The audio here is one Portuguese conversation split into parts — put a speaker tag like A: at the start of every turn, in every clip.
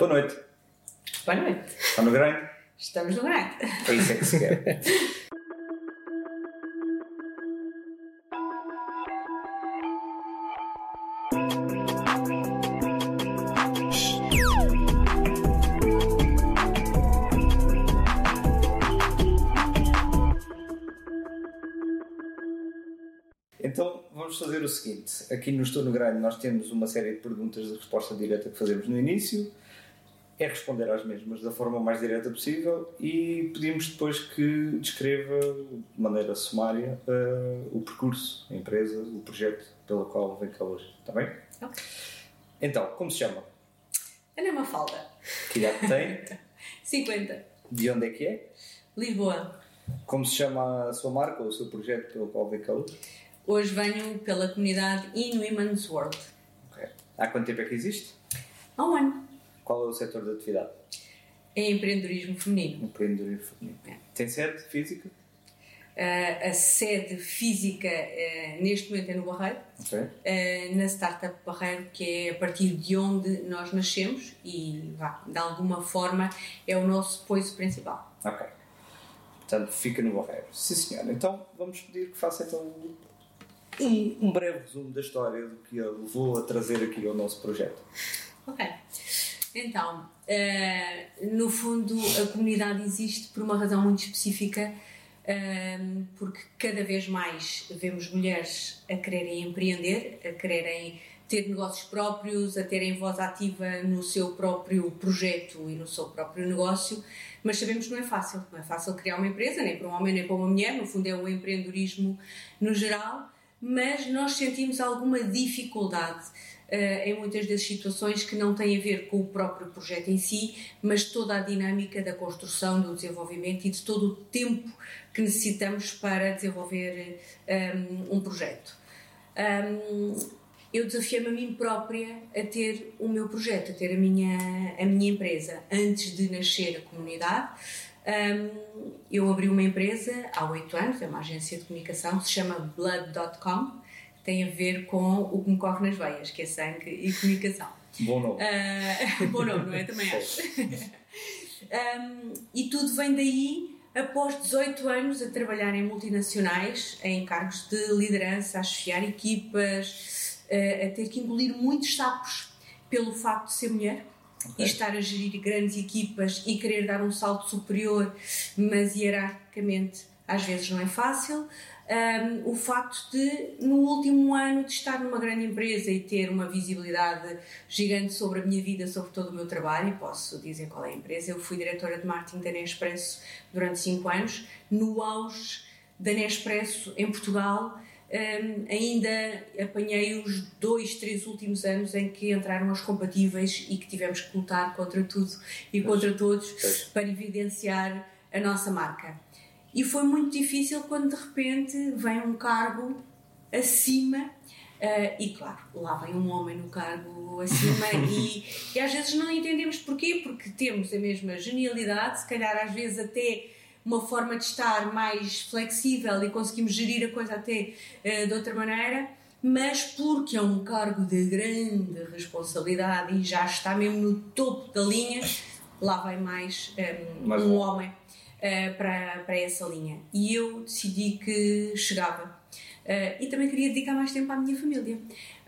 A: Boa noite.
B: Boa noite.
A: Está no grande?
B: Estamos no grande.
A: É isso é que se quer. Então vamos fazer o seguinte: aqui no Estou no Grande nós temos uma série de perguntas de resposta direta que fazemos no início, é responder às mesmas da forma mais direta possível e pedimos depois que descreva de maneira sumária uh, o percurso, a empresa, o projeto pelo qual vem cá hoje. Está bem?
B: Ok.
A: Então, como se chama?
B: Ana Mafalda.
A: Que idade tem?
B: 50.
A: De onde é que é?
B: Lisboa.
A: Como se chama a sua marca ou o seu projeto pelo qual vem cá hoje?
B: Hoje venho pela comunidade In Women's World.
A: Ok. Há quanto tempo é que existe?
B: Há um ano.
A: Qual é o setor de atividade?
B: É empreendedorismo feminino.
A: Empreendedorismo feminino.
B: É.
A: Tem sede física?
B: Uh, a sede física uh, neste momento é no Barreiro,
A: Ok.
B: uh, na Startup Barreiro, que é a partir de onde nós nascemos e, vá, de alguma forma, é o nosso poiso principal.
A: Ok. Portanto, fica no Barreiro. Sim, senhor. Então, vamos pedir que faça então um, um breve resumo da história do que eu vou a trazer aqui ao nosso projeto.
B: Ok. Então, eh, no fundo, a comunidade existe por uma razão muito específica, eh, porque cada vez mais vemos mulheres a quererem empreender, a quererem ter negócios próprios, a terem voz ativa no seu próprio projeto e no seu próprio negócio, mas sabemos que não é fácil. Não é fácil criar uma empresa, nem para um homem nem para uma mulher, no fundo é o empreendedorismo no geral, mas nós sentimos alguma dificuldade uh, em muitas das situações que não têm a ver com o próprio projeto em si, mas toda a dinâmica da construção, do desenvolvimento e de todo o tempo que necessitamos para desenvolver um, um projeto. Um, eu desafiei-me a mim própria a ter o meu projeto, a ter a minha, a minha empresa. Antes de nascer a comunidade, um, eu abri uma empresa há oito anos, é uma agência de comunicação se chama Blood.com, tem a ver com o que me corre nas veias, que é sangue e comunicação.
A: Bom nome.
B: Uh, bom nome, não é? Também acho. um, e tudo vem daí após 18 anos a trabalhar em multinacionais, em cargos de liderança, a chefiar equipas, uh, a ter que engolir muitos sapos pelo facto de ser mulher. Okay. E estar a gerir grandes equipas e querer dar um salto superior, mas hierarquicamente às vezes não é fácil um, o facto de, no último ano, de estar numa grande empresa e ter uma visibilidade gigante sobre a minha vida, sobre todo o meu trabalho, e posso dizer qual é a empresa. Eu fui diretora de marketing da Nespresso durante 5 anos, no auge da Nespresso em Portugal. Um, ainda apanhei os dois, três últimos anos em que entraram os compatíveis e que tivemos que lutar contra tudo e contra todos para evidenciar a nossa marca. E foi muito difícil quando de repente vem um cargo acima. Uh, e claro, lá vem um homem no cargo acima e, e, às vezes não entendemos porquê, porque temos a mesma genialidade, se calhar às vezes até uma forma de estar mais flexível e conseguimos gerir a coisa até uh, de outra maneira, mas porque é um cargo de grande responsabilidade e já está mesmo no topo da linha, lá vem mais um, mais um homem uh, para, para essa linha. E eu decidi que chegava. Uh, e também queria dedicar mais tempo à minha família.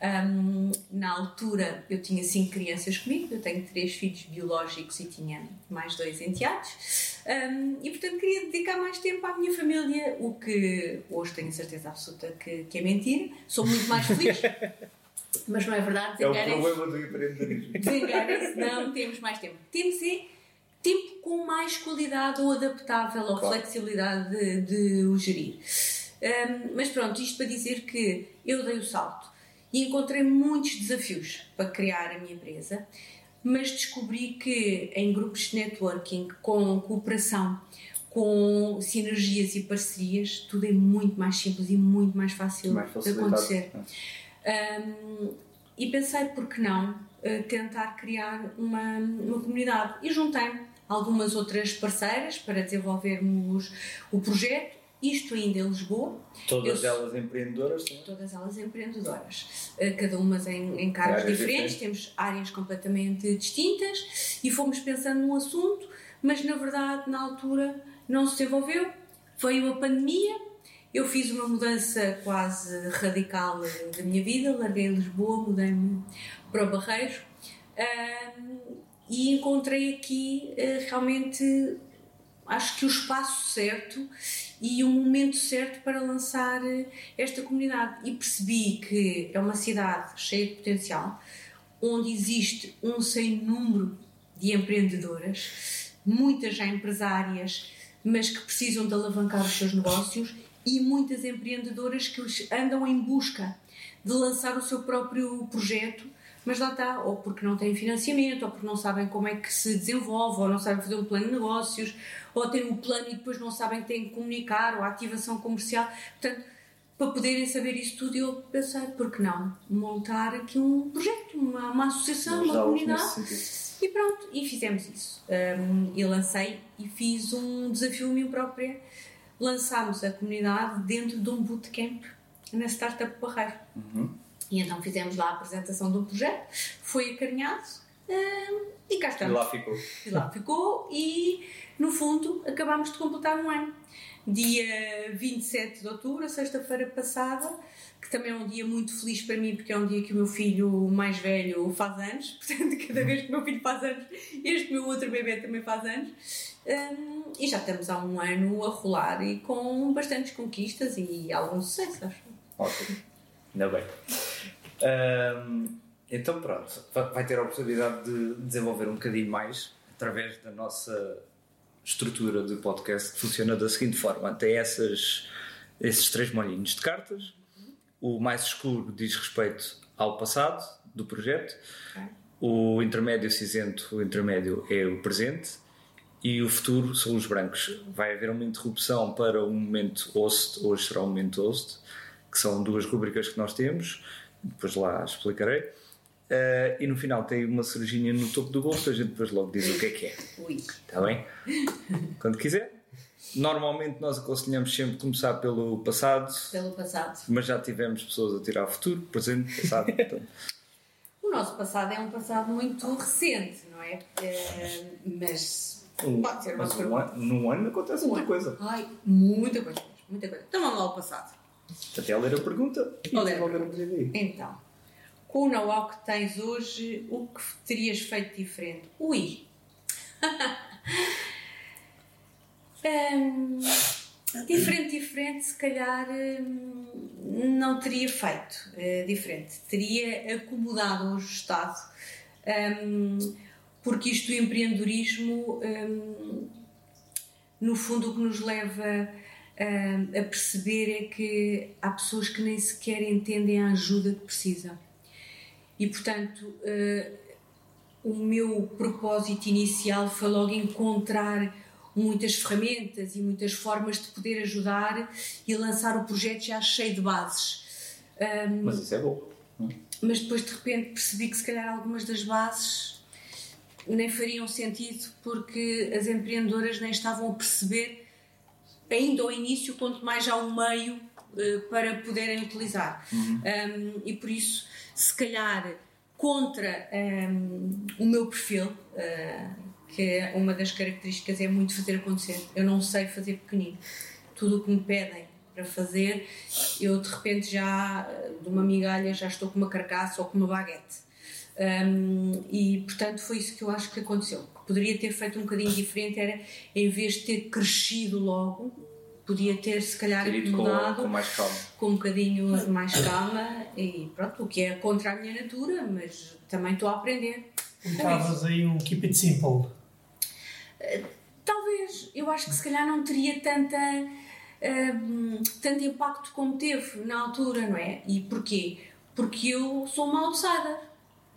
B: Um, na altura eu tinha cinco crianças comigo, eu tenho três filhos biológicos e tinha mais dois enteados, um, e portanto queria dedicar mais tempo à minha família, o que hoje tenho certeza absoluta que, que é mentira. Sou muito mais feliz. Mas não é verdade,
A: É o problema do empreendedorismo.
B: Desenganem-se, não temos mais tempo. Temos é tempo com mais qualidade ou adaptável ou claro. flexibilidade de, de o gerir. Um, mas pronto, isto para dizer que eu dei o salto e encontrei muitos desafios para criar a minha empresa, mas descobri que em grupos de networking, com cooperação, com sinergias e parcerias, tudo é muito mais simples e muito mais fácil
A: mais
B: de acontecer. Um, e pensei, por que não, tentar criar uma, uma comunidade. E juntei algumas outras parceiras para desenvolvermos o projeto isto ainda em Lisboa.
A: Todas eu, elas empreendedoras? Sim.
B: Todas elas empreendedoras. Eh, cada uma em, em cargos diferentes, diferentes, temos áreas completamente distintas e fomos pensando num assunto, mas na verdade, na altura, não se desenvolveu. Veio a pandemia, eu fiz uma mudança quase radical da minha vida, larguei Lisboa, mudei-me para o Barreiro um, e encontrei aqui uh, realmente, acho que o espaço certo e o momento certo para lançar eh, esta comunidade. E percebi que é uma cidade cheia de potencial, onde existe um sem número de empreendedoras, muitas já empresárias, mas que precisam de alavancar os seus negócios e muitas empreendedoras que andam em busca de lançar o seu próprio projeto, mas lá está, ou porque não têm financiamento, ou porque não sabem como é que se desenvolve, ou não sabem fazer um plano de negócios, ou têm um plano e depois não sabem que têm que comunicar, ou a ativação comercial. Portanto, para poderem saber isso tudo, eu pensei, por que não montar aqui um projeto, uma, uma associação, uma comunidade. E pronto, e fizemos isso. Um, e lancei e fiz um desafio a mim própria lançámos a comunidade dentro de um bootcamp na Startup Barreiro. Uhum. E então fizemos lá a apresentação do projeto, foi acarinhado hum, e cá estamos.
A: E lá ficou.
B: E lá ficou e, no fundo, acabámos de completar um ano. Dia 27 de outubro, sexta-feira passada, que também é um dia muito feliz para mim, porque é um dia que o meu filho mais velho faz anos, portanto, cada vez que o meu filho faz anos, este meu outro bebê também faz anos. Um, e já estamos há um ano a rolar e com bastantes conquistas e algum sucesso, acho.
A: Ótimo, ainda bem. Um, então, pronto, vai ter a oportunidade de desenvolver um bocadinho mais através da nossa estrutura de podcast que funciona da seguinte forma: tem essas, esses três molhinhos de cartas. O mais escuro diz respeito ao passado do projeto. O intermédio cinzento, o intermédio é o presente e o futuro são os brancos. Vai haver uma interrupção para um momento host, hoje será um momento host, que são duas rubricas que nós temos, depois lá explicarei. Uh, e no final tem uma cerejinha no topo do que a gente depois logo diz o que é que é. Está bem? Quando quiser. Normalmente nós aconselhamos sempre começar pelo passado.
B: Pelo passado.
A: Mas já tivemos pessoas a tirar futuro, presente, passado. Portanto.
B: o nosso passado é um passado muito recente, não é? é mas
A: Pode ser, mas num ano, num ano acontece um muita ano. coisa.
B: Ai, muita coisa, muita coisa. Então vamos lá ao passado.
A: Até a ler a pergunta.
B: Vou ler a pergunta. Então, com o know-how que tens hoje, o que terias feito diferente? Ui! um, diferente, diferente, se calhar um, não teria feito uh, diferente. Teria acomodado ou ajustado. Um, porque isto do empreendedorismo, hum, no fundo, o que nos leva hum, a perceber é que há pessoas que nem sequer entendem a ajuda que precisam. E, portanto, uh, o meu propósito inicial foi logo encontrar muitas ferramentas e muitas formas de poder ajudar e lançar o projeto já cheio de bases.
A: Um, mas isso é bom.
B: É? Mas depois de repente percebi que se calhar algumas das bases nem fariam sentido porque as empreendedoras nem estavam a perceber, ainda ao início, quanto mais há um meio uh, para poderem utilizar. Uhum. Um, e por isso, se calhar, contra um, o meu perfil, uh, que é uma das características é muito fazer acontecer. Eu não sei fazer pequenino. Tudo o que me pedem para fazer, eu de repente já, de uma migalha, já estou com uma carcaça ou com uma baguete. Um, e portanto foi isso que eu acho que aconteceu. O que poderia ter feito um bocadinho diferente era, em vez de ter crescido logo, podia ter se calhar
A: mudado com, com, mais calma.
B: com um bocadinho mais calma e pronto, o que é contra a minha natura, mas também estou a aprender.
C: Estavas aí um keep it simple.
B: Uh, talvez, eu acho que se calhar não teria tanta. Uh, tanto impacto como teve na altura, não é? E porquê? Porque eu sou uma outsider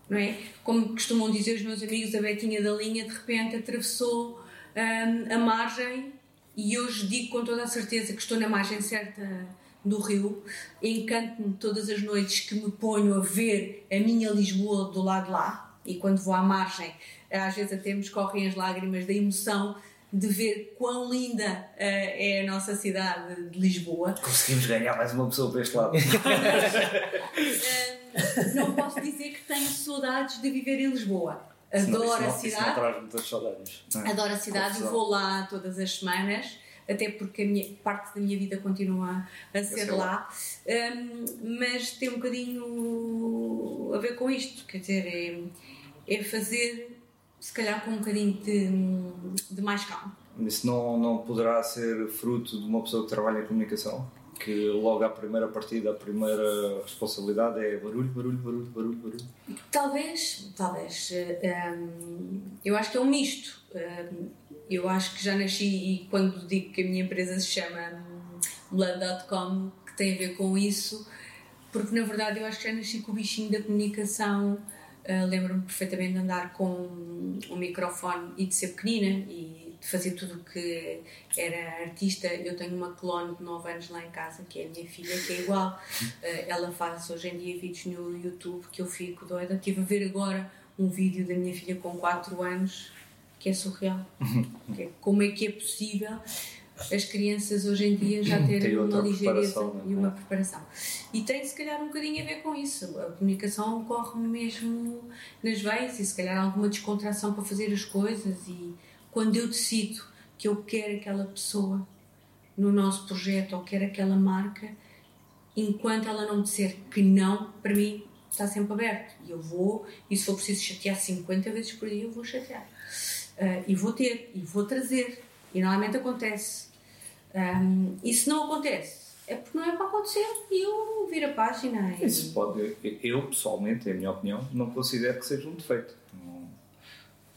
B: não é? Como costumam dizer os meus amigos, a Betinha da linha de repente atravessou um, a margem e hoje digo com toda a certeza que estou na margem certa do rio. Encanto-me todas as noites que me ponho a ver a minha Lisboa do lado de lá e quando vou à margem, às vezes até me escorrem as lágrimas da emoção de ver quão linda uh, é a nossa cidade de Lisboa.
A: Conseguimos ganhar mais uma pessoa para este lado.
B: uh, não posso dizer que tenho saudades de viver em Lisboa. Adoro
A: não,
B: a cidade.
A: Isso não traz muitas saudades.
B: É? Adoro a cidade e vou lá todas as semanas até porque a minha, parte da minha vida continua a ser lá, um, mas tem um bocadinho a ver com isto, quer dizer, é, é fazer se calhar com um bocadinho de, de mais calma.
A: Isso não, não poderá ser fruto de uma pessoa que trabalha em comunicação? Que logo à primeira partida, a primeira responsabilidade é barulho, barulho, barulho, barulho, barulho?
B: Talvez, talvez. Um, eu acho que é um misto. Um, eu acho que já nasci e quando digo que a minha empresa se chama Blood.com, que tem a ver com isso, porque na verdade eu acho que já nasci com o bichinho da comunicação. Uh, Lembro-me perfeitamente de andar com um microfone e de ser pequenina e de fazer tudo o que era artista. Eu tenho uma clone de 9 anos lá em casa, que é a minha filha, que é igual. Uh, ela faz hoje em dia vídeos no YouTube que eu fico doida. Estive a ver agora um vídeo da minha filha com 4 anos que é surreal. que é, como é que é possível as crianças hoje em dia já terem uma ligeireza né? e uma preparação. E tem se calhar um bocadinho a ver com isso. A comunicação ocorre mesmo nas veias e se calhar alguma descontração para fazer as coisas. E quando eu decido que eu quero aquela pessoa no nosso projeto ou quero aquela marca, enquanto ela não disser que não, para mim está sempre aberto. E eu vou, e se for preciso chatear 50 vezes por dia, eu vou chatear. Uh, e vou ter, e vou trazer. E normalmente acontece. Um, e se não acontece, é porque não é para acontecer e eu vir a página.
A: E... Isso pode. Eu, pessoalmente, é a minha opinião, não considero que seja um defeito.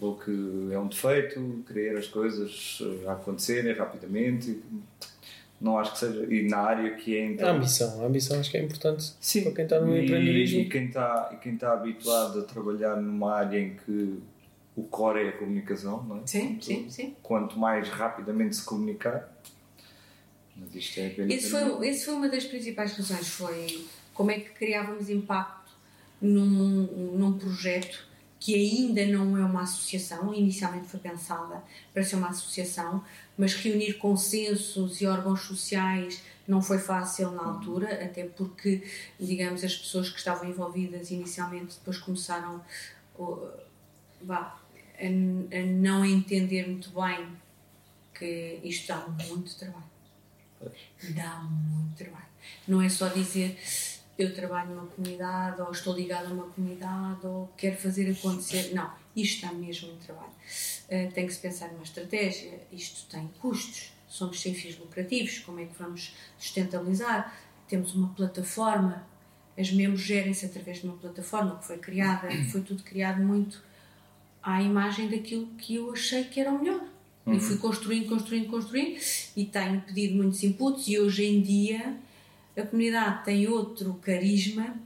A: Ou que é um defeito, querer as coisas a acontecerem rapidamente. Não acho que seja. E na área que é.
D: Então, a ambição. A ambição acho que é importante Sim. para quem está no
A: e,
D: empreendedorismo.
A: E quem está, e quem está habituado a trabalhar numa área em que o core é a comunicação, não é?
B: Sim, sim, sim.
A: Quanto mais rapidamente se comunicar. Mas isto é
B: bem esse foi, esse foi uma das principais razões, foi como é que criávamos impacto num, num projeto que ainda não é uma associação, inicialmente foi pensada para ser uma associação, mas reunir consensos e órgãos sociais não foi fácil na altura, até porque, digamos, as pessoas que estavam envolvidas inicialmente depois começaram vá, a, a não entender muito bem que isto dá muito trabalho. Dá muito trabalho. Não é só dizer eu trabalho numa comunidade ou estou ligado a uma comunidade ou quero fazer acontecer. Não, isto dá mesmo muito trabalho. Uh, tem que se pensar numa estratégia, isto tem custos, somos sem fins lucrativos, como é que vamos sustentabilizar? Temos uma plataforma, as membros gerem-se através de uma plataforma que foi criada, foi tudo criado muito à imagem daquilo que eu achei que era o melhor. Uhum. E fui construindo, construindo, construindo e tenho pedido muitos inputs e hoje em dia a comunidade tem outro carisma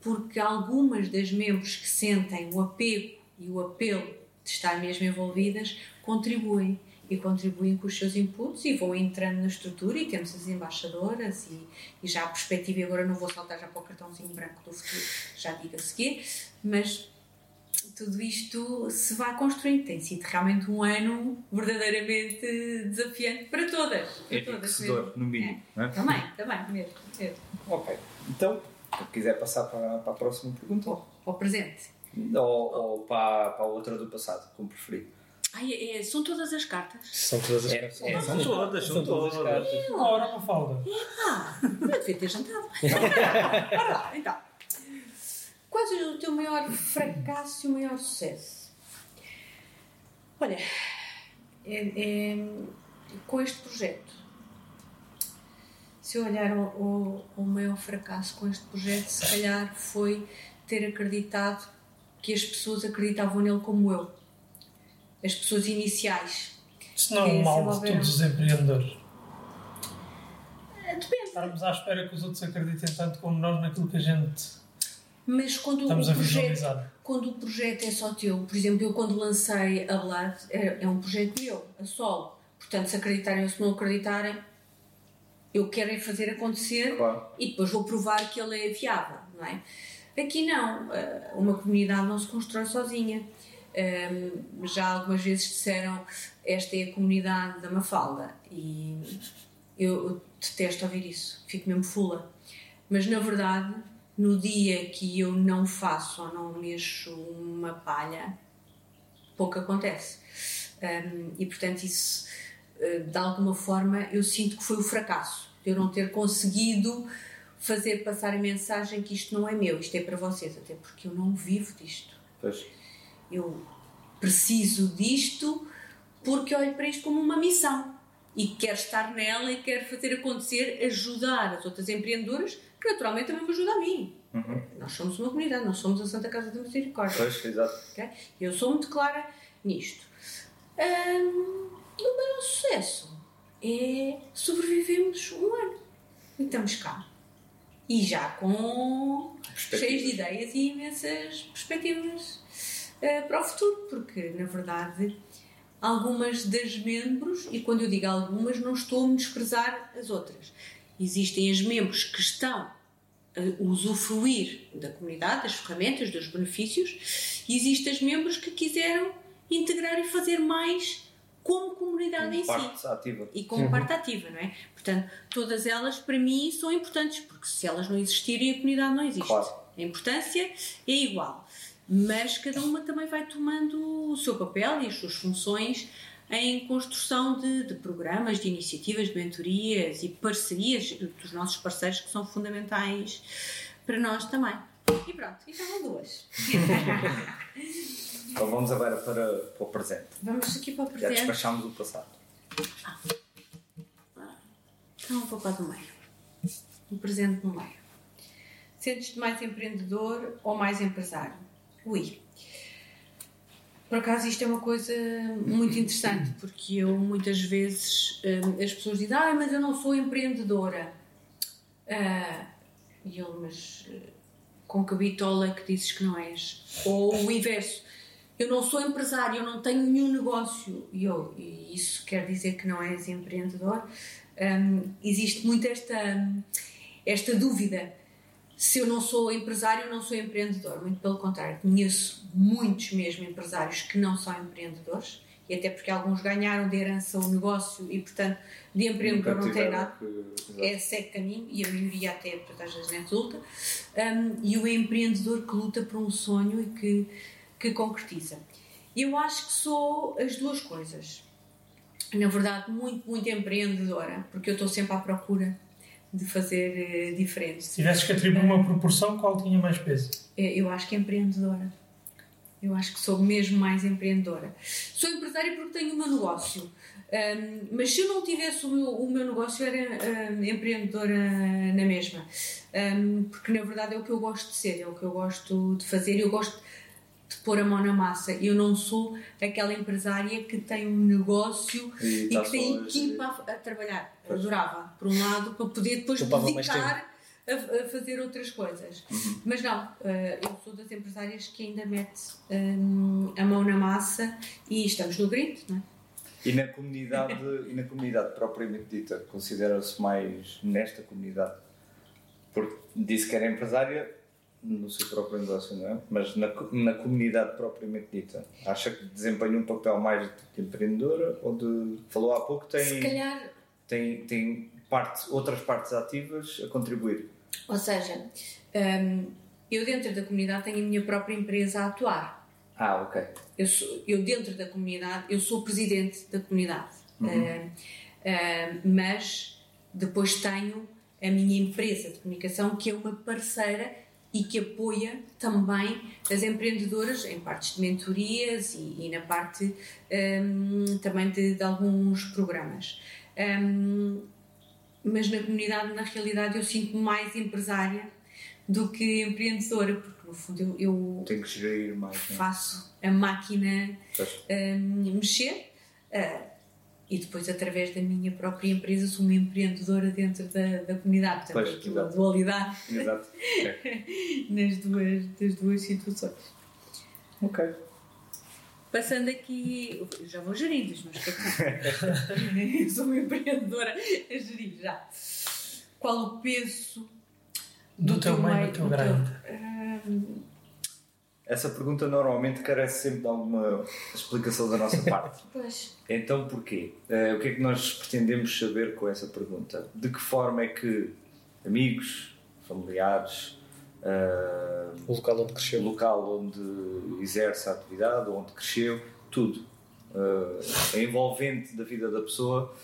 B: porque algumas das membros que sentem o apego e o apelo de estar mesmo envolvidas contribuem e contribuem com os seus inputs e vão entrando na estrutura e temos as embaixadoras e, e já a perspectiva, agora não vou saltar já para o cartãozinho branco do futuro, já digo a seguir, mas tudo isto se vai construindo. Tem sido realmente um ano verdadeiramente desafiante para todas. Para
A: é todas mesmo. no mínimo.
B: É. É? Também, também, mesmo, mesmo.
A: Ok, então, se quiser passar para, para a próxima pergunta. Ou,
B: ao presente.
A: Ou, ou para, para a outra do passado, como preferir.
B: Ai, é, são todas as cartas?
D: São todas as cartas.
A: É, são todas, são, todas, as cartas.
C: Uma hora uma falda.
B: Ah, eu devia ter jantado. Bora lá, então. Quais é o teu maior fracasso e o maior sucesso? Olha, é, é, com este projeto, se eu olhar o, o, o maior fracasso com este projeto, se calhar foi ter acreditado que as pessoas acreditavam nele como eu. As pessoas iniciais.
C: Isso não é um mal de todos os empreendedores.
B: Depende.
C: Estarmos à espera que os outros acreditem tanto como nós naquilo que a gente
B: mas quando
C: Estamos
B: o, projeto, quando o projeto é só teu, por exemplo, eu quando lancei a Blood, é, é um projeto meu, a solo. Portanto, se acreditarem ou se não acreditarem, eu quero é fazer acontecer claro. e depois vou provar que ele é viável, não é? Aqui não, eh, uma comunidade não se constrói sozinha. Um, já algumas vezes disseram esta é a comunidade da Mafalda e eu, detesto ouvir isso, fico mesmo fula. Mas na verdade, no dia que eu não faço ou não mexo uma palha, pouco acontece. Um, e portanto, isso eh, de alguma forma eu sinto que foi o fracasso de eu não ter conseguido fazer passar a mensagem que isto não é meu, isto é para vocês, até porque eu não vivo disto.
A: Pois.
B: Eu preciso disto porque olho para isto como uma missão e quero estar nela e quero fazer acontecer, ajudar as outras empreendedoras, que naturalmente também me ajudam a mim. Uhum. Nós somos uma comunidade, nós somos a Santa Casa da Misericórdia.
A: Pois, exato.
B: Okay? Eu sou muito clara nisto. Um, o maior sucesso é sobrevivemos um ano e estamos cá. E já com cheios de ideias e imensas perspectivas uh, para o futuro, porque na verdade algumas das membros, e quando eu digo algumas, não estou a menosprezar as outras. Existem as membros que estão a usufruir da comunidade, das ferramentas, dos benefícios, e existem as membros que quiseram integrar e fazer mais como comunidade como em
A: parte si. Ativa.
B: E como uhum. parte ativa, não é? Portanto, todas elas para mim são importantes, porque se elas não existirem, a comunidade não existe.
A: Claro.
B: A importância é igual mas cada uma também vai tomando o seu papel e as suas funções em construção de, de, programas, de iniciativas, de mentorias e parcerias dos nossos parceiros que são fundamentais para nós também. E pronto, e estavam duas.
A: então vamos agora para, para, o presente.
B: Vamos aqui para o presente.
A: Já despachámos o passado.
B: Ah. Então vou para o meio. O presente no meio. Sentes-te mais empreendedor ou mais empresário? Ui. Por acaso isto é uma coisa muito interessante, porque eu muitas vezes hum, as pessoas dizem, ah, mas eu não sou empreendedora. Ah, e eu, mas eh, com que bitola é que dizes que não és? Ou o inverso, eu não sou empresário, eu não tenho nenhum negócio. E, eu, e isso quer dizer que não és empreendedor? Um, existe muito esta, esta dúvida se eu não sou empresário, eu não sou empreendedor. Muito pelo contrário, conheço muitos mesmo empresários que não são empreendedores e até porque alguns ganharam de herança o negócio e, portanto, de empreendedor não tem nada. Que... É segue caminho e a maioria até, portanto, às vezes nem resulta. Um, e o empreendedor que luta por um sonho e que, que concretiza. Eu acho que sou as duas coisas. Na verdade, muito, muito empreendedora, porque eu estou sempre à procura de fazer uh, diferente.
C: Se tivesses que atribuir uma proporção, qual tinha mais peso?
B: Eh, eu acho que é empreendedora. Eu acho que sou mesmo mais empreendedora. Sou empresária porque tenho o meu negócio. Um, mas se eu não tivesse o meu, o meu negócio, era um, empreendedora na mesma. Um, porque na verdade é o que eu gosto de ser, é o que eu gosto de fazer. Eu gosto de pôr a mão na massa. Eu não sou aquela empresária que tem um negócio e, e que tem equipa a, a, trabalhar. Pois. Adorava, por um lado, para poder depois dedicar a, a, fazer outras coisas. Uhum. Mas não, uh, eu sou das empresárias que ainda mete um, a mão na massa e estamos no grito, não é?
A: E na comunidade, e na comunidade propriamente dita, considera-se mais nesta comunidade? Porque disse que era empresária, no seu próprio negócio, não é? Mas na, na comunidade propriamente dita, acha que desempenha um papel mais de empreendedora ou de. Falou há pouco, tem.
B: Se calhar.
A: Tem, tem parte, outras partes ativas a contribuir.
B: Ou seja, um, eu dentro da comunidade tenho a minha própria empresa a atuar.
A: Ah, ok.
B: Eu, sou, eu dentro da comunidade, eu sou presidente da comunidade. Uhum. Uh, uh, mas depois tenho a minha empresa de comunicação que é uma parceira e que apoia também as empreendedoras em partes de mentorias e, e na parte um, também de, de, alguns programas. Um, mas na comunidade, na realidade, eu sinto-me mais empresária do que empreendedora, porque no fundo eu, eu
A: Tenho que gerir mais,
B: é? faço a máquina um, mexer. Uh, e depois através da minha própria empresa sou uma empreendedora dentro da, da comunidade. Portanto, pois, a dualidade
A: exato.
B: nas duas, das duas situações.
A: Ok.
B: Passando aqui, já vou gerindo os meus sou uma empreendedora a gerir já. Qual o peso
C: do, do teu meio, do teu grande?
B: Teu, um,
A: essa pergunta normalmente carece sempre de alguma explicação da nossa parte.
B: Pois.
A: Então porquê? Uh, o que é que nós pretendemos saber com essa pergunta? De que forma é que amigos, familiares, uh,
D: o local onde cresceu,
A: o local onde exerce a atividade, onde cresceu, tudo, uh, envolvente da vida da pessoa,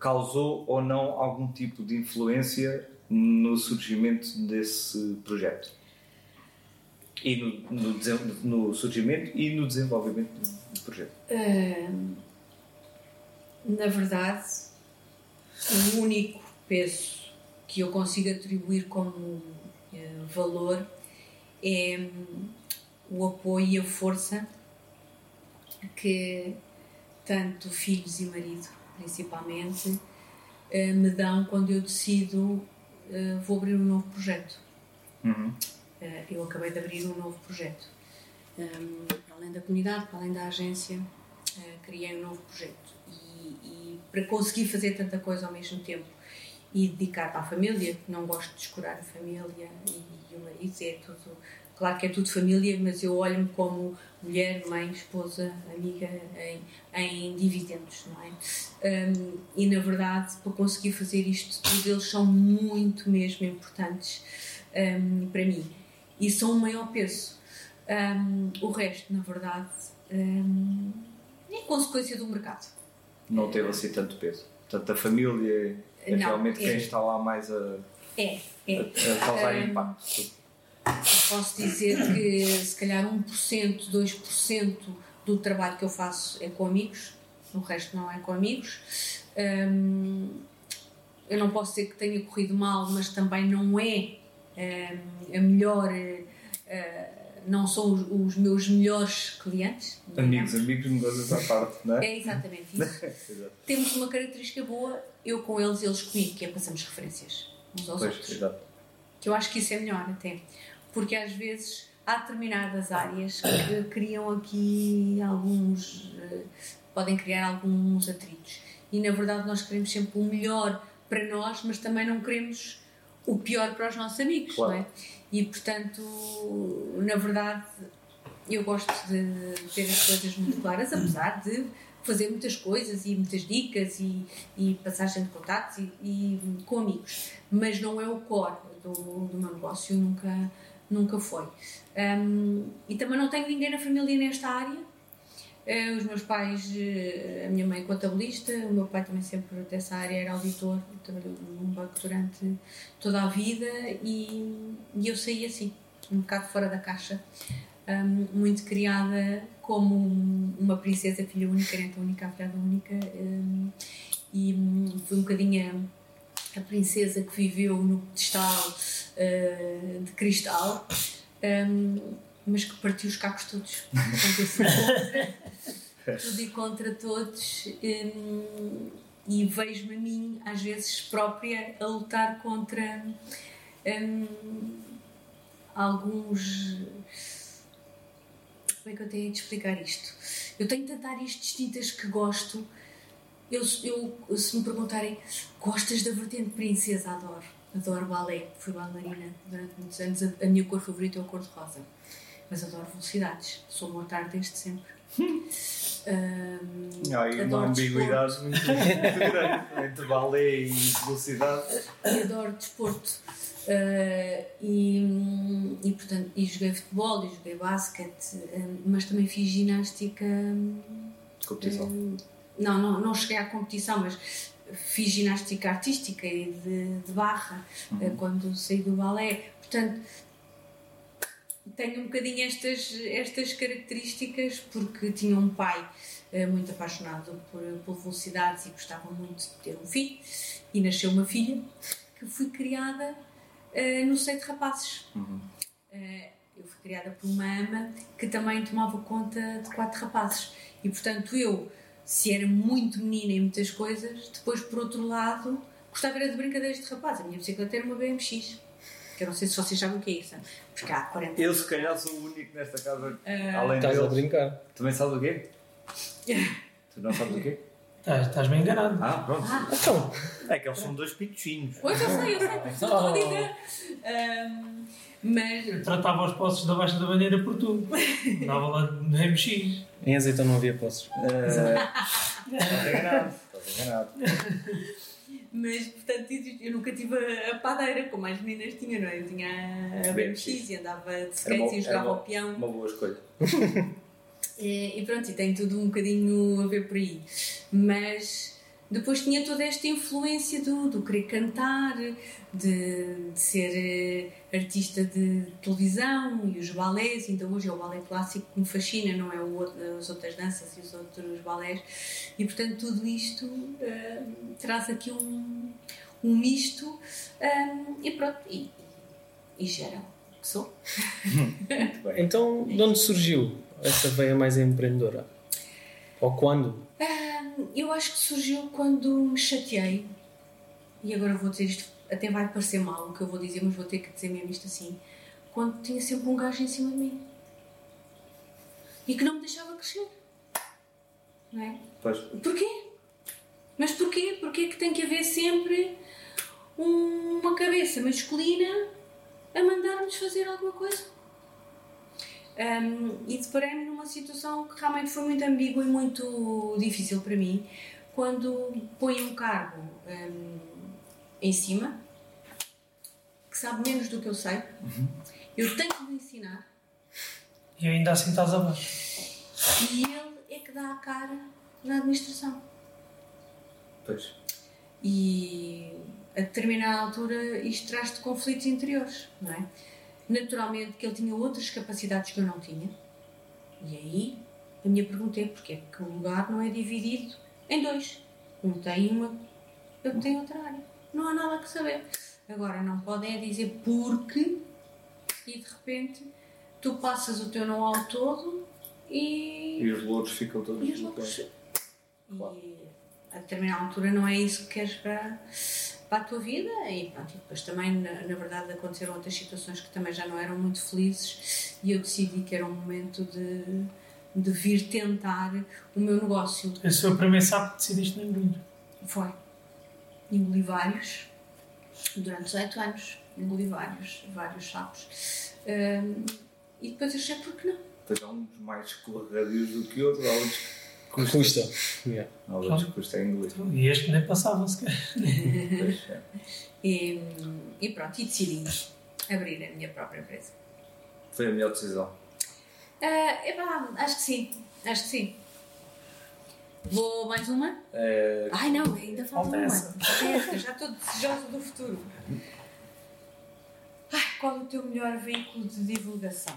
A: causou ou não algum tipo de influência no surgimento desse projeto? E no, no, no, surgimento e no desenvolvimento do projeto?
B: Uh, na verdade, o único peso que eu consigo atribuir como uh, valor é um, o apoio e a força que tanto filhos e marido, principalmente, uh, me dão quando eu decido vou abrir um novo projeto.
A: Uhum.
B: Eh, eu acabei de abrir um novo projeto. Ehm, além da comunidade, além da agência, uh, criei um novo projeto. E, e, para conseguir fazer tanta coisa ao mesmo tempo e dedicar para a família, não gosto de descurar a família e, e o marido, é tudo. Claro que é tudo família, mas eu olho-me como mulher, mãe, esposa, amiga em, em dividendos, não é? Um, ehm, e na verdade, para conseguir fazer isto tudo, eles são muito mesmo importantes um, ehm, para mim e são o maior peso. Um, o resto, na verdade, um, é consequência do mercado.
A: Não teve assim tanto peso. Portanto, a família é Não, realmente é. quem está lá mais a,
B: é, é.
A: a, a causar um, impacto.
B: Posso dizer que se calhar 1%, 2% do trabalho que eu faço é com amigos, o resto não é com amigos. Um, eu não posso dizer que tenha corrido mal, mas também não é a melhor. Eh, não são os, os, meus melhores clientes.
A: Amigos, amigos, negócios à parte, não é?
B: É exatamente isso. Temos uma característica boa, eu com eles, eles comigo, que é passamos referências uns aos pois, outros. Exato. Que eu acho que isso é melhor até. Porque às vezes há determinadas áreas que criam aqui alguns. Eh, podem criar alguns atritos. E na verdade nós queremos sempre o melhor para nós, mas também não queremos o pior para os nossos amigos, claro. não é? E portanto, na verdade, eu gosto de ter as coisas muito claras, apesar de fazer muitas coisas e muitas dicas e, e passagem de contatos e, e, com amigos, mas não é o core do, do meu negócio, nunca, nunca foi. Um, e também não tenho ninguém na família nesta área, os meus pais, eh, a minha mãe contabilista, o meu pai também sempre dessa área era auditor, trabalhou num banco durante toda a vida e, e eu saí assim, um bocado fora da caixa, um, muito criada como uma princesa, filha única, neta única, afilhada única, um, e fui um bocadinho a, a, princesa que viveu no pedestal uh, de cristal. Um, mas que partiu os cacos todos. tudo e contra todos. Um, e vejo-me a mim, às vezes própria, a lutar contra um, alguns. Como é que eu tenho de explicar isto? Eu tenho tantas áreas distintas que gosto. Eu, eu, se me perguntarem, gostas da vertente princesa? Adoro. Adoro balé. Fui bailarina durante muitos anos. A, a minha cor favorita é a cor de rosa mas adoro velocidades. Sou mortar desde sempre.
A: Um, Há aí uma ambiguidade muito, grande entre balé e velocidade.
B: E adoro desporto. Uh, e, e, portanto, e joguei futebol e joguei basquete, um, mas também fiz ginástica.
A: Competição? Um,
B: não, não, não cheguei à competição, mas fiz ginástica artística e de, de barra uhum. uh, quando saí do balé. Portanto, tenho um bocadinho estas, estas características porque tinha um pai uh, muito apaixonado por, por velocidades e gostava muito de ter um filho e nasceu uma filha que fui criada uh, no seio de rapazes.
A: Uhum.
B: Uh, eu fui criada por uma ama que também tomava conta de quatro rapazes e portanto eu, se era muito menina em muitas coisas, depois por outro lado gostava era de brincadeiras de rapaz. A minha bicicleta era uma BMX que eu não sei se vocês sabem o que é isso, porque há 40
A: Eu, se calhar, sou o único nesta casa,
D: uh... além Estás deles. a brincar.
A: Também sabes o quê? tu não sabes o quê?
C: Estás, estás bem enganado.
A: Ah, pronto.
B: Ah.
D: Então,
A: É que eles são dois pitocinhos.
B: Pois eu sei, eu sei, por isso eu estou a dizer. Ahm, mas
C: tratava os postos da Baixa da Bandeira por tudo. Dava lá no MX.
D: em azeitão não havia poços.
A: Uh, estás enganado. Estás enganado.
B: Mas, portanto, eu nunca tive a, padeira, como as meninas tinham, não é? Eu tinha a BMX e andava de skates
A: bom,
B: e jogava ao peão.
A: Uma boa escolha.
B: E, e pronto, e tem tudo um bocadinho a ver por aí. Mas depois tinha toda esta influência do, do querer cantar, de, de ser eh, artista de televisão e os balés. Então hoje é o balé clássico que me fascina, não é o outro, as outras danças e os outros balés. E portanto tudo isto eh, traz aqui um, um misto eh, e pronto, e, e gera o que sou.
D: Então, de onde surgiu essa veia mais empreendedora? Ou quando?
B: Eu acho que surgiu quando me chateei, e agora vou dizer isto, até vai parecer mal o que eu vou dizer, mas vou ter que dizer mesmo isto assim. Quando tinha sempre um gajo em cima de mim e que não me deixava crescer, não é?
A: Pois.
B: Porquê? Mas porquê? Porquê que tem que haver sempre um- uma cabeça masculina a mandar-nos fazer alguma coisa? Um, e deparei-me numa situação que realmente foi muito ambígua e muito difícil para mim quando põe um cargo um, em cima que sabe menos do que eu sei. Eu tenho que lhe ensinar
C: E ainda assim estás abaixo.
B: e ele é que dá a cara na administração.
A: Pois.
B: E a determinada altura isto traz-te conflitos interiores, não é? Naturalmente que ele tinha outras capacidades que eu não tinha. E aí a minha pergunta é porque é que o lugar não é dividido em dois. Um tem uma, eu tenho outra área. Não há nada que saber. Agora não podem é dizer porque e de repente tu passas o teu know-how todo e
A: E os louros ficam todos
B: e os.
A: Claro.
B: E a determinada altura não é isso que queres para, para a tua vida. E, pronto, e depois também, na, na verdade, aconteceram outras situações que também já não eram muito felizes e eu decidi que era um momento de, de vir tentar o meu negócio.
C: O primeiro sapo que decidiste não engolir.
B: Foi. Engoli vários durante 18 anos. Engoli vários, vários sapos. Hum, e depois achei por que não.
A: Pois há uns mais escorregadios do que outros, há outros que
D: Custa. Yeah.
A: Há outros que custa engolir.
C: E este nem passava sequer.
A: Pois, é.
B: E, e pronto, e decidi abrir a minha própria empresa.
A: Foi a melhor decisão.
B: Ah, epá, acho que sim, acho que sim. Vou mais uma?
A: É,
B: Ai não, ainda falta uma.
C: essa.
B: Falta essa, já estou desejosa do futuro. Ai, qual é o teu melhor veículo de divulgação?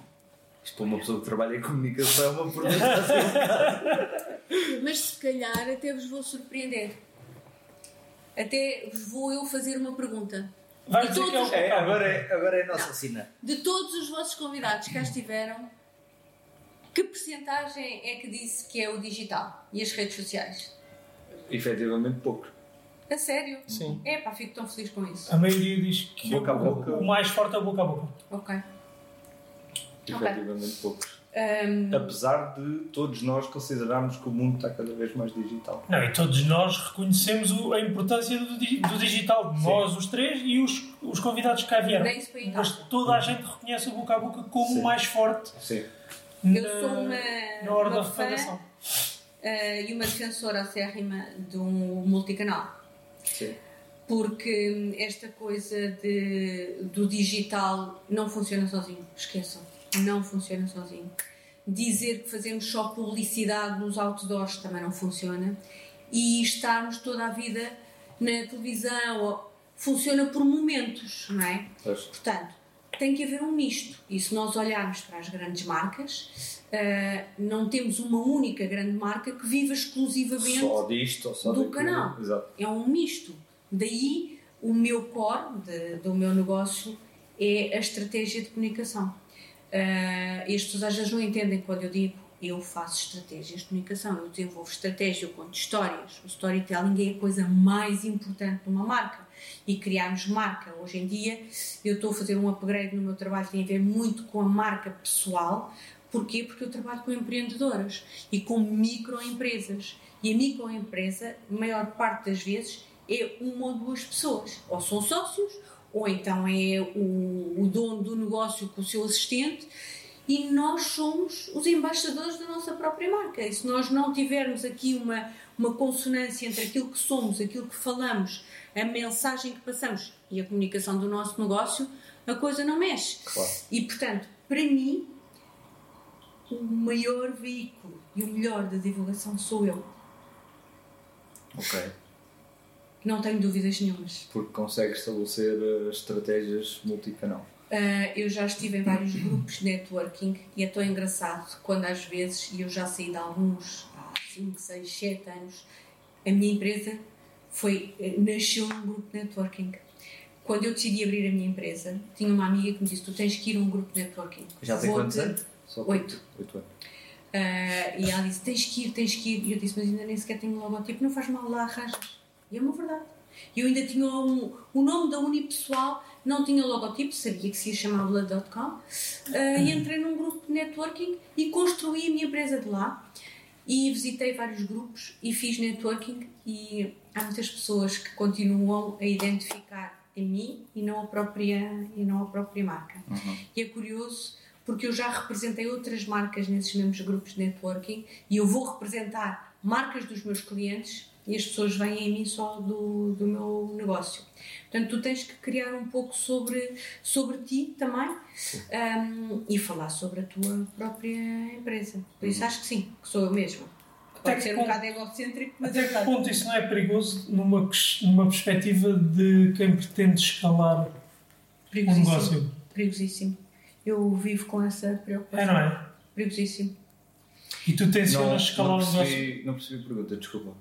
A: Isto para uma pessoa que trabalha em comunicação é uma pergunta assim.
B: Mas se calhar até vos vou surpreender. Até vos vou eu fazer uma pergunta.
C: Vai
B: E
C: que é
B: todos-
A: É, agora, é, agora é a nossa cena.
B: De todos os vossos convidados que cá estiveram, que percentagem é que disse que é o digital e as redes sociais?
A: Efetivamente poucos.
B: A sério?
D: Sim.
B: É pá, fico tão feliz com isso.
C: A maioria diz que
A: Boca a boca.
C: o mais forte é o boca a boca.
B: Ok.
A: Efetivamente poucos.
B: Ahm,
A: Apesar de todos nós considerarmos que o mundo está cada vez mais digital.
C: Não, e todos nós reconhecemos o- a importância do, do digital. Nós, os três, e os, os convidados que cá vieram. Mas toda a gente reconhece o boca a boca como
A: Sim.
C: o mais forte
A: Sim.
B: Eu
C: na,
B: sou uma,
C: na hora
B: uma
C: da
B: fã
C: refadação.
B: ah, e uma defensora acérrima do multicanal.
A: Sim.
B: Porque esta coisa de, do digital não funciona sozinho. Esqueçam. Não funciona sozinho. Dizer que fazemos só publicidade nos outdoors também não funciona. E estarmos toda a vida na televisão funciona por momentos, não é?
A: Pois.
B: Portanto, tem que haver um misto. E se nós olharmos para as grandes marcas, ah, não temos uma única grande marca que viva exclusivamente
A: Só disto só
B: do canal.
A: Exato.
B: é um misto. Daí o meu core de- do meu negócio é a estratégia de comunicação. Ah, e as pessoas às vezes não entendem quando eu digo eu faço estratégias de comunicação, eu desenvolvo estratégia, eu conto histórias. O storytelling é a coisa mais importante de uma marca. E criarmos marca. Hoje em dia eu estou a fazer um upgrade no meu trabalho que tem a ver muito com a marca pessoal, Porquê? Porque eu trabalho com empreendedoras e com microempresas. E a microempresa, maior parte das vezes, é uma ou duas pessoas. Ou são sócios, ou então é o, o dono do negócio com o seu assistente e nós somos os embaixadores da nossa própria marca. E se nós não tivermos aqui uma, uma consonância entre aquilo que somos, aquilo que falamos, a mensagem que passamos e a comunicação do nosso negócio, a coisa não mexe.
A: Claro.
B: E portanto, para mim, o maior veículo e o melhor da divulgação sou eu.
A: Ok.
B: Não tenho dúvidas nenhumas.
A: Porque consegue estabelecer uh, estratégias multicanal.
B: Uh, eu já estive em vários grupos de networking e é tão engraçado quando às vezes, e eu já saí de alguns há 5, 6, 7 anos, a minha empresa foi, eh, nasceu num grupo de networking. Quando eu decidi abrir a minha empresa, tinha uma amiga que me disse: Tu tens que ir a um grupo de networking.
A: Já tem quantos anos?
B: Oito.
A: Oito anos.
B: Ah, e ela disse: Tens que ir, tens que ir. E eu disse: Mas ainda nem sequer tenho um logotipo, não faz mal lá, arranjas. E é uma verdade. Eu ainda tinha um, o nome da Unipessoal, não tinha logotipo, sabia que se ia chamar Blood.com. Ah, e entrei num grupo de networking e construí a minha empresa de lá. E visitei vários grupos e fiz networking. E há muitas pessoas que continuam a identificar em mim e não a própria, e não a própria marca. E é curioso porque eu já representei outras marcas nesses mesmos grupos de networking e eu vou representar marcas dos meus clientes e as pessoas vêm a mim só do, do meu negócio. Portanto, tu tens que criar um pouco sobre, sobre ti também um, e falar sobre a tua própria empresa. Por isso acho que sim, que sou eu mesma.
C: Até
B: Pode
C: que
B: ser um
C: ponto-
B: bocado egocêntrico, mas
C: Até
B: é
C: que ponto isso não é perigoso numa, numa perspectiva de quem pretende escalar um negócio?
B: Perigosíssimo. Eu vivo com essa
C: É,
B: preocupação.
C: não é?
B: Perigosíssimo.
C: E tu
A: Não,
C: tensionas escalar
A: não,
C: o negócio.
A: percebi, não percebi a pergunta, desculpa.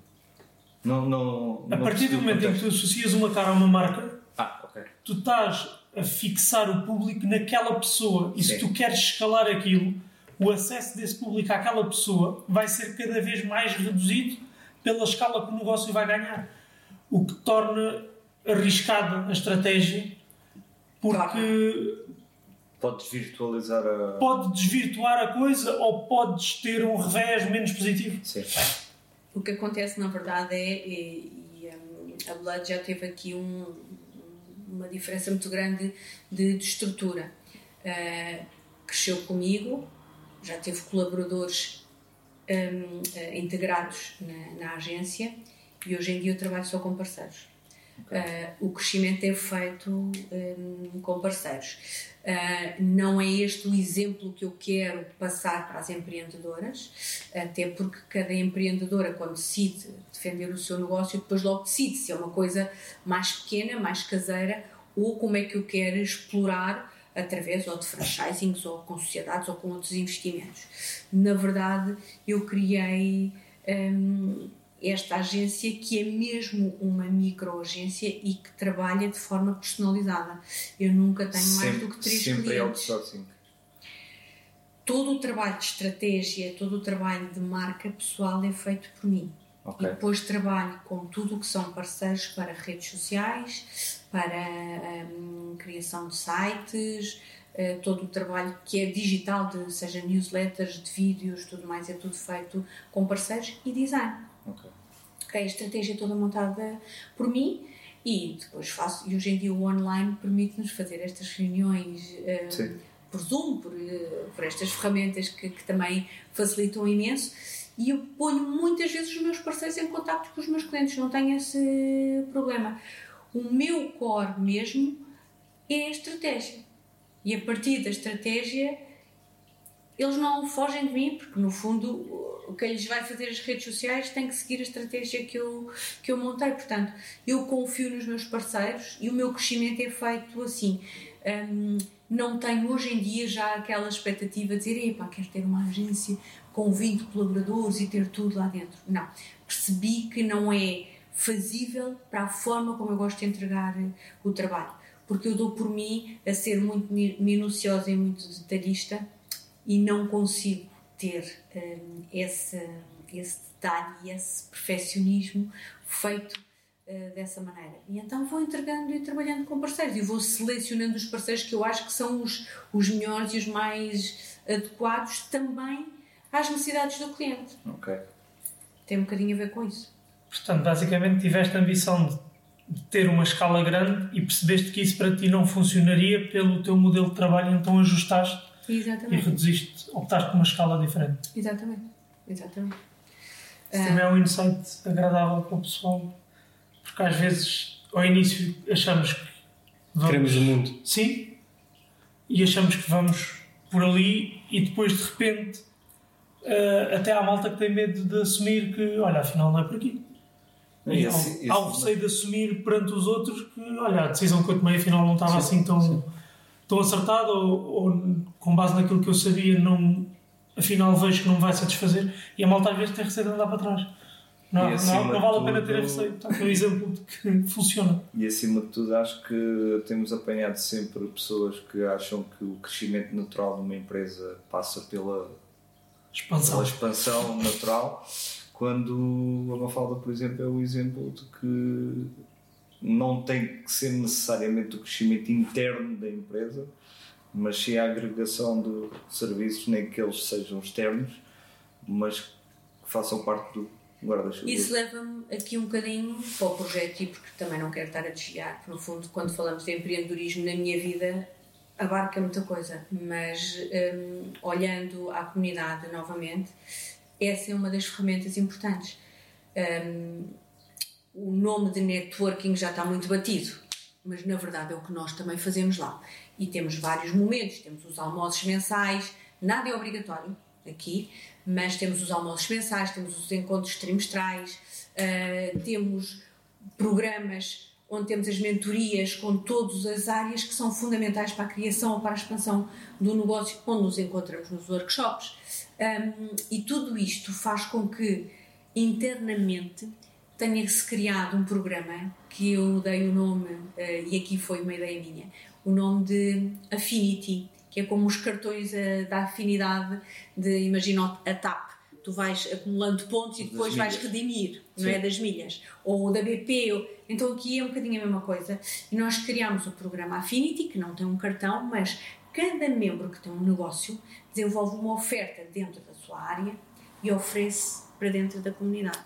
A: Não, não,
C: A
A: não
C: partir do momento em que tu associas uma cara a uma marca,
A: Ah, ok.
C: tu estás a fixar o público naquela pessoa. E se
A: Sim.
C: tu queres escalar aquilo, o acesso desse público àquela pessoa vai ser cada vez mais reduzido pela escala que o negócio vai ganhar. O que torna arriscada a estratégia, porque
A: Podes virtualizar a.
C: pode desvirtuar a coisa ou podes ter um revés menos positivo.
A: Sim.
B: O que acontece na verdade é, e, e, hum, a Blood já teve aqui um- uma diferença muito grande de, de estrutura. Ah, cresceu comigo, já teve colaboradores hum, ah, integrados na, na agência e hoje em dia eu trabalho só com parceiros. Ah, o crescimento é feito hum, com parceiros. Ah, não é este o exemplo que eu quero passar para as empreendedoras, até porque cada empreendedora, quando decide defender o seu negócio, depois logo decide se é uma coisa mais pequena, mais caseira, ou como é que eu quero explorar através ou de franchisings, ou com sociedades, ou com outros investimentos. Na verdade, eu criei hum, esta agência que é mesmo uma microagência e que trabalha de forma personalizada. Eu nunca tenho mais do que três
A: sempre é
B: clientes
A: outsourcing.
B: todo o trabalho de estratégia, todo o trabalho de marca pessoal é feito por mim.
A: Ok.
B: E depois trabalho com tudo o que são parceiros para redes sociais, para hum, criação de sites, eh, todo o trabalho que é digital, de, seja newsletters, de vídeos, tudo mais, é tudo feito com parceiros e design.
A: Ok.
B: Ok, a estratégia toda montada por mim e depois faço. E hoje em dia o online permite-nos fazer estas reuniões eh,
A: Sim.
B: por Zoom, por, eh, por estas ferramentas que, que também facilitam imenso. E eu ponho muitas vezes os meus parceiros em contato com os meus clientes, não tenho esse problema. O meu core mesmo é a estratégia. E a partir da estratégia eles não fogem de mim, porque no fundo o que lhes vai fazer as redes sociais tem que seguir a estratégia que eu, que eu montei. Portanto, eu confio nos meus parceiros e o meu crescimento é feito assim. Hum, não tenho hoje em dia já aquela expectativa de dizer, epá, quero ter uma agência com 20 colaboradores e ter tudo lá dentro. Não. Percebi que não é fazível para a forma como eu gosto de entregar eh, o trabalho. Porque eu dou por mim a ser muito mi- minuciosa e muito detalhista e não consigo ter hum, esse, esse detalhe e esse perfeccionismo feito eh, dessa maneira. E então vou entregando e trabalhando com parceiros e vou selecionando os parceiros que eu acho que são os, os melhores e os mais adequados também às necessidades do cliente.
A: Ok.
B: Tem um bocadinho a ver com isso.
C: Portanto, basicamente tiveste a ambição de, de ter uma escala grande e percebeste que isso para ti não funcionaria pelo teu modelo de trabalho, então ajustaste e
B: Exatamente.
C: reduziste, optaste por uma escala diferente.
B: Exatamente. Exatamente.
C: Isso também é um insight agradável para o pessoal, porque às vezes ao início achamos que vamos,
D: Queremos o mundo.
C: sim e achamos que vamos por ali e depois de repente eh, até há malta que tem medo de assumir que olha, afinal não é por aqui.
A: E
C: E há,
A: esse-
C: há o
A: esse-
C: receio de assumir perante os outros que olha, a decisão que eu tomei afinal não estava assim tão, tão acertada ou, ou com base naquilo que eu sabia não, afinal vejo que não me vai satisfazer e a malta às vezes tem receio de andar para trás. Não, não, não vale a pena ter receio. Está aqui um exemplo de que funciona.
A: E acima de tudo, acho que temos apanhado sempre pessoas que acham que o crescimento natural de uma empresa passa pela,
C: Expansão.
A: pela expansão natural, quando a Mafalda, por exemplo, é o exemplo de que não tem que ser necessariamente o crescimento interno da empresa, mas sim a agregação de serviços, nem que eles sejam externos, mas que façam parte do guarda-chuva.
B: Isso leva-me aqui um bocadinho para o projeto e porque também não quero estar a desviar, no fundo, quando falamos de empreendedorismo na minha vida, abarca muita coisa, mas hum, olhando à comunidade novamente, essa é uma das ferramentas importantes. Hum, o nome de networking já está muito batido, mas na verdade é o que nós também fazemos lá. E temos vários momentos, temos os almoços mensais, nada é obrigatório aqui, mas temos os almoços mensais, temos os encontros trimestrais, ah, temos programas onde temos as mentorias com todas as áreas que são fundamentais para a criação ou para a expansão do negócio, onde nos encontramos nos workshops. Um, e tudo isto faz com que internamente tenha-se criado um programa que eu dei o nome, eh, e aqui foi uma ideia minha, o nome de Affinity, que é como os cartões eh, da afinidade de, imagina a TAP, tu vais acumulando pontos e depois vais redimir, não
A: Sim.
B: é? Das milhas. Ou da BP, ou- então aqui é um bocadinho a mesma coisa. E nós criámos o programa Affinity, que não tem um cartão, mas cada membro que tem um negócio desenvolve uma oferta dentro da sua área e oferece para dentro da comunidade.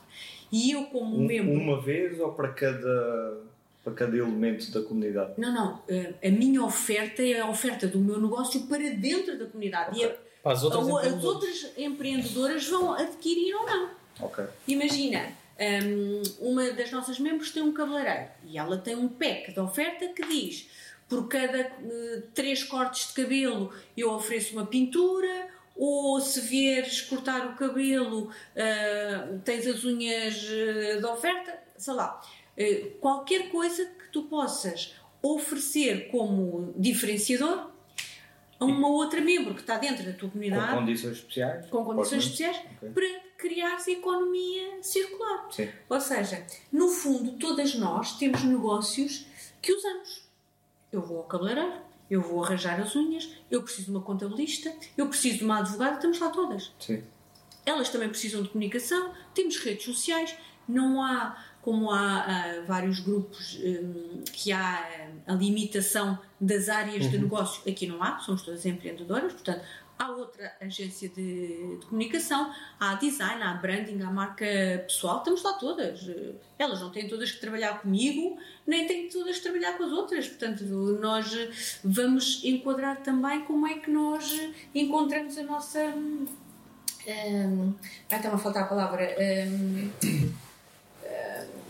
B: E eu, como
A: Um-
B: membro.
A: uma vez ou para cada, para cada elemento da comunidade?
B: Não, não. eh, A minha oferta é a oferta do meu negócio para dentro da comunidade. E a-
D: Para as outras
B: a- as
D: empreendedoras.
B: outras empreendedoras vão adquirir ou não.
A: Ok.
B: Imagina, hum, uma das nossas membros tem um cabeleireiro e ela tem um pack de oferta que diz por cada eh, três cortes de cabelo eu ofereço uma pintura ou se vieres cortar o cabelo eh, tens as unhas de oferta, sei lá. Eh, qualquer coisa que tu possas oferecer como diferenciador a uma outra membro que está dentro da tua
A: Com
B: comunidade
A: condições especiais?
B: com condições especiais
A: Ok.
B: para criar economia circular.
A: Sim.
B: Ou seja, no fundo, todas nós temos negócios que usamos. Eu vou ao cabeleireiro, eu vou arranjar as unhas, eu preciso de uma contabilista, eu preciso de uma advogada, estamos lá todas.
A: Sim.
B: Elas também precisam de comunicação, temos redes sociais, não há, como há vários grupos hum, que há ah, a limitação das áreas de negócio, aqui não há, somos todas empreendedoras, portanto, há outra agência de, de comunicação, há design, há branding, há marca pessoal, estamos lá todas. Elas não têm todas que trabalhar comigo, nem têm todas que trabalhar com as outras, portanto, nós vamos enquadrar também como é que nós encontramos a nossa. hum, Hum, ai, está-me a faltar a palavra. hum, hum,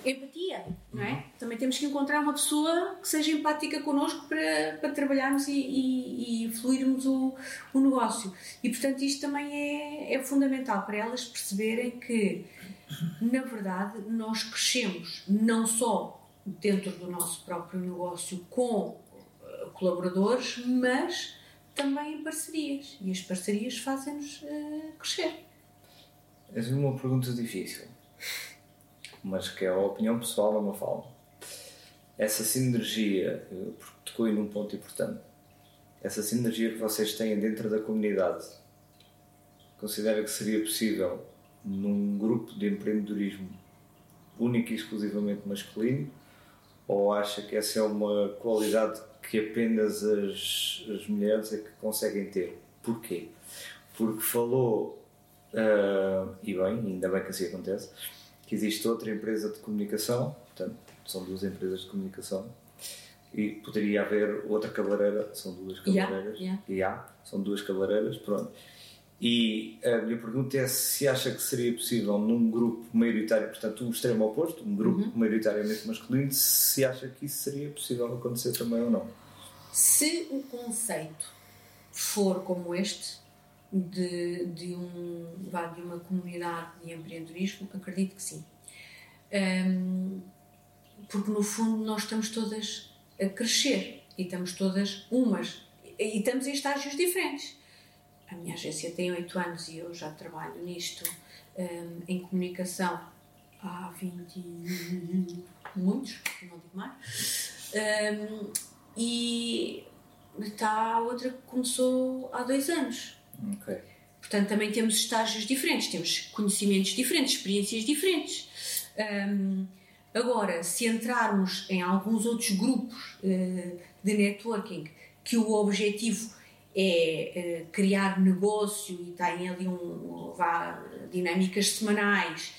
B: empatia, não é? Também temos que encontrar uma pessoa que seja empática connosco para, para trabalharmos e, e, e fluirmos o, o negócio. E portanto, isto também é, é fundamental para elas perceberem que, na verdade, nós crescemos não só dentro do nosso próprio negócio com eh, colaboradores, mas também em parcerias. E as parcerias fazem-nos eh, crescer.
A: Essa é uma pergunta difícil, mas que é a opinião pessoal da Mafalda. Essa sinergia, eh, porque tocou num ponto importante, essa sinergia que vocês têm dentro da comunidade, considera que seria possível num grupo de empreendedorismo único e exclusivamente masculino? Ou acha que essa é uma qualidade que apenas as, as mulheres é que conseguem ter? Porquê? Porque falou, uh, e bem, ainda bem que assim acontece, que existe outra empresa de comunicação, portanto, são duas empresas de comunicação, e poderia haver outra cabeleireira, são duas cabeleireiras,
B: Yeah,
A: e há, são duas cabeleireiras, pronto. E a minha pergunta é se acha que seria possível num grupo maioritário, portanto, o extremo oposto, um grupo
B: Uhum.
A: maioritariamente masculino, se acha que isso seria possível acontecer também ou não.
B: Se o conceito for como este, de, de, um, de uma comunidade de empreendedorismo, acredito que sim. Hum, porque no fundo nós estamos todas a crescer e estamos todas umas e estamos em estágios diferentes. A minha agência tem 8 anos e eu já trabalho nisto hum, em comunicação há 20 e muitos, não digo mais. Hum, e está a outra que começou há dois anos.
A: Ok.
B: Portanto, também temos estágios diferentes, temos conhecimentos diferentes, experiências diferentes. Hum, agora, se entrarmos em alguns outros grupos eh, de networking que o objetivo é eh, criar negócio e têm ali um, vá, dinâmicas semanais,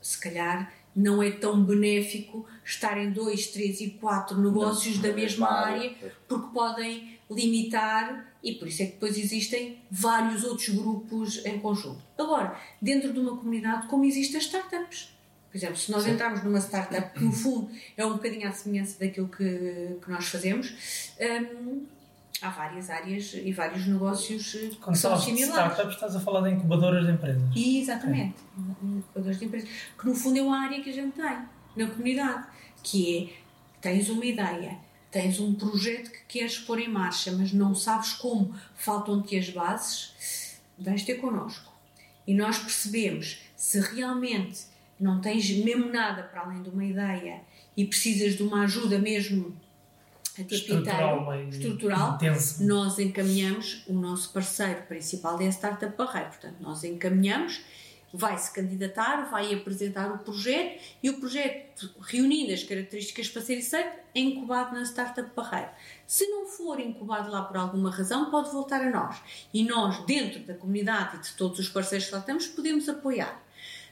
B: se calhar não é tão benéfico estarem dois, três e quatro negócios
A: Não,
B: da mesma área, porque podem limitar e por isso é que depois existem vários outros grupos em conjunto. Agora, dentro de uma comunidade, como existem as startups. Por exemplo, se nós entrarmos numa startup que no fundo é um bocadinho à semelhança daquilo que, que nós fazemos, hum, há várias áreas e vários negócios eh,
C: Quando
B: que são similares.
C: startups, estás a falar de incubadoras de empresas.
B: Exatamente. Incubadoras de empresas. Que no fundo é uma área que a gente tem na comunidade, que é tens uma ideia, tens um projeto que queres pôr em marcha, mas não sabes como, faltam-te as bases, vens ter connosco. E nós percebemos se realmente não tens mesmo nada para além de uma ideia e precisas de uma ajuda mesmo
C: Estrutural, meio
B: estrutural,
C: intenso.
B: nós encaminhamos o nosso parceiro principal é a Startup Barreiro. Portanto, nós encaminhamos, vai se candidatar, vai apresentar o projeto e o projeto, reunindo as características para ser aceito, é incubado na Startup Barreiro. Se não for incubado lá por alguma razão, pode voltar a nós. E nós, dentro da comunidade e de todos os parceiros que lá estamos, podemos apoiar.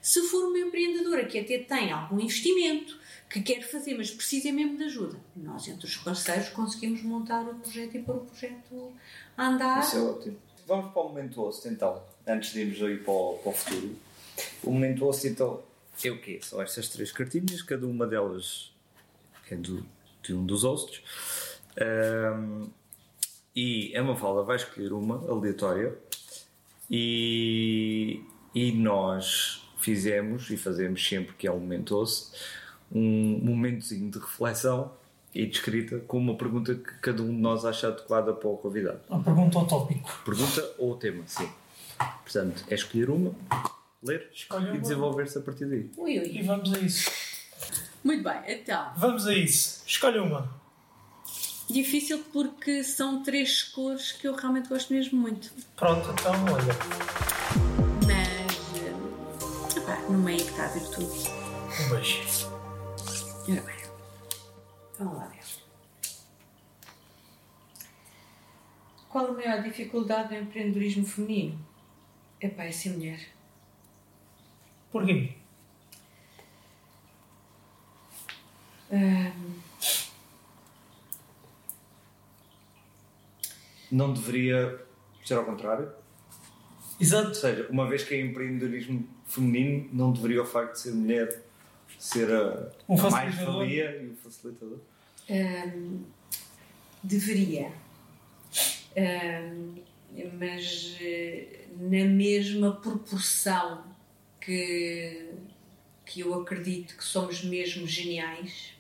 B: Se for uma empreendedora que até tem algum investimento, que quer fazer, mas precisa mesmo de ajuda, nós, entre os parceiros, conseguimos montar o projeto e pôr o projeto a andar.
A: Isso é ótimo. Vamos para o momento osso então, antes de irmos aí para o, para o futuro. O momento osso então é o quê? São estas três cartinhas, cada uma delas é do, de um dos hosts. Ahm, e a Mafalda vai escolher uma aleatória e, e nós fizemos e fazemos sempre que é o momento osso um momentozinho de reflexão e de escrita com uma pergunta que cada um de nós acha adequada para o convidado.
C: Uma pergunta ao tópico.
A: Pergunta ou tema, sim. Portanto, é escolher uma, ler
C: Escolhe
A: e desenvolver-se a partir daí.
B: Ui, ui.
C: E vamos a isso.
B: Muito bem, então.
C: Vamos a isso. Escolhe uma.
B: Difícil porque são três cores que eu realmente gosto mesmo muito.
C: Pronto, então, olha.
B: Mas. eh, epá, no meio é que está a virtude.
C: Um beijo.
B: Ora bem. Vamos lá ver. Qual a maior dificuldade do empreendedorismo feminino? É ser mulher.
C: Porquê?
B: Ahm,
A: Não deveria ser ao contrário? Ou
C: Exato.
A: seja, uma vez que é empreendedorismo feminino, não deveria o facto de ser mulher ser a,
C: Um
A: a mais-valia e o facilitador?
B: Ahm, deveria. Ahm, mas eh, na mesma proporção que, que eu acredito que somos mesmo geniais,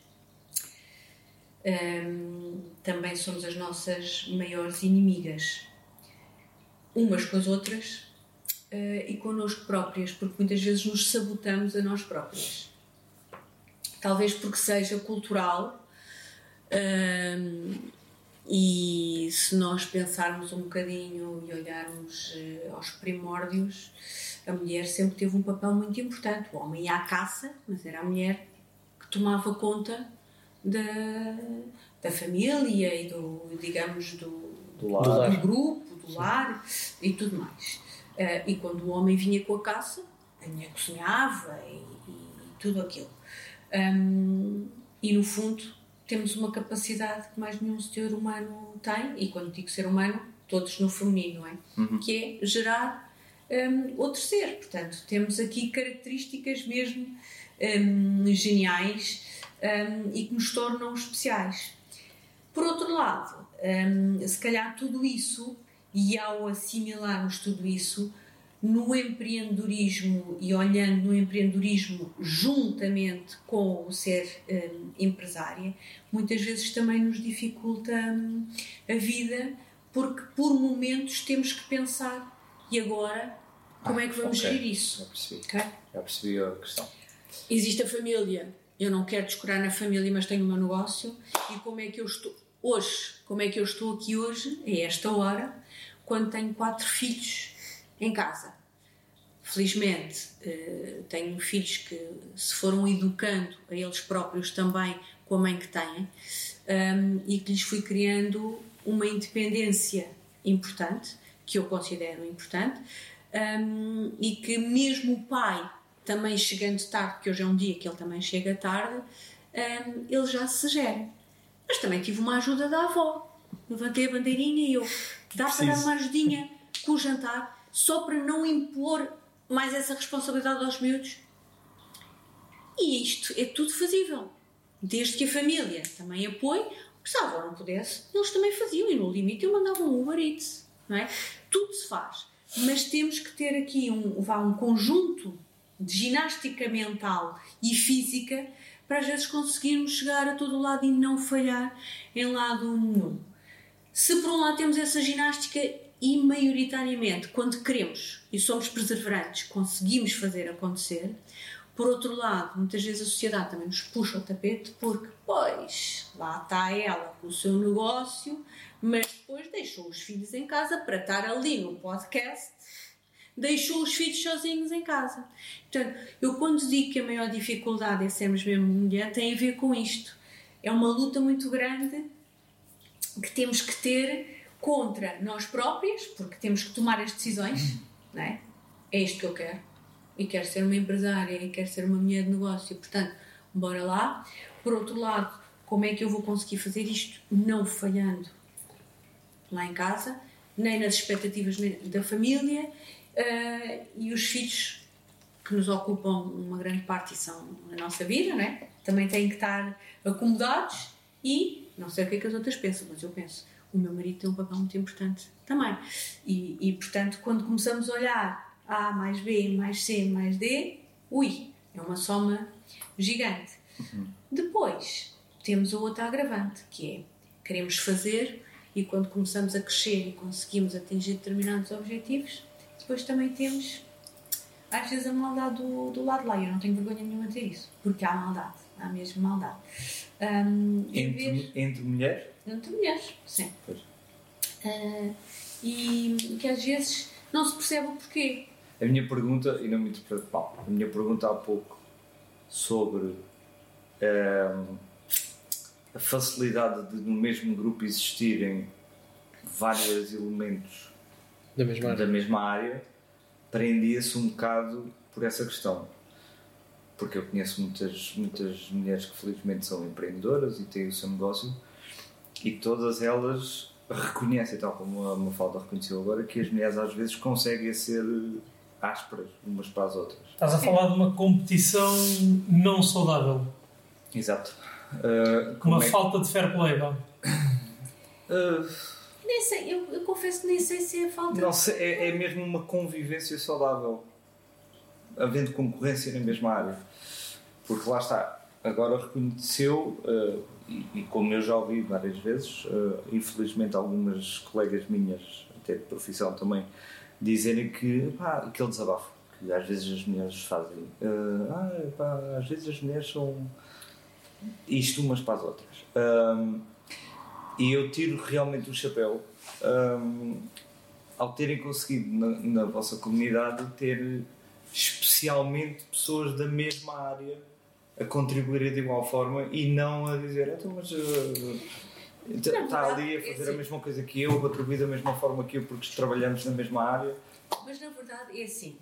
B: ahm, também somos as nossas maiores inimigas. Umas com as outras eh, e connosco próprias, porque muitas vezes nos sabotamos a nós próprias. Talvez porque seja cultural Hum, e se nós pensarmos um bocadinho e olharmos eh, aos primórdios, a mulher sempre teve um papel muito importante. O homem ia à caça, mas era a mulher que tomava conta da, da família e do, digamos, do,
A: do lar.
D: Do
B: do grupo, do lar e tudo mais. Eh, e quando o homem vinha com a caça, a mulher cozinhava e, e tudo aquilo. Hum, e no fundo, temos uma capacidade que mais nenhum ser humano tem, e quando digo ser humano, todos no feminino, não é? Que é gerar hum, outro ser. Portanto, temos aqui características mesmo hum, geniais hum, e que nos tornam especiais. Por outro lado, se calhar tudo isso, e ao assimilarmos tudo isso, no empreendedorismo e olhando no empreendedorismo juntamente com o ser hum, empresária, muitas vezes também nos dificulta hum, a vida, porque por momentos temos que pensar e agora como
A: Ah,
B: é que vamos
A: ok.
B: gerir isso?
A: Já percebi.
B: ok?
A: Já percebi a questão.
B: Existe a família. Eu não quero descurar na família, mas tenho o meu negócio. E como é que eu estou hoje? Como é que eu estou aqui hoje, a esta hora, quando tenho quatro filhos em casa? Felizmente, eh, tenho filhos que se foram educando a eles próprios também com a mãe que têm hum, e que lhes fui criando uma independência importante, que eu considero importante, hum, e que mesmo o pai, também chegando tarde, que hoje é um dia que ele também chega tarde, hum, ele já se gera. Mas também tive uma ajuda da avó. Levantei a bandeirinha e eu, dá para dar uma ajudinha com o jantar, só para não impor mais essa responsabilidade aos miúdos. E isto é tudo fazível. Desde que a família também apoie, porque se a avó não pudesse, eles também faziam e no limite eu mandava um Uber Eats. Não é? Tudo se faz. Mas temos que ter aqui um, um conjunto de ginástica mental e física para às vezes conseguirmos chegar a todo lado e não falhar em lado nenhum. Se por um lado temos essa ginástica e maioritariamente quando queremos e somos perseverantes conseguimos fazer acontecer, por outro lado, muitas vezes a sociedade também nos puxa o tapete porque, pois, lá está ela com o seu negócio, mas depois deixou os filhos em casa para estar ali no podcast, deixou os filhos sozinhos em casa. Portanto, eu quando digo que a maior dificuldade é sermos mesmo mulher, tem a ver com isto. É uma luta muito grande que temos que ter contra nós próprias, porque temos que tomar as decisões, não é? É isto que eu quero. E quero ser uma empresária, e quero ser uma mulher de negócio, portanto, bora lá. Por outro lado, como é que eu vou conseguir fazer isto não falhando lá em casa, nem nas expectativas da família eh, e os filhos que nos ocupam uma grande parte e são a nossa vida, não é? Também têm que estar acomodados e não sei o que é que as outras pensam, mas eu penso, o meu marido tem um papel muito importante também. E, e portanto, quando começamos a olhar A mais B mais C mais D, ui, é uma soma gigante. Depois, temos a outra agravante, que é queremos fazer e quando começamos a crescer e conseguimos atingir determinados objetivos, depois também temos às vezes a maldade do, do lado lá. Eu não tenho vergonha nenhuma de dizer isso, porque há maldade, há mesmo maldade. Vez-
A: Entre, entre mulheres?
B: entre mulheres, sim. Ah, e que às vezes não se percebe o porquê.
A: A minha pergunta, e não me interprete mal, a minha pergunta há pouco sobre ehm, a facilidade de no mesmo grupo existirem vários elementos
D: Da mesma área.
A: da mesma área, prendia-se um bocado por essa questão. Porque eu conheço muitas, muitas mulheres que felizmente são empreendedoras e têm o seu negócio e todas elas reconhecem, tal como a Mafalda reconheceu agora, que as mulheres às vezes conseguem ser ásperas umas para as outras.
C: Estás a falar de uma competição não saudável.
A: Exato. Uh,
C: Uma
A: é
C: falta de fair play. vá.
A: Uh,
B: Nem sei, eu, eu confesso que nem sei se é falta
A: Não sei, é, é mesmo uma convivência saudável, havendo concorrência na mesma área. Porque lá está, agora reconheceu, eh, e, e como eu já ouvi várias vezes, eh, infelizmente algumas colegas minhas, até de profissão também, dizerem que pá, aquele desabafo que às vezes as mulheres fazem. eh, ah, pá, às vezes as mulheres são isto umas para as outras. Ahm, e eu tiro realmente o chapéu ahm, ao terem conseguido na, na vossa comunidade ter especialmente pessoas da mesma área a contribuírem de igual forma e não a dizer então mas uh, Está tá ali a
B: é
A: fazer
B: assim.
A: a mesma coisa que eu, atribuir da mesma forma que eu, porque trabalhamos na mesma área.
B: Mas na verdade é assim.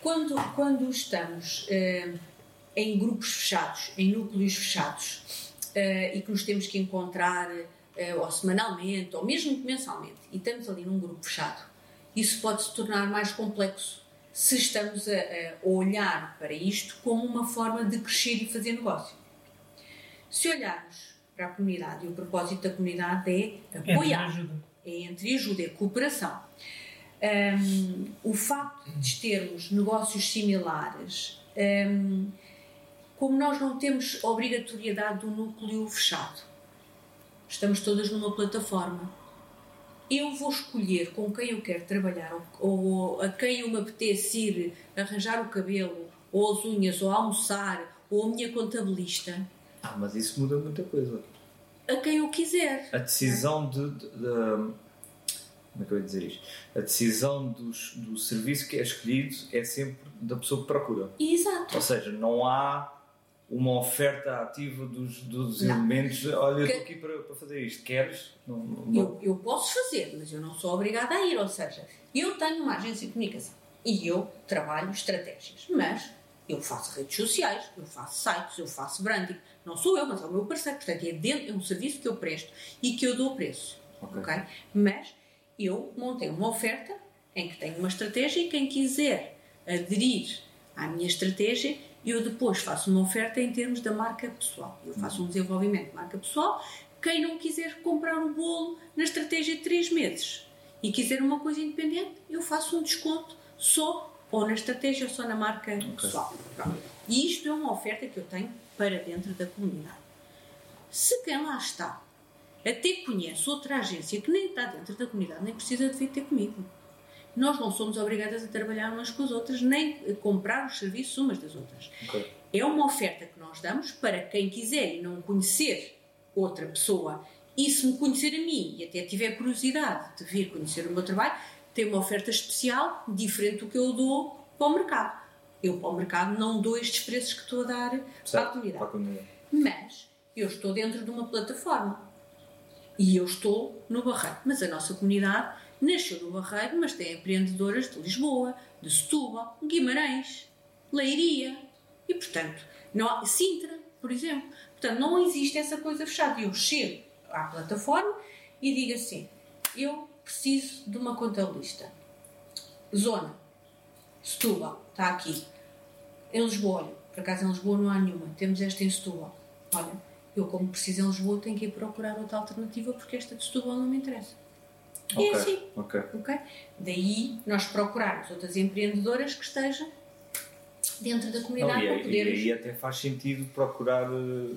B: Quando, quando estamos eh, em grupos fechados, em núcleos fechados, eh, e que nos temos que encontrar eh, ou semanalmente, ou mesmo mensalmente, e estamos ali num grupo fechado, isso pode se tornar mais complexo se estamos a, a olhar para isto como uma forma de crescer e fazer negócio. Se olharmos para a comunidade, e o propósito da comunidade é
C: Entre
B: apoiar
C: ajuda.
B: é entre ajuda, é cooperação. Hum, o facto de termos negócios similares, hum, como nós não temos obrigatoriedade do núcleo fechado, estamos todas numa plataforma. Eu vou escolher com quem eu quero trabalhar, ou, ou a quem eu me apetece ir arranjar o cabelo, ou as unhas, ou almoçar, ou a minha contabilista,
A: Ah, mas isso muda muita coisa.
B: a quem eu quiser.
A: A decisão de. de- de- como é que eu ia dizer isto? A decisão dos- do serviço que é escolhido é sempre da pessoa que procura.
B: Exato.
A: Ou seja, não há uma oferta ativa dos, dos
B: Não.
A: elementos. Olha, eu
B: Que-
A: estou aqui para, para fazer isto. Queres? Não, não-
B: Eu, eu posso fazer, mas eu não sou obrigada a ir. Ou seja, eu tenho uma agência de comunicação e eu trabalho estratégias, mas eu faço redes sociais, eu faço sites, eu faço branding. Não sou eu, mas é o meu parceiro. Portanto, é, dentro, é um serviço que eu presto e que eu dou preço.
A: Ok.
B: ok? Mas eu montei uma oferta em que tenho uma estratégia e quem quiser aderir à minha estratégia, eu depois faço uma oferta em termos da marca pessoal. Eu faço um desenvolvimento de marca pessoal. Quem não quiser comprar o bolo na estratégia de 3 meses e quiser uma coisa independente, eu faço um desconto só ou na estratégia ou só na marca pessoal. Pronto. E isto é uma oferta que eu tenho para dentro da comunidade. Se quem lá está até conhece outra agência que nem está dentro da comunidade, nem precisa de vir ter comigo. Nós não somos obrigadas a trabalhar umas com as outras, nem a comprar os serviços umas das outras.
A: Ok.
B: É uma oferta que nós damos para quem quiser e não conhecer outra pessoa e se me conhecer a mim e até tiver curiosidade de vir conhecer o meu trabalho, tem uma oferta especial, diferente do que eu dou para o mercado. Eu para o mercado não dou estes preços que estou a dar para a
A: Certo?
B: comunidade.
A: Para a comunidade.
B: Mas eu estou dentro de uma plataforma e eu estou no Barreiro. Mas a nossa comunidade nasceu no Barreiro, mas tem empreendedoras de Lisboa, de Setúbal, Guimarães, Leiria e, portanto, não há, Sintra, por exemplo. Portanto, não existe essa coisa fechada. Eu chego à plataforma e digo assim: eu preciso de uma contabilista. Zona, Setúbal, está aqui. Em Lisboa, olha, por acaso em Lisboa não há nenhuma, temos esta em Setúbal. Olha, eu como preciso em Lisboa tenho que ir procurar outra alternativa porque esta de Setúbal não me interessa.
A: Ok.
B: É assim,
A: Ok.
B: ok? Daí nós procurarmos outras empreendedoras que estejam dentro da
A: Não,
B: comunidade
A: e,
B: para
A: e aí até faz sentido procurar eh,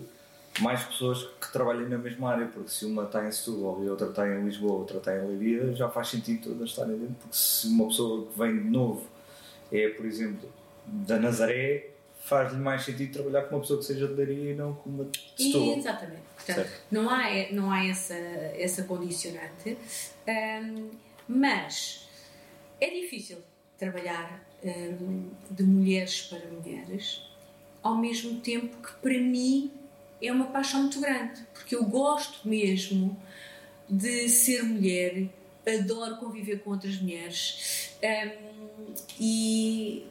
A: mais pessoas que trabalhem na mesma área, porque se uma está em Setúbal e outra está em Lisboa, outra está em Leiria, já faz sentido todas estarem dentro, porque se uma pessoa que vem de novo é, por exemplo, da Nazaré, faz-lhe mais sentido trabalhar com uma pessoa que seja de Leiria e não com uma de Setúbal.
B: Exatamente. Portanto,
A: Certo.
B: não há, não há essa, essa condicionante, hum, mas é difícil trabalhar hum, de mulheres para mulheres, ao mesmo tempo que para mim é uma paixão muito grande, porque eu gosto mesmo de ser mulher, adoro conviver com outras mulheres hum, e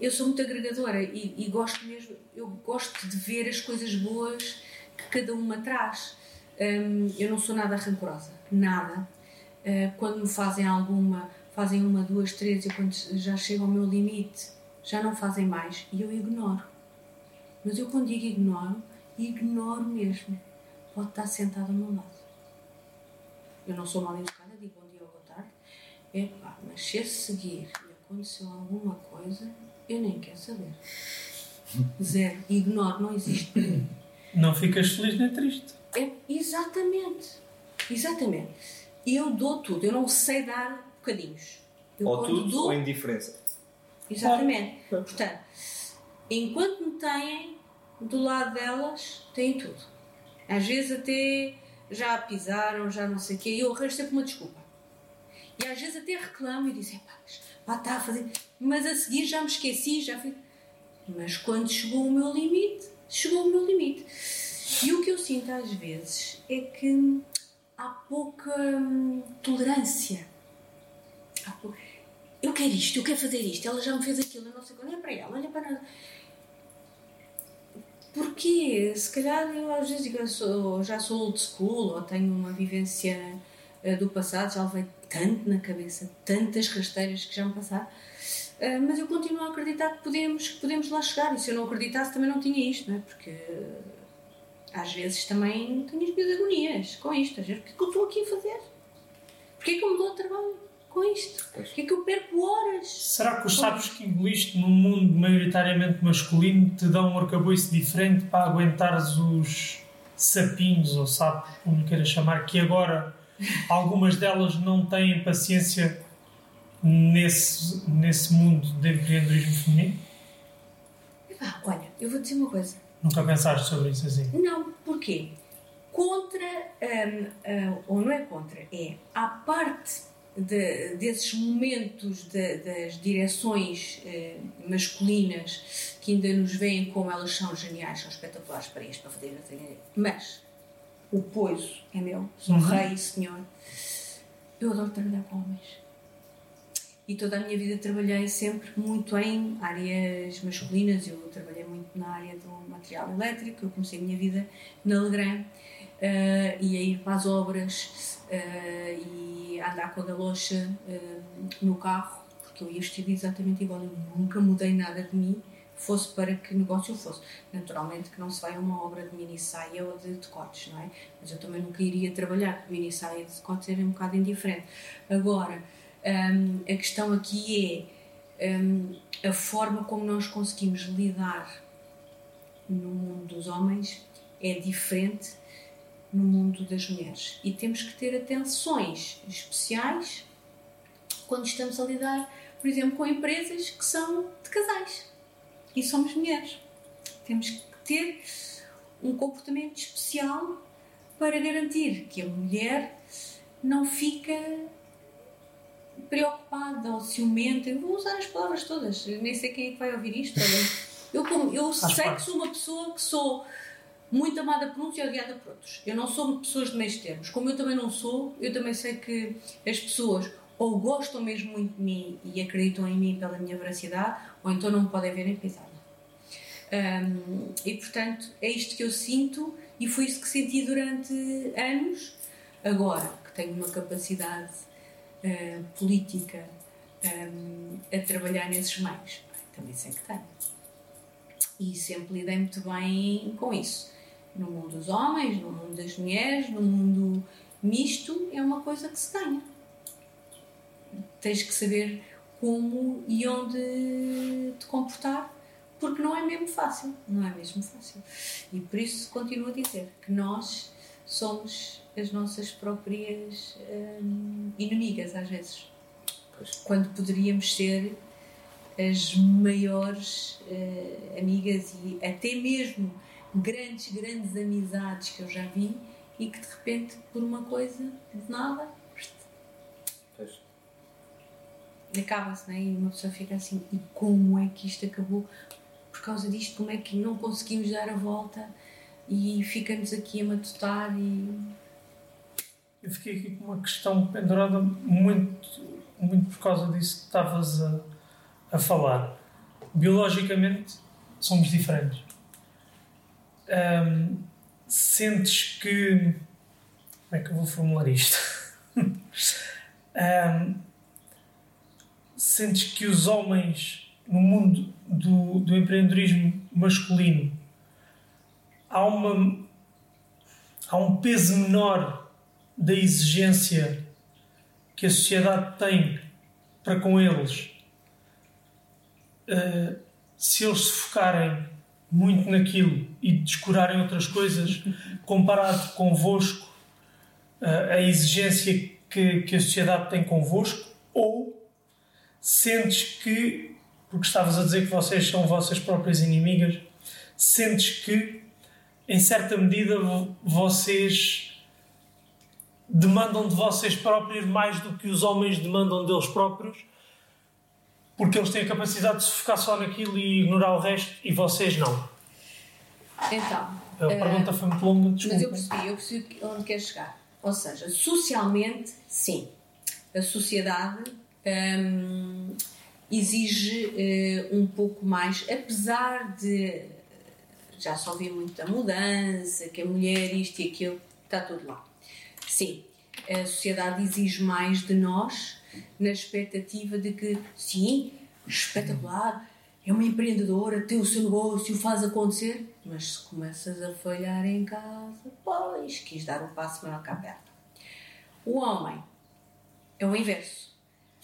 B: eu sou muito agregadora e, e gosto mesmo, eu gosto de ver as coisas boas que cada uma traz. Hum, eu não sou nada rancorosa, nada. Uh, quando me fazem alguma, fazem uma, duas, três, e quando já chego ao meu limite, já não fazem mais e eu ignoro. Mas eu quando digo ignoro, ignoro mesmo. Pode estar sentado ao meu lado. Eu não sou mal educada, digo bom dia ou boa tarde. Epá, mas se a seguir lhe aconteceu alguma coisa, eu nem quero saber. Zero. Ignoro, não existe para mim.
C: Não ficas feliz nem triste.
B: É, exatamente. Exatamente. Eu dou tudo. Eu não sei dar bocadinhos. Eu
A: Ou tudo
B: dou,
A: ou indiferença.
B: Exatamente. Portanto, enquanto me têm do lado delas, têm tudo. Às vezes até já pisaram, já não sei o quê, e eu arranjo sempre uma desculpa. E às vezes até reclamo e dizem, pá, está a fazer. Mas a seguir já me esqueci, já fui. Mas quando chegou o meu limite, chegou o meu limite. E o que eu sinto às vezes é que há pouca hum, tolerância. Há pou... Eu quero isto, eu quero fazer isto, ela já me fez aquilo, eu não sei quando. Olha para ela, olha para ela. Porquê? Se calhar eu às vezes digo, sou, já sou old school ou tenho uma vivência do passado, já levei tanto na cabeça, tantas rasteiras que já me passaram. Uh, mas eu continuo a acreditar que podemos, que podemos lá chegar. E se eu não acreditasse, também não tinha isto, não é? Porque uh, às vezes também tenho as minhas agonias com isto. Às vezes, porque é que eu estou aqui a fazer? Porquê é que eu me dou trabalho com isto? Porquê é que eu perco horas?
C: Será que os sabes que engoliste num mundo maioritariamente masculino te dão um arcabouço diferente para aguentares os sapinhos, ou sabe como queiras chamar, que agora algumas delas não têm paciência nesse, nesse mundo de empreendedorismo feminino?
B: Ah, olha, eu vou dizer uma coisa.
C: Nunca pensaste sobre isso assim?
B: Não, porquê? Contra, um, uh, ou não é contra, é à parte de, desses momentos de, das direções uh, masculinas que ainda nos veem como elas são geniais, são espetaculares para isto, para fazer mas o poiso é meu, sou uhum. rei e senhor. Eu adoro trabalhar com homens. E toda a minha vida trabalhei sempre muito em áreas masculinas. Eu trabalhei muito na área do material elétrico. Eu comecei a minha vida na Legrand. Uh, e a ir para as obras uh, e a andar com a galocha uh, no carro, porque eu ia vestido exatamente igual. Eu nunca mudei nada de mim fosse para que negócio fosse. Naturalmente que não se vai a uma obra de mini saia ou de decotes, não é? Mas eu também nunca iria trabalhar, porque mini saia e decotes era um bocado indiferente. Agora, um, a questão aqui é um, a forma como nós conseguimos lidar no mundo dos homens é diferente no mundo das mulheres. E temos que ter atenções especiais quando estamos a lidar, por exemplo, com empresas que são de casais e somos mulheres. Temos que ter um comportamento especial para garantir que a mulher não fica preocupada ou ciumenta. Eu vou usar as palavras todas, nem sei quem é que vai ouvir isto. Eu, como, eu sei que sou uma pessoa que sou muito amada por uns e odiada por outros. Eu não sou pessoas de meios termos. Como eu também não sou, eu também sei que as pessoas ou gostam mesmo muito de mim e acreditam em mim pela minha veracidade, ou então não me podem ver nem pisar. Um, e portanto é isto que eu sinto e foi isso que senti durante anos. Agora que tenho uma capacidade uh, política um, a trabalhar nesses meios, também sei que tenho. E sempre lidei muito bem com isso. No mundo dos homens, no mundo das mulheres, no mundo misto, é uma coisa que se ganha tens que saber como e onde te comportar, porque não é mesmo fácil, não é mesmo fácil. E por isso continuo a dizer que nós somos as nossas próprias hum, inimigas às vezes, pois. quando poderíamos ser as maiores uh, amigas e até mesmo grandes, grandes amizades que eu já vi e que de repente por uma coisa de nada acaba-se, né? E uma pessoa fica assim: e como é que isto acabou? Por causa disto, como é que não conseguimos dar a volta e fica-nos aqui a matutar? E...
C: Eu fiquei aqui com uma questão pendurada muito, muito por causa disso que estavas a, a falar. Biologicamente, somos diferentes. Um, sentes que. Como é que eu vou formular isto? um, sentes que os homens no mundo do, do empreendedorismo masculino há uma há um peso menor da exigência que a sociedade tem para com eles uh, se eles se focarem muito naquilo e descurarem outras coisas comparado convosco uh, a exigência que, que a sociedade tem convosco ou sentes que, porque estavas a dizer que vocês são vossas próprias inimigas, sentes que, em certa medida, vocês demandam de vocês próprios mais do que os homens demandam deles próprios, porque eles têm a capacidade de se focar só naquilo e ignorar o resto, e vocês não.
B: Então.
C: A pergunta foi muito longa,
B: Mas eu
C: desculpa.
B: percebi, eu percebi onde quer chegar. Ou seja, socialmente, sim. A sociedade hum, exige eh, um pouco mais, apesar de já só vi muita mudança, que a mulher isto e aquilo, está tudo lá. Sim, a sociedade exige mais de nós na expectativa de que, sim, espetacular, é uma empreendedora, tem o seu negócio, faz acontecer, mas se começas a falhar em casa, pois, quis dar um passo maior a perna. O homem é o inverso.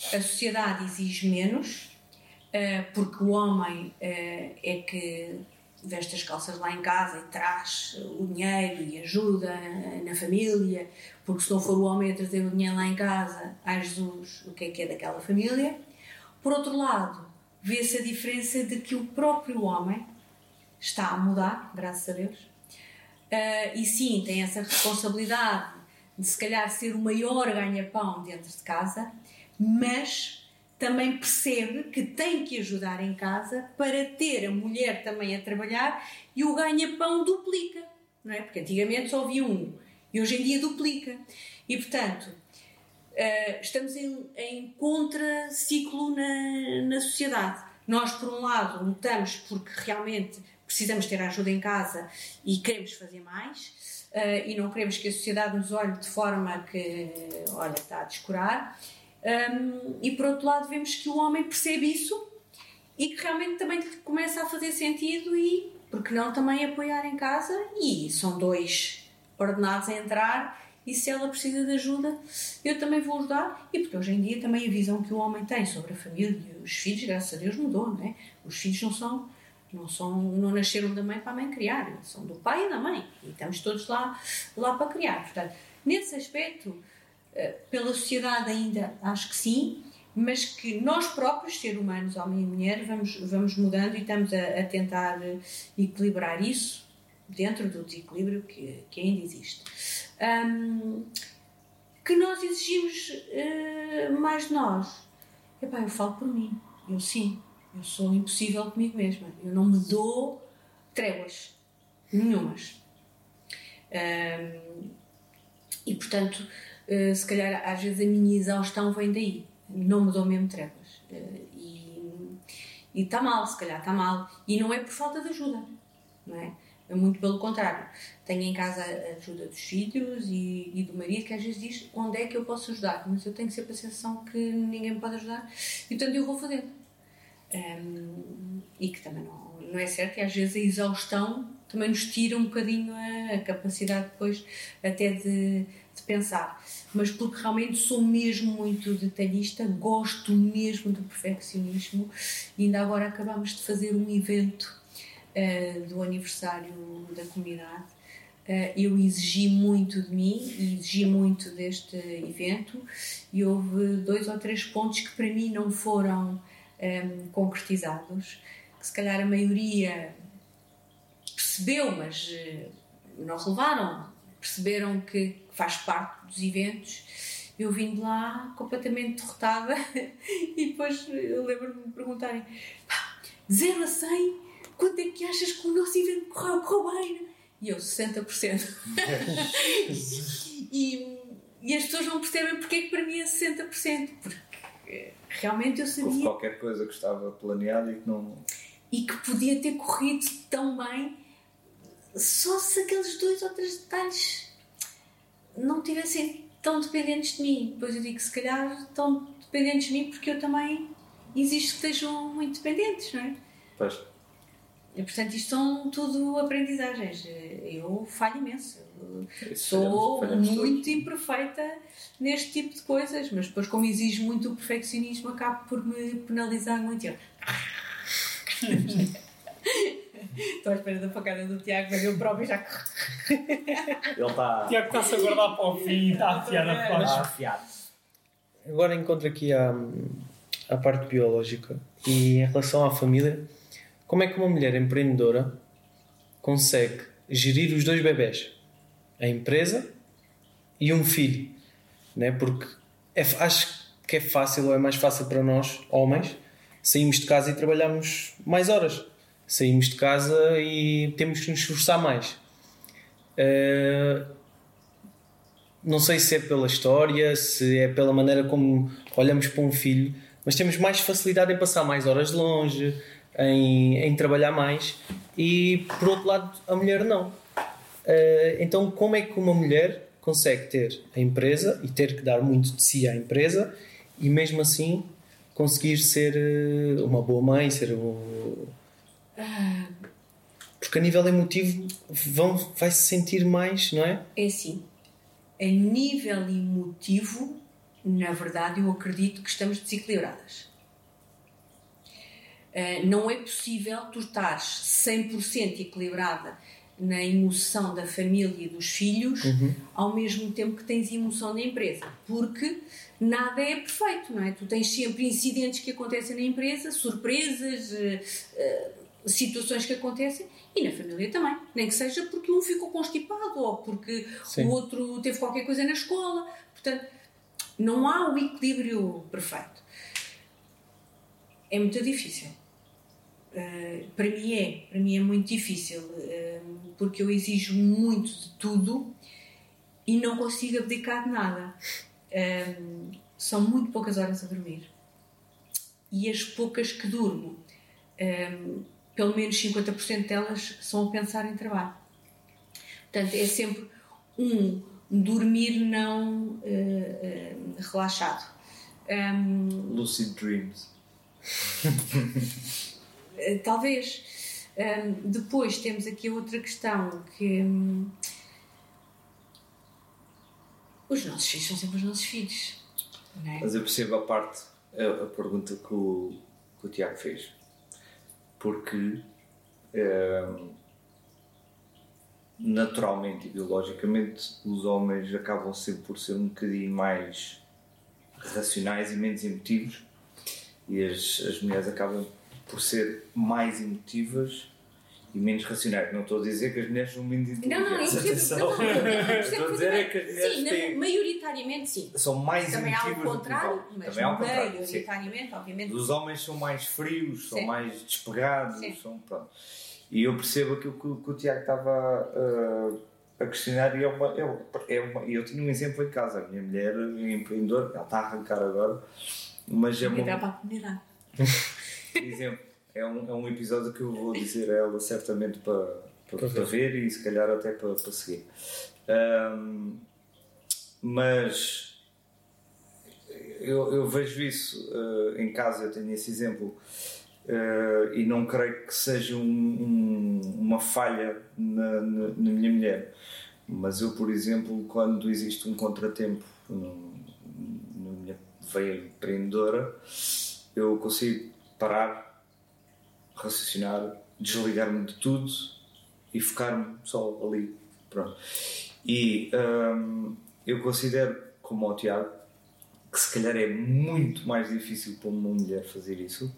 B: A sociedade exige menos, eh, porque o homem eh, é que veste as calças lá em casa e traz o dinheiro e ajuda eh, na família, porque se não for o homem a trazer o dinheiro lá em casa, ai Jesus, o que é que é daquela família? Por outro lado, vê-se a diferença de que o próprio homem está a mudar, graças a Deus, Uh, e sim, tem essa responsabilidade de se calhar ser o maior ganha-pão dentro de casa, mas também percebe que tem que ajudar em casa para ter a mulher também a trabalhar e o ganha-pão duplica, não é? Porque antigamente só havia um e hoje em dia duplica. E portanto, uh, estamos em, em contraciclo na, na sociedade. Nós, por um lado, lutamos porque realmente precisamos ter ajuda em casa e queremos fazer mais uh, e não queremos que a sociedade nos olhe de forma que, olha, está a descurar. Um, e por outro lado, vemos que o homem percebe isso e que realmente também começa a fazer sentido e, porque não, também apoiar em casa. E são dois ordenados a entrar. E se ela precisa de ajuda, eu também vou ajudar. E porque hoje em dia também a visão que o homem tem sobre a família e os filhos, graças a Deus, mudou, não é? Os filhos não são não, são, não nasceram da mãe para a mãe criar, são do pai e da mãe. E estamos todos lá, lá para criar. Portanto, nesse aspecto, pela sociedade ainda acho que sim, mas que nós próprios, seres humanos, homem e mulher, vamos, vamos mudando e estamos a, a tentar equilibrar isso dentro do desequilíbrio que, que ainda existe. Um, que nós exigimos uh, mais de nós. Epá, eu falo por mim, eu sim, eu sou impossível comigo mesma. Eu não me dou tréguas. Nenhumas. Um, e, portanto, uh, se calhar às vezes a minha exaustão vem daí. Não me dou mesmo tréguas. Uh, e está mal, se calhar está mal. E não é por falta de ajuda. Não é? É muito pelo contrário. Tenho em casa a ajuda dos filhos e, e, do marido que às vezes diz onde é que eu posso ajudar. Mas eu tenho sempre a sensação que ninguém me pode ajudar. E portanto eu vou fazendo. Um, e que também não, não é certo, e às vezes a exaustão também nos tira um bocadinho a, a capacidade depois até de, de, pensar. Mas porque realmente sou mesmo muito detalhista, gosto mesmo do perfeccionismo, e ainda agora acabamos de fazer um evento uh, do aniversário da comunidade. Uh, eu exigi muito de mim e exigi muito deste evento, e houve dois ou três pontos que para mim não foram um, concretizados, que se calhar a maioria percebeu, mas uh, não relevaram, perceberam que faz parte dos eventos. Eu vim de lá completamente derrotada e depois eu lembro-me de me perguntarem: 0 a 100, quanto é que achas que o nosso evento correu, correu bem? E eu, 60%. e, e as pessoas não percebem porque é que para mim é 60%. Porque realmente eu sabia.
A: Houve qualquer coisa que estava planeada e que não.
B: E que podia ter corrido tão bem só se aqueles dois ou três detalhes não tivessem tão dependentes de mim. Depois eu digo se calhar estão dependentes de mim porque eu também exijo que estejam muito dependentes, não é?
A: Pois.
B: E, portanto, isto são tudo aprendizagens. Eu falho imenso. Sou
A: falhamos- falhamos
B: muito
A: todos.
B: imperfeita neste tipo de coisas, mas depois, como exijo muito o perfeccionismo, acabo por me penalizar muito. Eu... Estou à espera da facada do Tiago, mas eu próprio já.
A: Ele está
C: Tiago está-se a guardar para o fim e está a afiar a
A: está afiado.
D: Agora encontro aqui a, a parte biológica e em relação à família, como é que uma mulher empreendedora consegue gerir os dois bebés? A empresa e um filho, né? Porque é, acho que é fácil ou é mais fácil para nós, homens, sairmos de casa e trabalharmos mais horas. Saímos de casa e temos que nos esforçar mais. Uh, não sei se é pela história, se é pela maneira como olhamos para um filho, mas temos mais facilidade em passar mais horas longe, em, em trabalhar mais, e por outro lado, a mulher não. Uh, então, como é que uma mulher consegue ter a empresa e ter que dar muito de si à empresa e mesmo assim conseguir ser uh, uma boa mãe, ser um. Porque a nível emotivo vão, vai se sentir mais, não é?
B: É assim. A nível emotivo, na verdade, eu acredito que estamos desequilibradas. Uh, não é possível tu estares 100% equilibrada na emoção da família e dos filhos uhum. ao mesmo tempo que tens emoção da empresa, porque nada é perfeito, não é? Tu tens sempre incidentes que acontecem na empresa, surpresas, uh, uh, situações que acontecem e na família também, nem que seja porque um ficou constipado ou porque Sim. o outro teve qualquer coisa na escola, portanto não há o equilíbrio perfeito. É muito difícil Uh, para mim é, para mim é muito difícil, uh, porque eu exijo muito de tudo e não consigo abdicar de nada. Uh, são muito poucas horas a dormir. E as poucas que durmo, pelo menos 50% delas são a pensar em trabalho. Portanto, é sempre um dormir não relaxado.
A: Um, Lucid Dreams.
B: Eh, talvez. Um, depois temos aqui outra questão que um, os nossos filhos são sempre os nossos filhos. É?
A: Mas eu percebo a parte, a, a pergunta que o, que o, Tiago fez. Porque um, naturalmente e biologicamente os homens acabam sempre por ser um bocadinho mais racionais e menos emotivos. E as, as mulheres acabam por ser mais emotivas e menos racionais. Não estou a dizer que as mulheres são menos inteligentes. Não, não, isso. Não, não, não, estou a dizer é que as mulheres
B: sim,
A: têm,
B: maioritariamente sim.
A: São mais
B: Também há o contrário, mas Também há o contrário, maioritariamente, sim. obviamente.
A: Os homens são mais frios, são sim. mais despegados, sim. são pronto. E eu percebo aquilo que, que o Tiago estava uh, a questionar e é uma, é, uma, é uma, eu tinha um exemplo em casa. A minha mulher é empreendedora, ela está a arrancar agora, mas é
B: uma... para a
A: exemplo, é um, é um episódio que eu vou dizer a ela certamente para, para, para ver e se calhar até para, para seguir. Um, mas eu, eu, vejo isso uh, em casa, eu tenho esse exemplo. Uh, e não creio que seja um, um, uma falha na, na, na, minha mulher. Mas eu, por exemplo, quando existe um contratempo na minha veia empreendedora, eu consigo parar, raciocinar, desligar-me de tudo e focar-me só ali. Pronto. E hum, eu considero, como o Tiago, que se calhar é muito mais difícil para uma mulher fazer isso,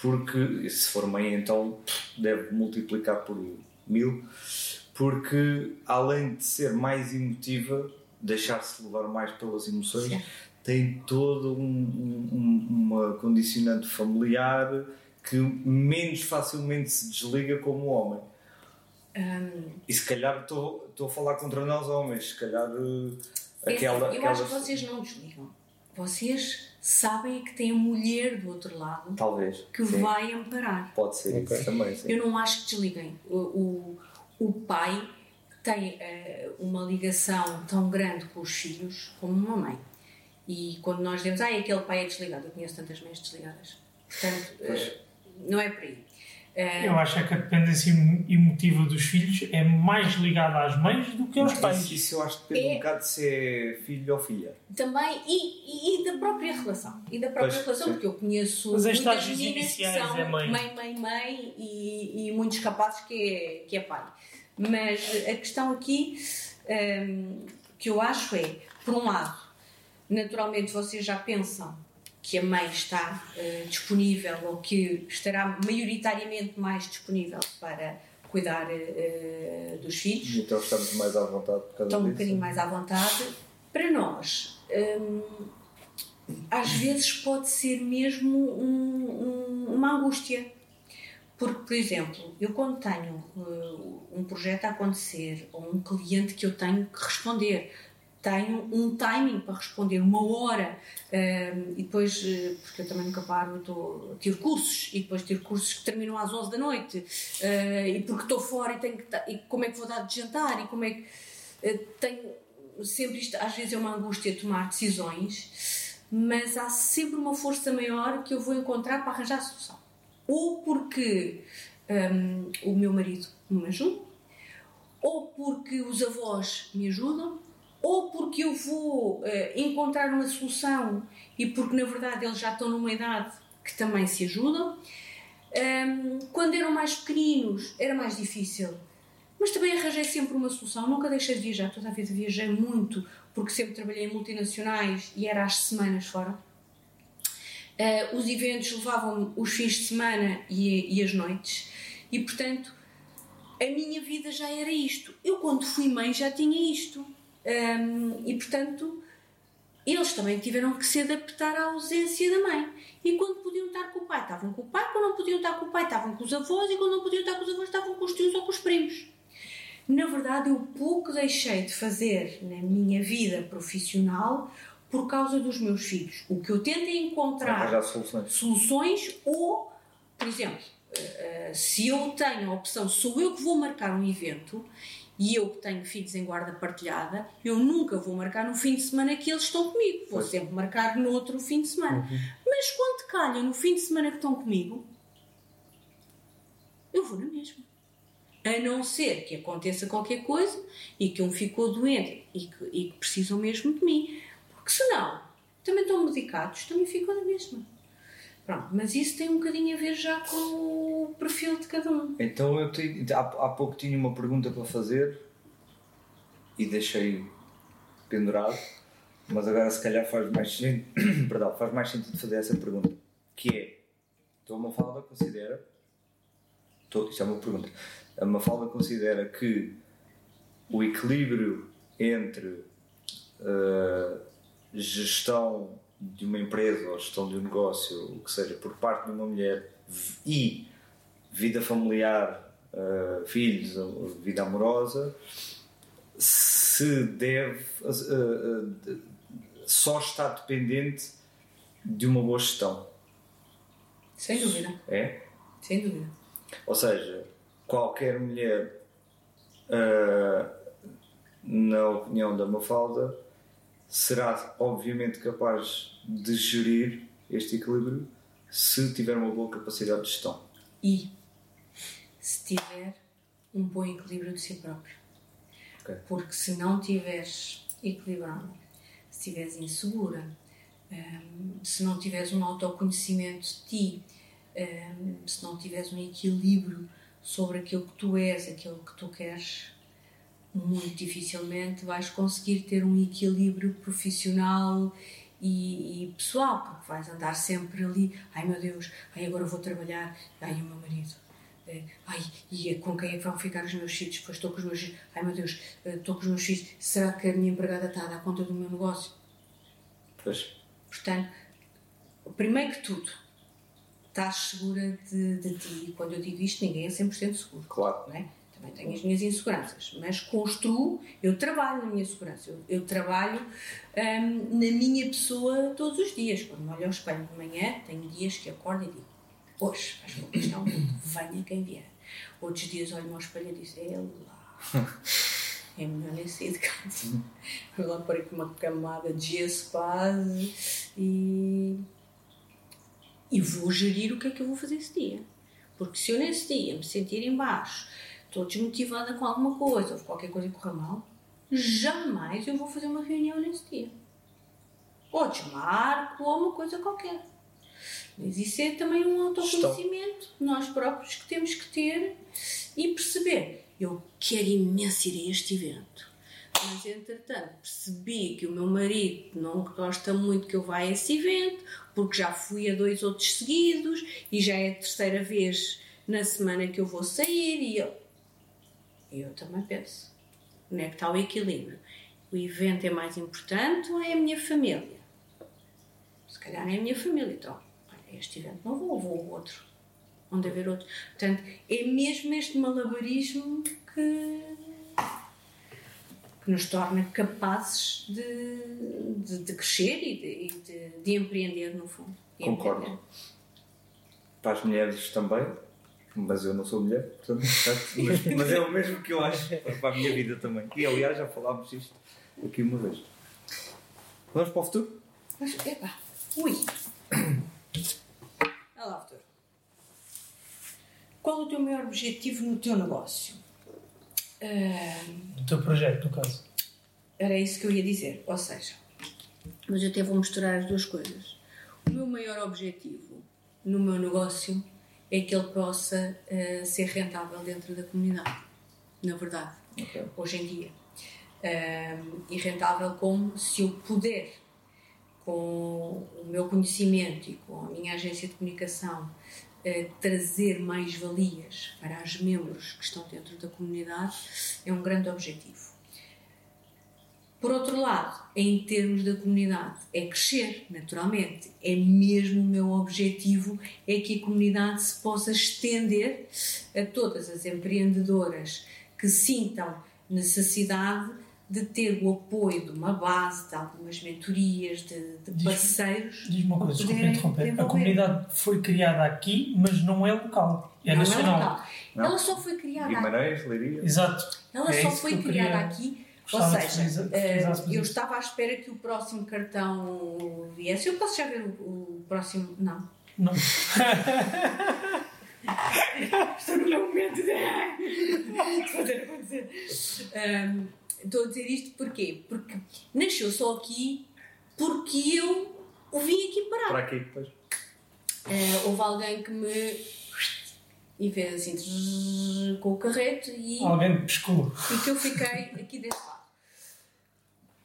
A: porque se for mãe, então deve multiplicar por mil, porque além de ser mais emotiva, deixar-se levar mais pelas emoções, Sim tem todo um, um, uma condicionante familiar que menos facilmente se desliga como o homem. Um, e se calhar estou a falar contra nós homens, se calhar uh,
B: aquela. Eu aquela... acho que vocês não desligam. Vocês sabem que tem a mulher do outro lado
A: Talvez,
B: que sim. vai amparar.
A: Pode ser okay. isso também. Sim.
B: Eu não acho que desliguem. O, o, o pai tem uh, uma ligação tão grande com os filhos como uma mãe. E quando nós dizemos, ah, aquele pai é desligado, eu conheço tantas mães desligadas. Portanto, uh, não é por aí.
C: Uh, eu acho é que a dependência emotiva dos filhos é mais ligada às mães do que aos pais.
A: Isso eu acho que depende é, um bocado de ser filho ou filha.
B: Também, e, e, e da própria relação. E da própria pois, relação, sim. porque eu conheço Mas muitas meninas que são é mãe. mãe, mãe, mãe e, e muitos capazes que é, que é pai. Mas a questão aqui um, ehm, que eu acho é, por um lado, naturalmente vocês já pensam que a mãe está uh, disponível ou que estará maioritariamente mais disponível para cuidar uh, dos filhos.
A: Então estamos mais à vontade por causa
B: Estão um bocadinho mais à vontade. Para nós, um, às vezes pode ser mesmo um, um, uma angústia. Porque, por exemplo, eu quando tenho uh, um projeto a acontecer ou um cliente que eu tenho que responder, tenho um timing para responder, uma hora, uh, e depois, uh, porque eu também nunca paro, estou, tiro cursos, e depois tiro cursos que terminam às 11 da noite, uh, e porque estou fora e tenho que e como é que vou dar de jantar, e como é que. tenho sempre isto, às vezes é uma angústia tomar decisões, mas há sempre uma força maior que eu vou encontrar para arranjar a solução. Ou porque um, o meu marido me ajuda, ou porque os avós me ajudam, ou porque eu vou uh, encontrar uma solução e porque na verdade eles já estão numa idade que também se ajudam. Um, quando eram mais pequeninos era mais difícil, mas também arranjei sempre uma solução. Nunca deixei de viajar, toda a vida viajei muito, porque sempre trabalhei em multinacionais e era às semanas fora. Uh, os eventos levavam os fins de semana e, e as noites, e portanto a minha vida já era isto. Eu, quando fui mãe, já tinha isto. Um, e portanto, eles também tiveram que se adaptar à ausência da mãe. E quando podiam estar com o pai, estavam com o pai, quando não podiam estar com o pai, estavam com os avós, e quando não podiam estar com os avós, estavam com os tios ou com os primos. Na verdade, eu pouco deixei de fazer na minha vida profissional por causa dos meus filhos. O que eu tento é encontrar
A: soluções.
B: soluções ou, por exemplo, eh, eh, se eu tenho a opção, sou eu que vou marcar um evento e eu que tenho filhos em guarda partilhada, eu nunca vou marcar no fim de semana que eles estão comigo. Vou sempre marcar no outro fim de semana. Uhum. Mas quando calha no fim de semana que estão comigo, eu vou na mesma. A não ser que aconteça qualquer coisa e que um ficou doente e que, e que precisam mesmo de mim. Porque senão, também estão medicados, também ficam na mesma. Pronto, mas isso tem um bocadinho a ver já com o perfil de cada um.
A: Então eu te, há, há pouco tinha uma pergunta para fazer e deixei pendurado, mas agora se calhar faz mais, perdão, faz mais sentido fazer essa pergunta. Que é, então a Mafalda considera, estou, isto é uma pergunta, a Mafalda considera que o equilíbrio entre uh, gestão de uma empresa ou gestão de um negócio, o que seja, por parte de uma mulher e vida familiar, uh, filhos, vida amorosa, se deve uh, uh, só estar dependente de uma boa gestão.
B: Sem dúvida.
A: É?
B: Sem dúvida.
A: Ou seja, qualquer mulher, na opinião da Mafalda, será obviamente capaz de gerir este equilíbrio se tiver uma boa capacidade de gestão.
B: E se tiver um bom equilíbrio de si próprio. Okay. Porque se não tiveres equilibrado, se estiveres insegura, um, se não tiveres um autoconhecimento de ti, um, se não tiveres um equilíbrio sobre aquilo que tu és, aquilo que tu queres, muito dificilmente vais conseguir ter um equilíbrio profissional e, e, pessoal, porque vais andar sempre ali, ai meu Deus, ai agora vou trabalhar, ai o meu marido, eh, ai e com quem é que vão ficar os meus filhos? Depois estou com os meus filhos, ai meu Deus, eh, estou com os meus filhos, será que a minha empregada está a dar conta do meu negócio?
A: Pois.
B: Portanto, primeiro que tudo, estás segura de, de ti. E quando eu digo isto, ninguém é 100% seguro.
A: Claro.
B: Não é? Também tenho as minhas inseguranças, mas construo, eu trabalho na minha segurança, eu, eu trabalho hum, na minha pessoa todos os dias. Quando me olho ao espelho de manhã, tenho dias que acordo e digo: hoje vais conquistar o mundo, venha quem vier. Outros dias olho-me ao espelho e digo: é lá. É melhor nem sair de casa. Vou lá pôr aqui uma camada de gesso quase e. E vou gerir o que é que eu vou fazer esse dia. Porque se eu nesse dia me sentir em baixo, estou desmotivada com alguma coisa, ou qualquer coisa corra mal, jamais eu vou fazer uma reunião nesse dia. Ou desmarco, ou uma coisa qualquer. Mas isso é também um autoconhecimento, nós próprios que temos que ter e perceber. Eu quero imenso ir a este evento. Mas entretanto percebi que o meu marido não gosta muito que eu vá a esse evento, porque já fui a dois outros seguidos e já é a terceira vez na semana que eu vou sair e eu, eu também penso. Onde é que está o equilíbrio? O evento é mais importante ou é a minha família? Se calhar é a minha família. Então, este evento não vou, vou ao outro. onde haver outros. Portanto, é mesmo este malabarismo que, que nos torna capazes de, de, de crescer e, de, de, de, empreender, no fundo.
A: Concordo. Empreender. Para as mulheres também, mas eu não sou mulher, portanto, mas, mas, é o mesmo que eu acho para a minha vida também. E aliás, já falámos isto aqui uma vez. Vamos para o futuro?
B: Mas, epá, ui! Olha lá, futuro. Qual o teu maior objetivo no teu negócio?
C: Uh, o teu projeto, no caso.
B: Era isso que eu ia dizer. Ou seja, mas eu até vou misturar as duas coisas. O meu maior objetivo no meu negócio é que ele possa uh, ser rentável dentro da comunidade. Na verdade, okay. hoje em dia. Uh, e rentável como se eu puder, com o meu conhecimento e com a minha agência de comunicação, trazer mais valias para os membros que estão dentro da comunidade é um grande objetivo. Por outro lado, em termos da comunidade, é crescer, naturalmente. É mesmo o meu objetivo, é que a comunidade se possa estender a todas as empreendedoras que sintam necessidade de ter o apoio de uma base, de algumas mentorias, de, de parceiros.
C: Diz uma coisa, desculpa interromper. A comunidade foi criada aqui, mas não é local, é não nacional. É local.
B: Ela só foi criada
A: Guimarães, Leiria.
C: Exato.
B: Ela é só foi criada aqui. Ou seja, eh, eu estava à espera que o próximo cartão viesse. Eu posso já ver o, o próximo. Não.
C: Não.
B: Estou no meu momento de fazer acontecer. Um, Estou a dizer isto porquê? Porque nasceu só aqui porque eu o vim aqui parar.
A: Para aqui, depois.
B: Uh, houve alguém que me. e fez assim com o carreto e.
C: Alguém me pescou.
B: E que eu fiquei aqui desse lado.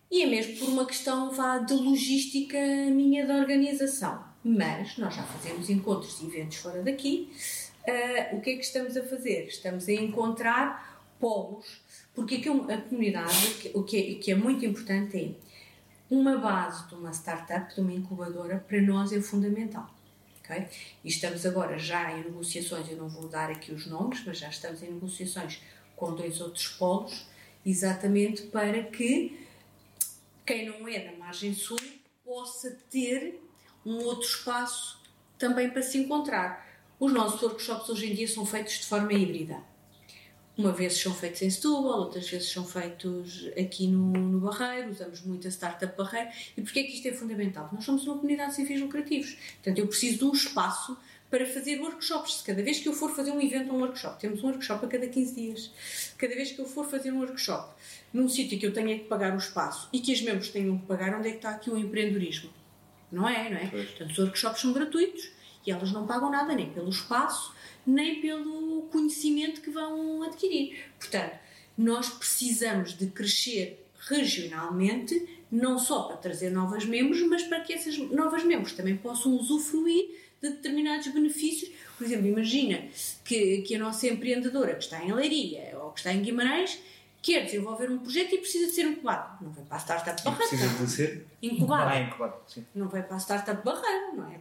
B: E é mesmo por uma questão vá, de logística minha de organização. Mas nós já fazemos encontros e eventos fora daqui. Uh, o que é que estamos a fazer? Estamos a encontrar polos porque aqui a comunidade, o que é, que é muito importante é uma base de uma startup, de uma incubadora, para nós é fundamental. Okay? E estamos agora já em negociações, eu não vou dar aqui os nomes, mas já estamos em negociações com dois outros polos, exatamente para que quem não é da margem sul possa ter um outro espaço também para se encontrar. Os nossos workshops hoje em dia são feitos de forma híbrida. Uma vez são feitos em Setúbal, outras vezes são feitos aqui no, no Barreiro, usamos muito a Startup Barreiro. E porquê é que isto é fundamental? Nós somos uma comunidade de sem fins lucrativos. Portanto, eu preciso de um espaço para fazer workshops. Cada vez que eu for fazer um evento ou um workshop, temos um workshop a cada 15 dias. Cada vez que eu for fazer um workshop num sítio que eu tenha que pagar o espaço e que os membros tenham que pagar, onde é que está aqui o empreendedorismo? Não é, não é? Pois. Portanto, os workshops são gratuitos e elas não pagam nada nem pelo espaço nem pelo conhecimento que vão adquirir. Portanto, nós precisamos de crescer regionalmente, não só para trazer novos membros, mas para que essas novas membros também possam usufruir de determinados benefícios. Por exemplo, imagina que, que a nossa empreendedora que está em Leiria ou que está em Guimarães quer desenvolver um projeto e precisa de ser incubado. Não vai para a startup barreira.
A: Precisa de ser
B: incubado.
A: Ah, incubado sim.
B: Não vai para a startup barreira, não é?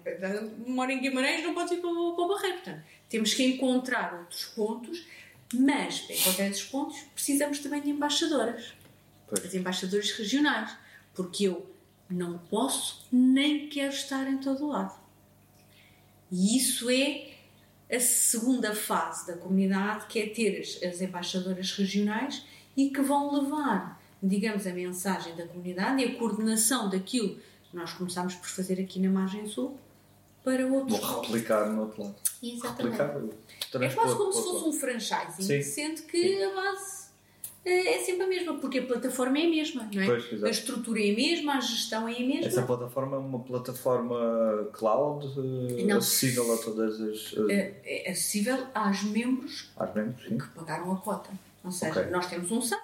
B: Mora em Guimarães, não pode ir para, para o barreiro. Portanto, temos que encontrar outros pontos, mas para encontrar esses pontos precisamos também de embaixadoras. Pois. As embaixadoras regionais. Porque eu não posso nem quero estar em todo o lado. E isso é a segunda fase da comunidade, que é ter as, as embaixadoras regionais e que vão levar, digamos, a mensagem da comunidade e a coordenação daquilo que nós começamos por fazer aqui na Margem Sul para outros.
A: Vou replicar no outro lado.
B: Exatamente. Replicar, é quase como se fosse um franchising, sendo que Sim. a base é, é sempre a mesma, porque a plataforma é a mesma, não é? Pois, a estrutura é a mesma, a gestão é a mesma.
A: Essa plataforma é uma plataforma cloud eh, não. acessível a todas as.
B: É, é acessível aos membros,
A: aos membros
B: que pagaram a cota. Ou seja, okay. nós temos um site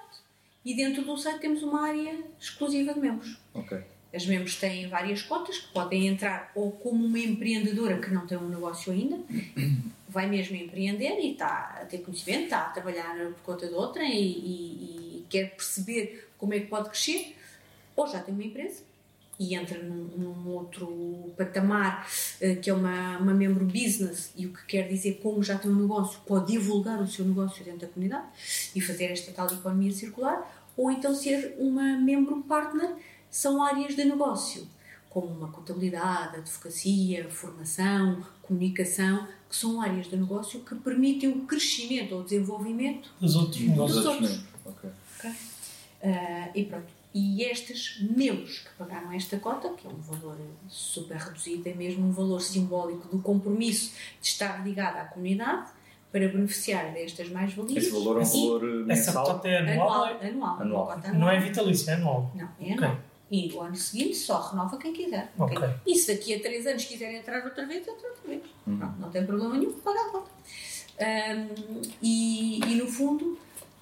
B: e dentro do site temos uma área exclusiva de membros.
A: Okay.
B: As membros têm várias cotas que podem entrar ou como uma empreendedora que não tem um negócio ainda, vai mesmo empreender e está a ter conhecimento, está a trabalhar por conta de outra e, e, e quer perceber como é que pode crescer, ou já tem uma empresa e entra num, num outro patamar uh, que é uma, uma membro business e o que quer dizer como já tem um negócio pode divulgar o seu negócio dentro da comunidade e fazer esta tal economia circular ou então ser uma membro partner são áreas de negócio como uma contabilidade, advocacia, formação, comunicação, que são áreas de negócio que permitem o crescimento ou o desenvolvimento
C: dos outros.
B: Dos outros. Okay. Okay? Uh, e pronto. E estes membros que pagaram esta cota, que é um valor super reduzido, é mesmo um valor simbólico do compromisso de estar ligado à comunidade para beneficiar destas mais-valias.
A: Esse valor é um valor mensal?
C: Essa cota é anual?
B: Anual. anual,
A: anual.
B: anual.
C: Não é vitalício, é anual.
B: Não, é anual. Okay. E o ano seguinte só renova quem quiser. Okay. Okay? E se daqui a 3 anos quiserem entrar outra vez, entra outra vez. Uhum. Não, não tem problema nenhum, pagar a conta. Um, e, e no fundo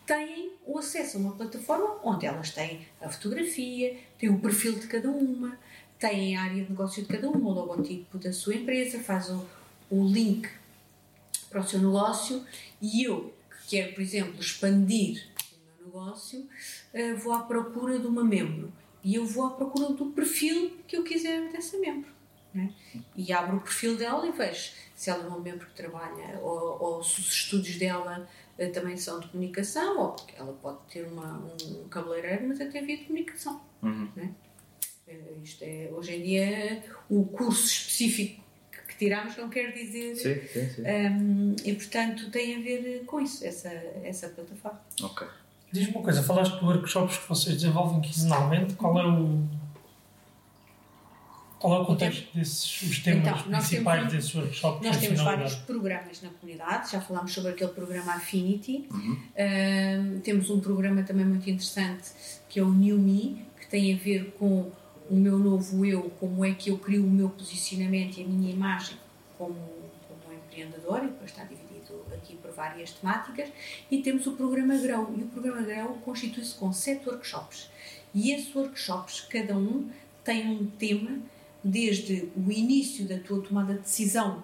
B: têm o acesso a uma plataforma onde elas têm a fotografia, têm o perfil de cada uma, têm a área de negócio de cada uma, o logotipo da sua empresa, faz o, o link para o seu negócio e eu, que quero, por exemplo, expandir o meu negócio, uh, vou à procura de uma membro e eu vou à procura do perfil que eu quiser dessa membro. Né? E abro o perfil dela e vejo se ela é uma membro que trabalha ou, ou se os estudos dela uh, também são de comunicação ou porque ela pode ter uma, um cabeleireiro, mas até via de comunicação. Uhum. Né? Uh, isto é, hoje em dia, o curso específico que tiramos não quer dizer.
A: Sim, sim, sim.
B: Um, e portanto tem a ver com isso, essa, essa plataforma.
A: Ok.
C: Diz-me uma coisa, falaste de workshops que vocês desenvolvem quinzenalmente, qual é o. Qual é o contexto desses os temas então, principais temos, desses workshops?
B: Nós temos vários programas na comunidade, já falámos sobre aquele programa Affinity. Uhum. Uh, temos um programa também muito interessante que é o New Me, que tem a ver com o meu novo eu, como é que eu crio o meu posicionamento e a minha imagem como, como empreendedor, e depois está dividido aqui por várias temáticas, e temos o programa Grão. E o programa Grão constitui-se com sete workshops. E esses workshops, cada um tem um tema, desde o início da tua tomada de decisão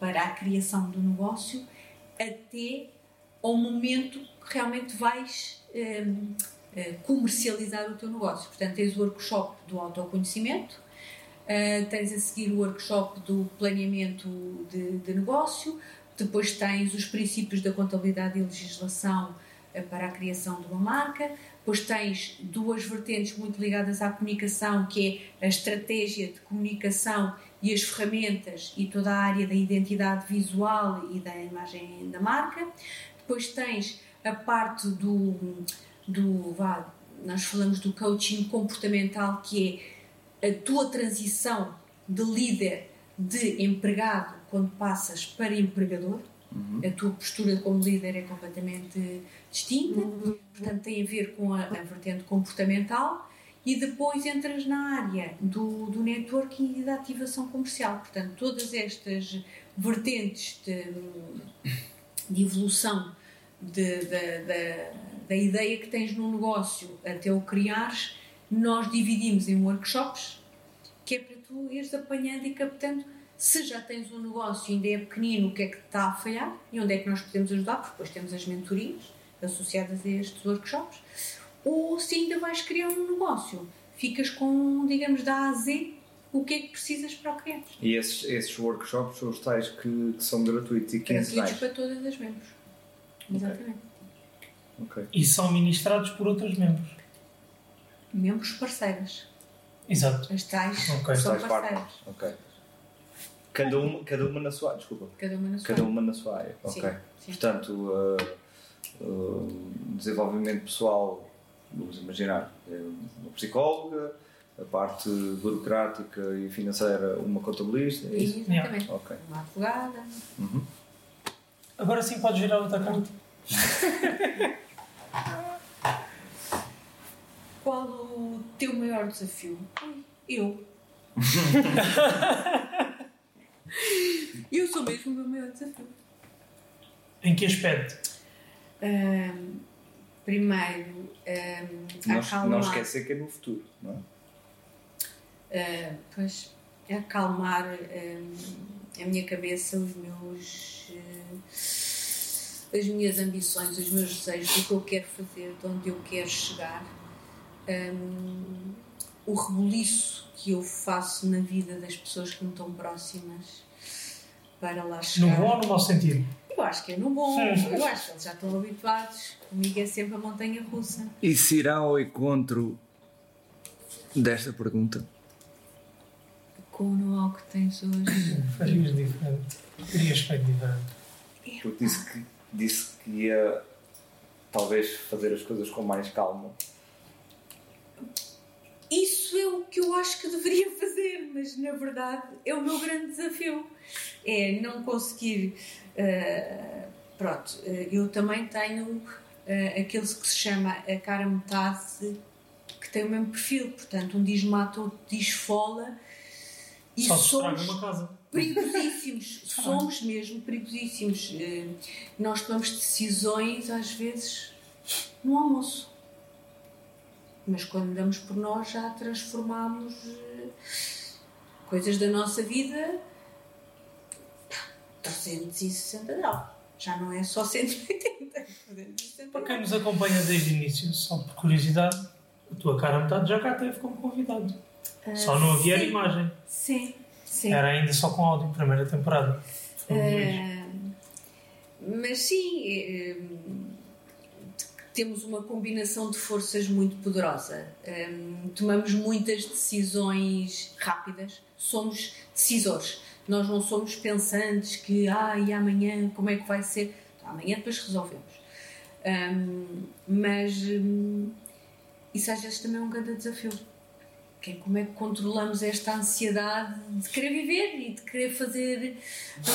B: para a criação do negócio, até ao momento que realmente vais um, eh, comercializar o teu negócio. Portanto, tens o workshop do autoconhecimento, uh, tens a seguir o workshop do planeamento de, de negócio, depois tens os princípios da contabilidade e legislação eh, para a criação de uma marca. Depois tens duas vertentes muito ligadas à comunicação, que é a estratégia de comunicação e as ferramentas e toda a área da identidade visual e da imagem da marca. Depois tens a parte do, do vá, nós falamos do coaching comportamental, que é a tua transição de líder de empregado quando passas para empregador. Uhum. A tua postura como líder é completamente distinta, portanto, tem a ver com a, a, vertente comportamental. E depois entras na área do, do networking e da ativação comercial. Portanto, todas estas vertentes de, de evolução de, de, da ideia que tens no negócio até o criares, nós dividimos em workshops, que é para tu ires apanhando e captando se já tens um negócio e ainda é pequenino, o que é que está a falhar e onde é que nós podemos ajudar, porque depois temos as mentorias associadas a estes workshops, ou se ainda vais criar um negócio, ficas com, digamos, da A a Z o que é que precisas para o criar.
A: E esses, esses workshops são os tais que, que são gratuitos e quinzenais?
B: Gratuitos para todas as membros. Exatamente.
A: Okay.
C: E são ministrados por outros membros?
B: Membros parceiras.
C: Exato.
B: As tais
C: okay.
B: são parceiras.
A: Ok. Cada uma, cada uma na sua área, desculpa.
B: Cada uma na sua
A: cada área. Uma na sua área. Ok. Sim, sim. Portanto, uh, uh, desenvolvimento pessoal, vamos imaginar, é uma psicóloga, a parte burocrática e financeira, uma contabilista.
B: É isso? Exatamente. Okay. Uma advogada.
A: Uhum.
C: Agora sim podes virar outra carta.
B: Qual o teu maior desafio? Eu. Eu sou mesmo o meu maior desafio.
C: Em que aspecto?
B: Um, primeiro, um,
A: não, acalmar. Não esquecer que é no futuro, não é?
B: Uh, pois, acalmar um, a minha cabeça, os meus. Uh, as minhas ambições, os meus desejos, o que eu quero fazer, de onde eu quero chegar. Um, o rebuliço que eu faço na vida das pessoas que me estão próximas para lá chegar.
C: No bom ou no mau sentido?
B: Eu acho que é no bom, eu acho que eles já estão habituados. Comigo é sempre a montanha russa.
A: E se irá ao encontro desta pergunta?
B: Com o know que tens hoje.
C: Farias diferente. Terias feito diferente.
A: Porque disse que, disse que ia talvez fazer as coisas com mais calma.
B: Isso é o que eu acho que deveria fazer, mas na verdade é o meu grande desafio. É não conseguir. Uh, pronto, uh, eu também tenho uh, aquele que se chama a cara metade que tem o mesmo perfil, portanto, um diz mata, outro diz fola.
C: E Só somos
B: perigosíssimos, somos mesmo perigosíssimos. Nós tomamos decisões, às vezes, no almoço mas quando damos por nós já transformamos coisas da nossa vida 360 graus. Já não é só 180.
C: Para quem nos acompanha desde o início, só por curiosidade, a tua cara metade já cá teve como convidado. Uh, só não havia sim. imagem.
B: Sim, sim.
C: Era ainda só com áudio, primeira temporada.
B: Uh, mas sim. Uh, temos uma combinação de forças muito poderosa. Um, tomamos muitas decisões rápidas, somos decisores. Nós não somos pensantes que, ah, e amanhã como é que vai ser? Então, amanhã depois resolvemos. Um, mas um, isso às vezes também é um grande desafio. Que é como é que controlamos esta ansiedade de querer viver e de querer fazer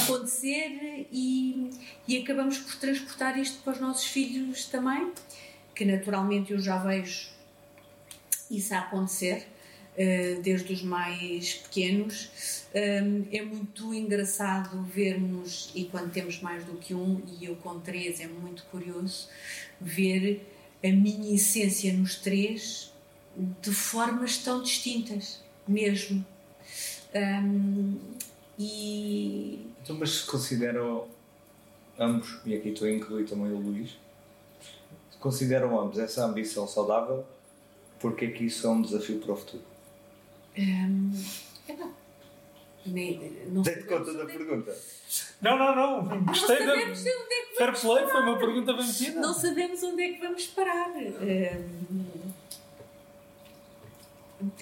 B: acontecer e, e acabamos por transportar isto para os nossos filhos também que naturalmente eu já vejo isso a acontecer, desde os mais pequenos. Eh, é muito engraçado vermos, e quando temos mais do que um, e eu com três, é muito curioso ver a minha essência nos três de formas tão distintas, mesmo. E.
A: Então, mas se consideram ambos, e aqui estou a incluir também o Luís, consideram ambos essa ambição saudável? Porque é que isso é um desafio para o futuro?
B: Um, é não.
A: não Dei-te conta da pergunta.
C: Não, não, não. Gostei
B: não sabemos
C: da...
B: onde é que
C: Fair play foi uma pergunta bem metida.
B: Não sabemos onde é que vamos parar.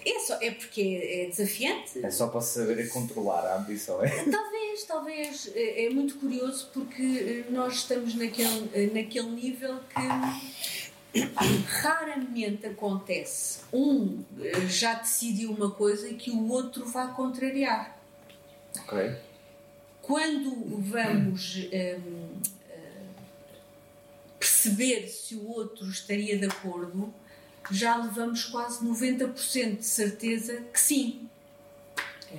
B: É, só, é porque é desafiante.
A: É só para saber controlar a ambição, é?
B: Talvez, talvez. É, é muito curioso porque eh, nós estamos naquele, eh, naquele nível que raramente acontece um eh, já decidiu uma coisa que o outro vá contrariar.
A: Ok.
B: Quando vamos um, perceber se o outro estaria de acordo, já levamos quase 90% de certeza que sim. É,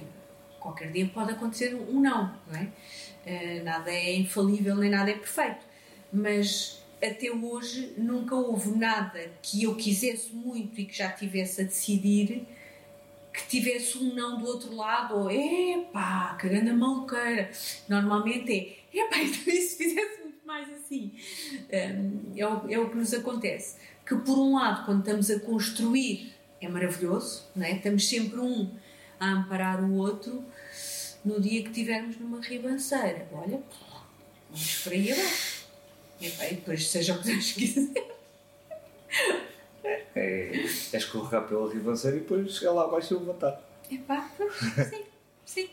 B: qualquer dia pode acontecer um não, não é? Nada é infalível nem nada é perfeito. Mas até hoje nunca houve nada que eu quisesse muito e que já tivesse a decidir que tivesse um não do outro lado ou epá, que grande maluqueira. Normalmente é epá, então se fizesse muito mais assim? É, é, o, é o que nos acontece que por um lado, quando estamos a construir, é maravilhoso, não é? estamos sempre um a amparar o outro, no dia que estivermos numa ribanceira, olha, vamos por aí abaixo. E depois seja o que Deus quiser.
A: É, é escorregar pela ribanceira e depois chegar lá abaixo e levantar.
B: Epá, sim, sim.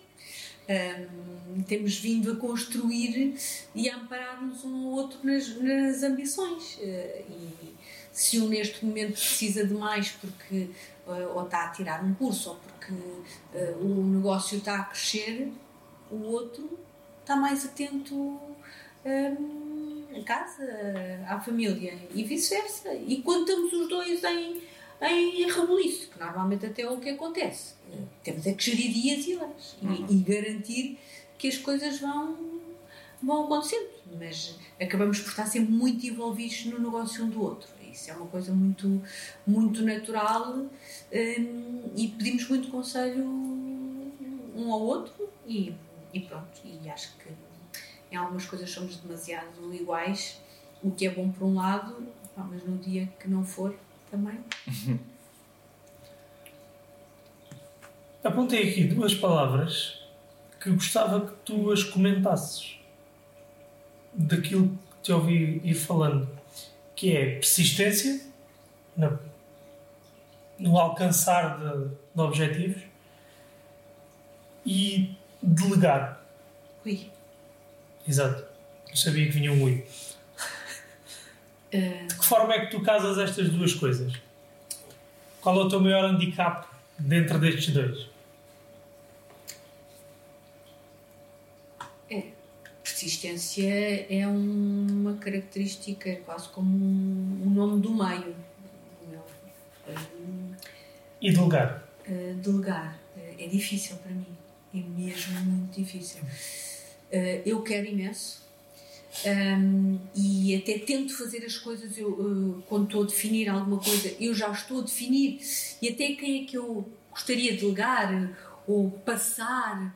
B: Um, temos vindo a construir e a amparar-nos um ao outro nas, nas ambições. Uh, e, se um neste momento precisa de mais porque uh, ou está a tirar um curso ou porque uh, o negócio está a crescer, o outro está mais atento um, a casa, à família e vice-versa. E quando estamos os dois em, em rebuliço, que normalmente até é o que acontece, temos é que gerir dias e horas uhum. e, e garantir que as coisas vão vão acontecendo, mas acabamos por estar sempre muito envolvidos no negócio um do outro. Isso é uma coisa muito, muito natural um, e pedimos muito conselho um ao outro e, e pronto. E acho que em algumas coisas somos demasiado iguais, o que é bom por um lado, mas no dia que não for também.
C: Apontei aqui duas palavras que gostava que tu as comentasses daquilo que te ouvi ir falando, que é persistência na, no alcançar de, de objetivos e delegar.
B: Ui.
C: Exato. Eu sabia que vinha um ui.
B: Uh,
C: De que forma é que tu casas estas duas coisas? Qual é o teu maior handicap dentro destes dois?
B: é. Persistência é uma característica, é quase como um, nome do meio.
C: E delegar?
B: uh, delegar uh, é difícil para mim. É mesmo muito difícil. Uh, eu quero imenso. Um, e até tento fazer as coisas eu, uh, quando estou a definir alguma coisa, eu já estou a definir e até quem é que eu gostaria de delegar uh, ou passar,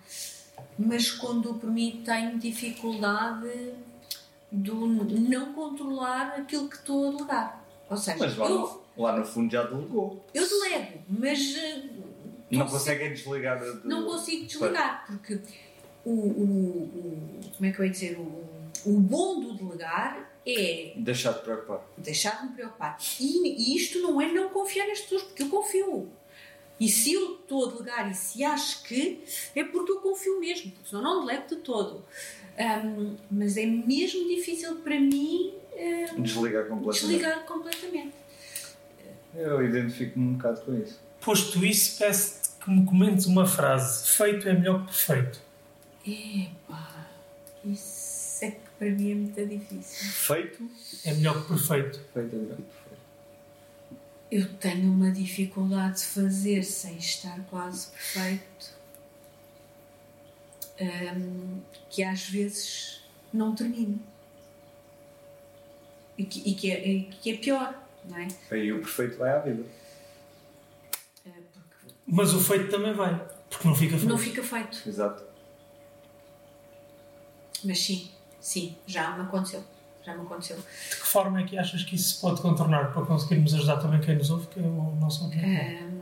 B: mas quando por mim tenho dificuldade de não controlar aquilo que estou a delegar. Ou seja,
A: Mas lá,
B: eu,
A: no, lá no fundo já delegou.
B: eu delego, mas uh,
A: Não conseguem desligar de...
B: não consigo desligar, porque o, o- o- como é que eu ia dizer, o, o bom do delegar é
A: Deixar de preocupar.
B: deixar de me preocupar. E, e isto não é não confiar nas pessoas, porque eu confio. E se eu estou a delegar e se acho que, é porque eu confio mesmo, porque senão não delego de todo. Ahm, mas é mesmo difícil para mim ahm,
A: Desligar completamente.
B: desligar completamente.
A: Eu identifico-me um bocado com isso.
C: Posto isso, peço-te que me comentes uma frase. Feito é melhor que perfeito.
B: Epá, isso é que para mim é muito difícil.
A: Feito?
C: É melhor que perfeito.
A: Feito é melhor.
B: Eu tenho uma dificuldade de fazer sem estar quase perfeito, hum, que às vezes não termino. E que, e que é, e que é pior, não é?
A: Aí o perfeito vai à vida.
B: Porque
C: Mas o feito também vai. Porque não fica feito.
B: não fica feito.
A: Exato.
B: Mas sim, sim, já me aconteceu. Já me aconteceu.
C: De que forma é que achas que isso se pode contornar para conseguirmos ajudar também quem nos ouve, que é o nosso objetivo?
B: Hum,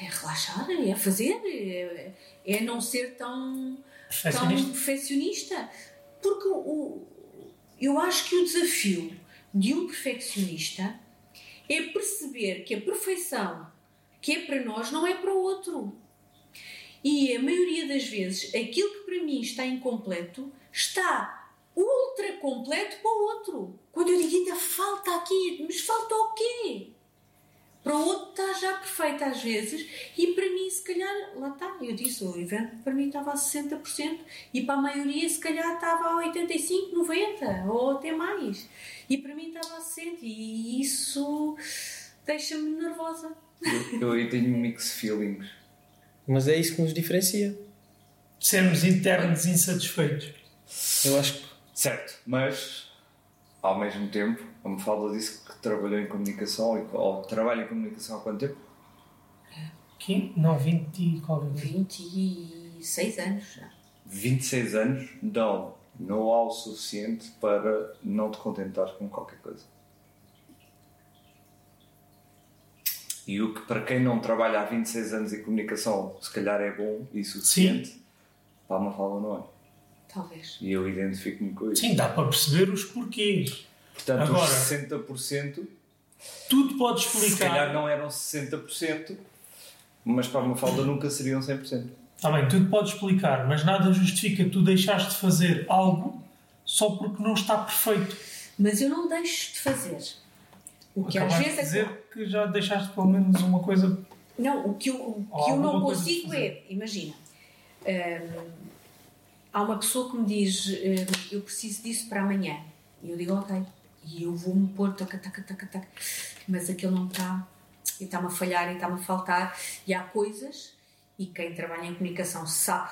B: é relaxar, é fazer, é, é não ser tão. tão
C: Perfeccionista?
B: perfeccionista. Porque o, eu acho que o desafio de um perfeccionista é perceber que a perfeição que é para nós não é para o outro. E a maioria das vezes, aquilo que para mim está incompleto está ultra completo para o outro. Quando eu digo ainda falta aqui, mas falta o quê? Para o outro está já perfeito às vezes e para mim, se calhar, lá está, eu disse, o evento para mim estava a 60% e para a maioria, se calhar, estava a 85%, 90% ou até mais. E para mim estava a 60% e isso deixa-me nervosa.
A: Eu, eu tenho mixed feelings.
D: Mas é isso que nos diferencia.
C: Sermos internos insatisfeitos.
D: Eu acho que
A: Certo, mas ao mesmo tempo, a Mafalda disse que trabalhou em comunicação e- ou trabalha em comunicação há quanto tempo?
C: Aqui? Não, 20 e qualquer coisa.
B: 26 anos já.
A: 26 anos dão know-how suficiente para não te contentar com qualquer coisa. E o que para quem não trabalha há 26 anos em comunicação se calhar é bom e suficiente, para a Mafalda não é.
B: Talvez.
A: E eu identifico-me com isso.
C: Sim, dá para perceber os porquês.
A: Portanto,
C: Agora-
A: os 60%
C: Tudo pode
A: se
C: explicar.
A: calhar não eram 60%, mas para a Mafalda nunca seriam 100%.
C: Está bem, tudo pode explicar, mas nada justifica tu deixares de fazer algo só porque não está perfeito.
B: Mas eu não deixo de fazer. O que às
C: Acabaste
B: vezes
C: de
B: é
C: dizer que já deixaste pelo menos uma coisa.
B: Não, o que eu, o que eu não consigo é, imagina, hum, há uma pessoa que me diz hum, eu preciso disso para amanhã. E eu digo ok. E eu vou-me pôr, taca, taca, taca, taca. Mas aquilo não está, e está-me a falhar, e está-me a faltar. E há coisas, e quem trabalha em comunicação sabe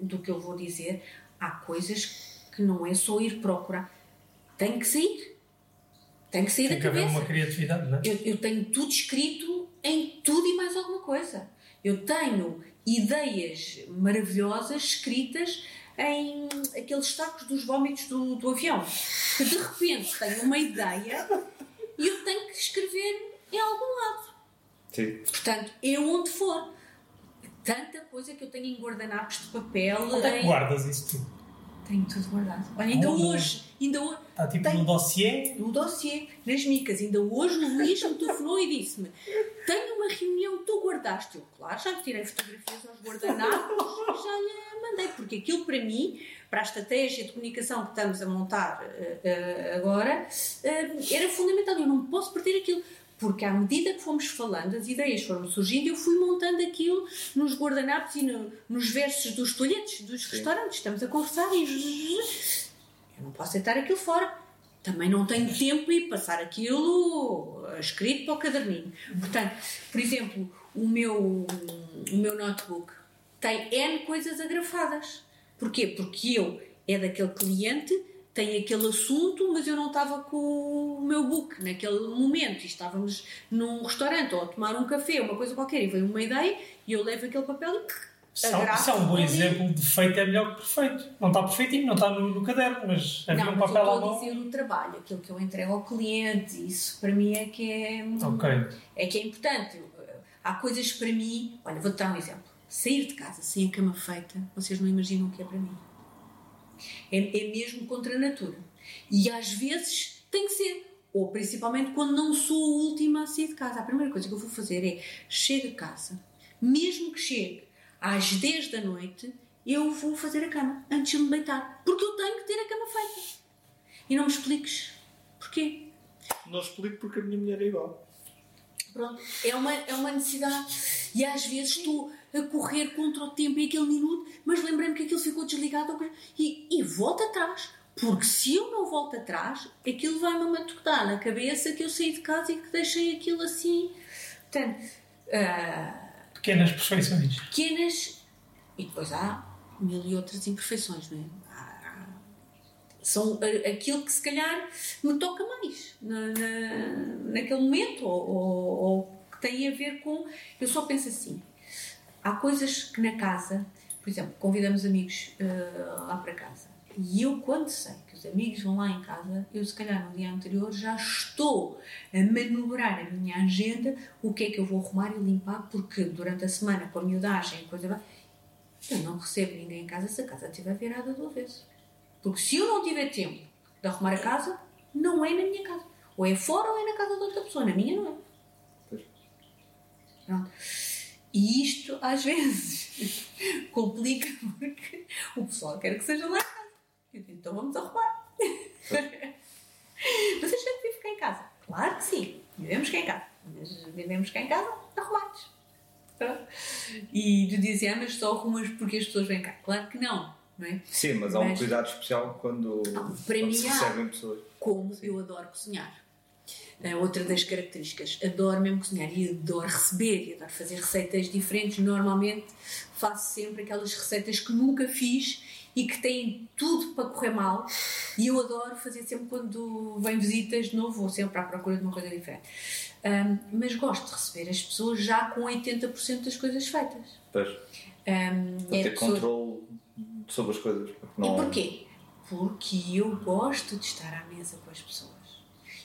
B: do que eu vou dizer, há coisas que não é só ir procurar. Tem que sair. Tem que sair
C: Tem
B: da
C: que haver
B: cabeça.
C: uma criatividade, não é?
B: Eu, eu tenho tudo escrito em tudo e mais alguma coisa. Eu tenho ideias maravilhosas escritas em aqueles sacos dos vómitos do, do avião. Que de repente tenho uma ideia e eu tenho que escrever em algum lado.
A: Sim.
B: Portanto, eu onde for. tanta coisa que eu tenho em guardanapos de papel.
C: Onde é que
B: em-
C: guardas isso tudo?
B: Tenho tudo guardado. Olha, ainda
C: Oh,
B: hoje, ainda hoje,
C: Está tipo
B: Tem.
C: no dossiê?
B: no dossiê, nas micas, ainda hoje o Luís me telefonou e disse-me: Tenho uma reunião, tu guardaste. Eu, claro, já tirei fotografias aos guardanapos e já lhe mandei, porque aquilo para mim, para a estratégia de comunicação que estamos a montar eh, eh, agora, eh, era fundamental. Eu não posso perder aquilo. Porque à medida que fomos falando, as ideias foram surgindo, eu fui montando aquilo nos guardanapos e no- nos versos dos toalhetes dos restaurantes. Estamos a conversar e eu não posso deitar aquilo fora. Também não tenho tempo ir passar aquilo eh, escrito para o caderninho. Portanto, por exemplo, o meu, o meu notebook tem N coisas agrafadas. Porquê? Porque eu é daquele cliente, tem aquele assunto, mas eu não estava com o meu book naquele momento. E estávamos num restaurante ou a tomar um café, uma coisa qualquer, e veio uma ideia e eu levo aquele papel e
C: Isso é, um- isso é um bom exemplo de feito é melhor que perfeito. Não está perfeitinho, não está no, no caderno, mas havia
B: Não,
C: um papel à
B: estou a
C: mão.
B: dizer o trabalho, aquilo que eu entrego ao cliente, isso para mim é que é,
C: Ok.
B: é, que é importante. Há coisas para mim, olha, vou-te dar um exemplo. Sair de casa sem a cama feita, vocês não imaginam o que é para mim. É, é mesmo contra a natura. E às vezes tem que ser. Ou principalmente quando não sou a última a sair de casa. A primeira coisa que eu vou fazer é chego a casa, mesmo que chegue às 10 da noite, eu vou fazer a cama antes de me deitar. Porque eu tenho que ter a cama feita. E não me expliques porquê.
A: Não explico porque a minha mulher é igual.
B: Pronto, é uma, é uma necessidade. E às vezes estou a correr contra o tempo em aquele minuto, mas lembrei-me que aquilo ficou desligado e, e volto atrás. Porque se eu não volto atrás, aquilo vai-me matutar na cabeça que eu saí de casa e que deixei aquilo assim. Portanto, ah,
C: Pequenas perfeições.
B: pequenas e depois há mil e outras imperfeições, não é? São aquilo que se calhar me toca mais na, na- naquele momento ou, ou- ou que tem a ver com. Eu só penso assim: há coisas que na casa, por exemplo, convidamos amigos eh, lá para casa e eu, quando sei que os amigos vão lá em casa, eu se calhar no dia anterior já estou a manobrar a minha agenda, o que é que eu vou arrumar e limpar, porque durante a semana, com a miudagem e coisa. Eu não recebo ninguém em casa se a casa estiver virada do avesso. Porque se eu não tiver tempo de arrumar a casa, não é na minha casa. Ou é fora ou é na casa de outra pessoa. Na minha não é. Pronto. E isto, às vezes, complica porque o pessoal quer que seja lá em casa. Então vamos arrumar. Vocês já devem ficar em casa? Claro que sim. Vivemos cá em casa. Mas vivemos cá em casa arrumados. E tu dizes, ah, mas só arrumas porque as pessoas vêm cá. Claro que não, não é?
A: Sim, mas há um
B: Mas-
A: cuidado especial quando,
B: para
A: quando
B: mim
A: se recebem pessoas.
B: Como eu adoro cozinhar. É outra das características. Adoro mesmo cozinhar e adoro receber e adoro fazer receitas diferentes. Normalmente faço sempre aquelas receitas que nunca fiz e que têm tudo para correr mal. E eu adoro fazer sempre quando vem visitas de novo, vou sempre à procura de uma coisa diferente. Ahm, mas gosto de receber as pessoas já com 80% das coisas feitas.
A: Pois, para
B: é
A: ter
B: pessoas-
A: controle sobre as coisas. porque
B: e
A: Não...
B: porquê? Porque eu gosto de estar à mesa com as pessoas.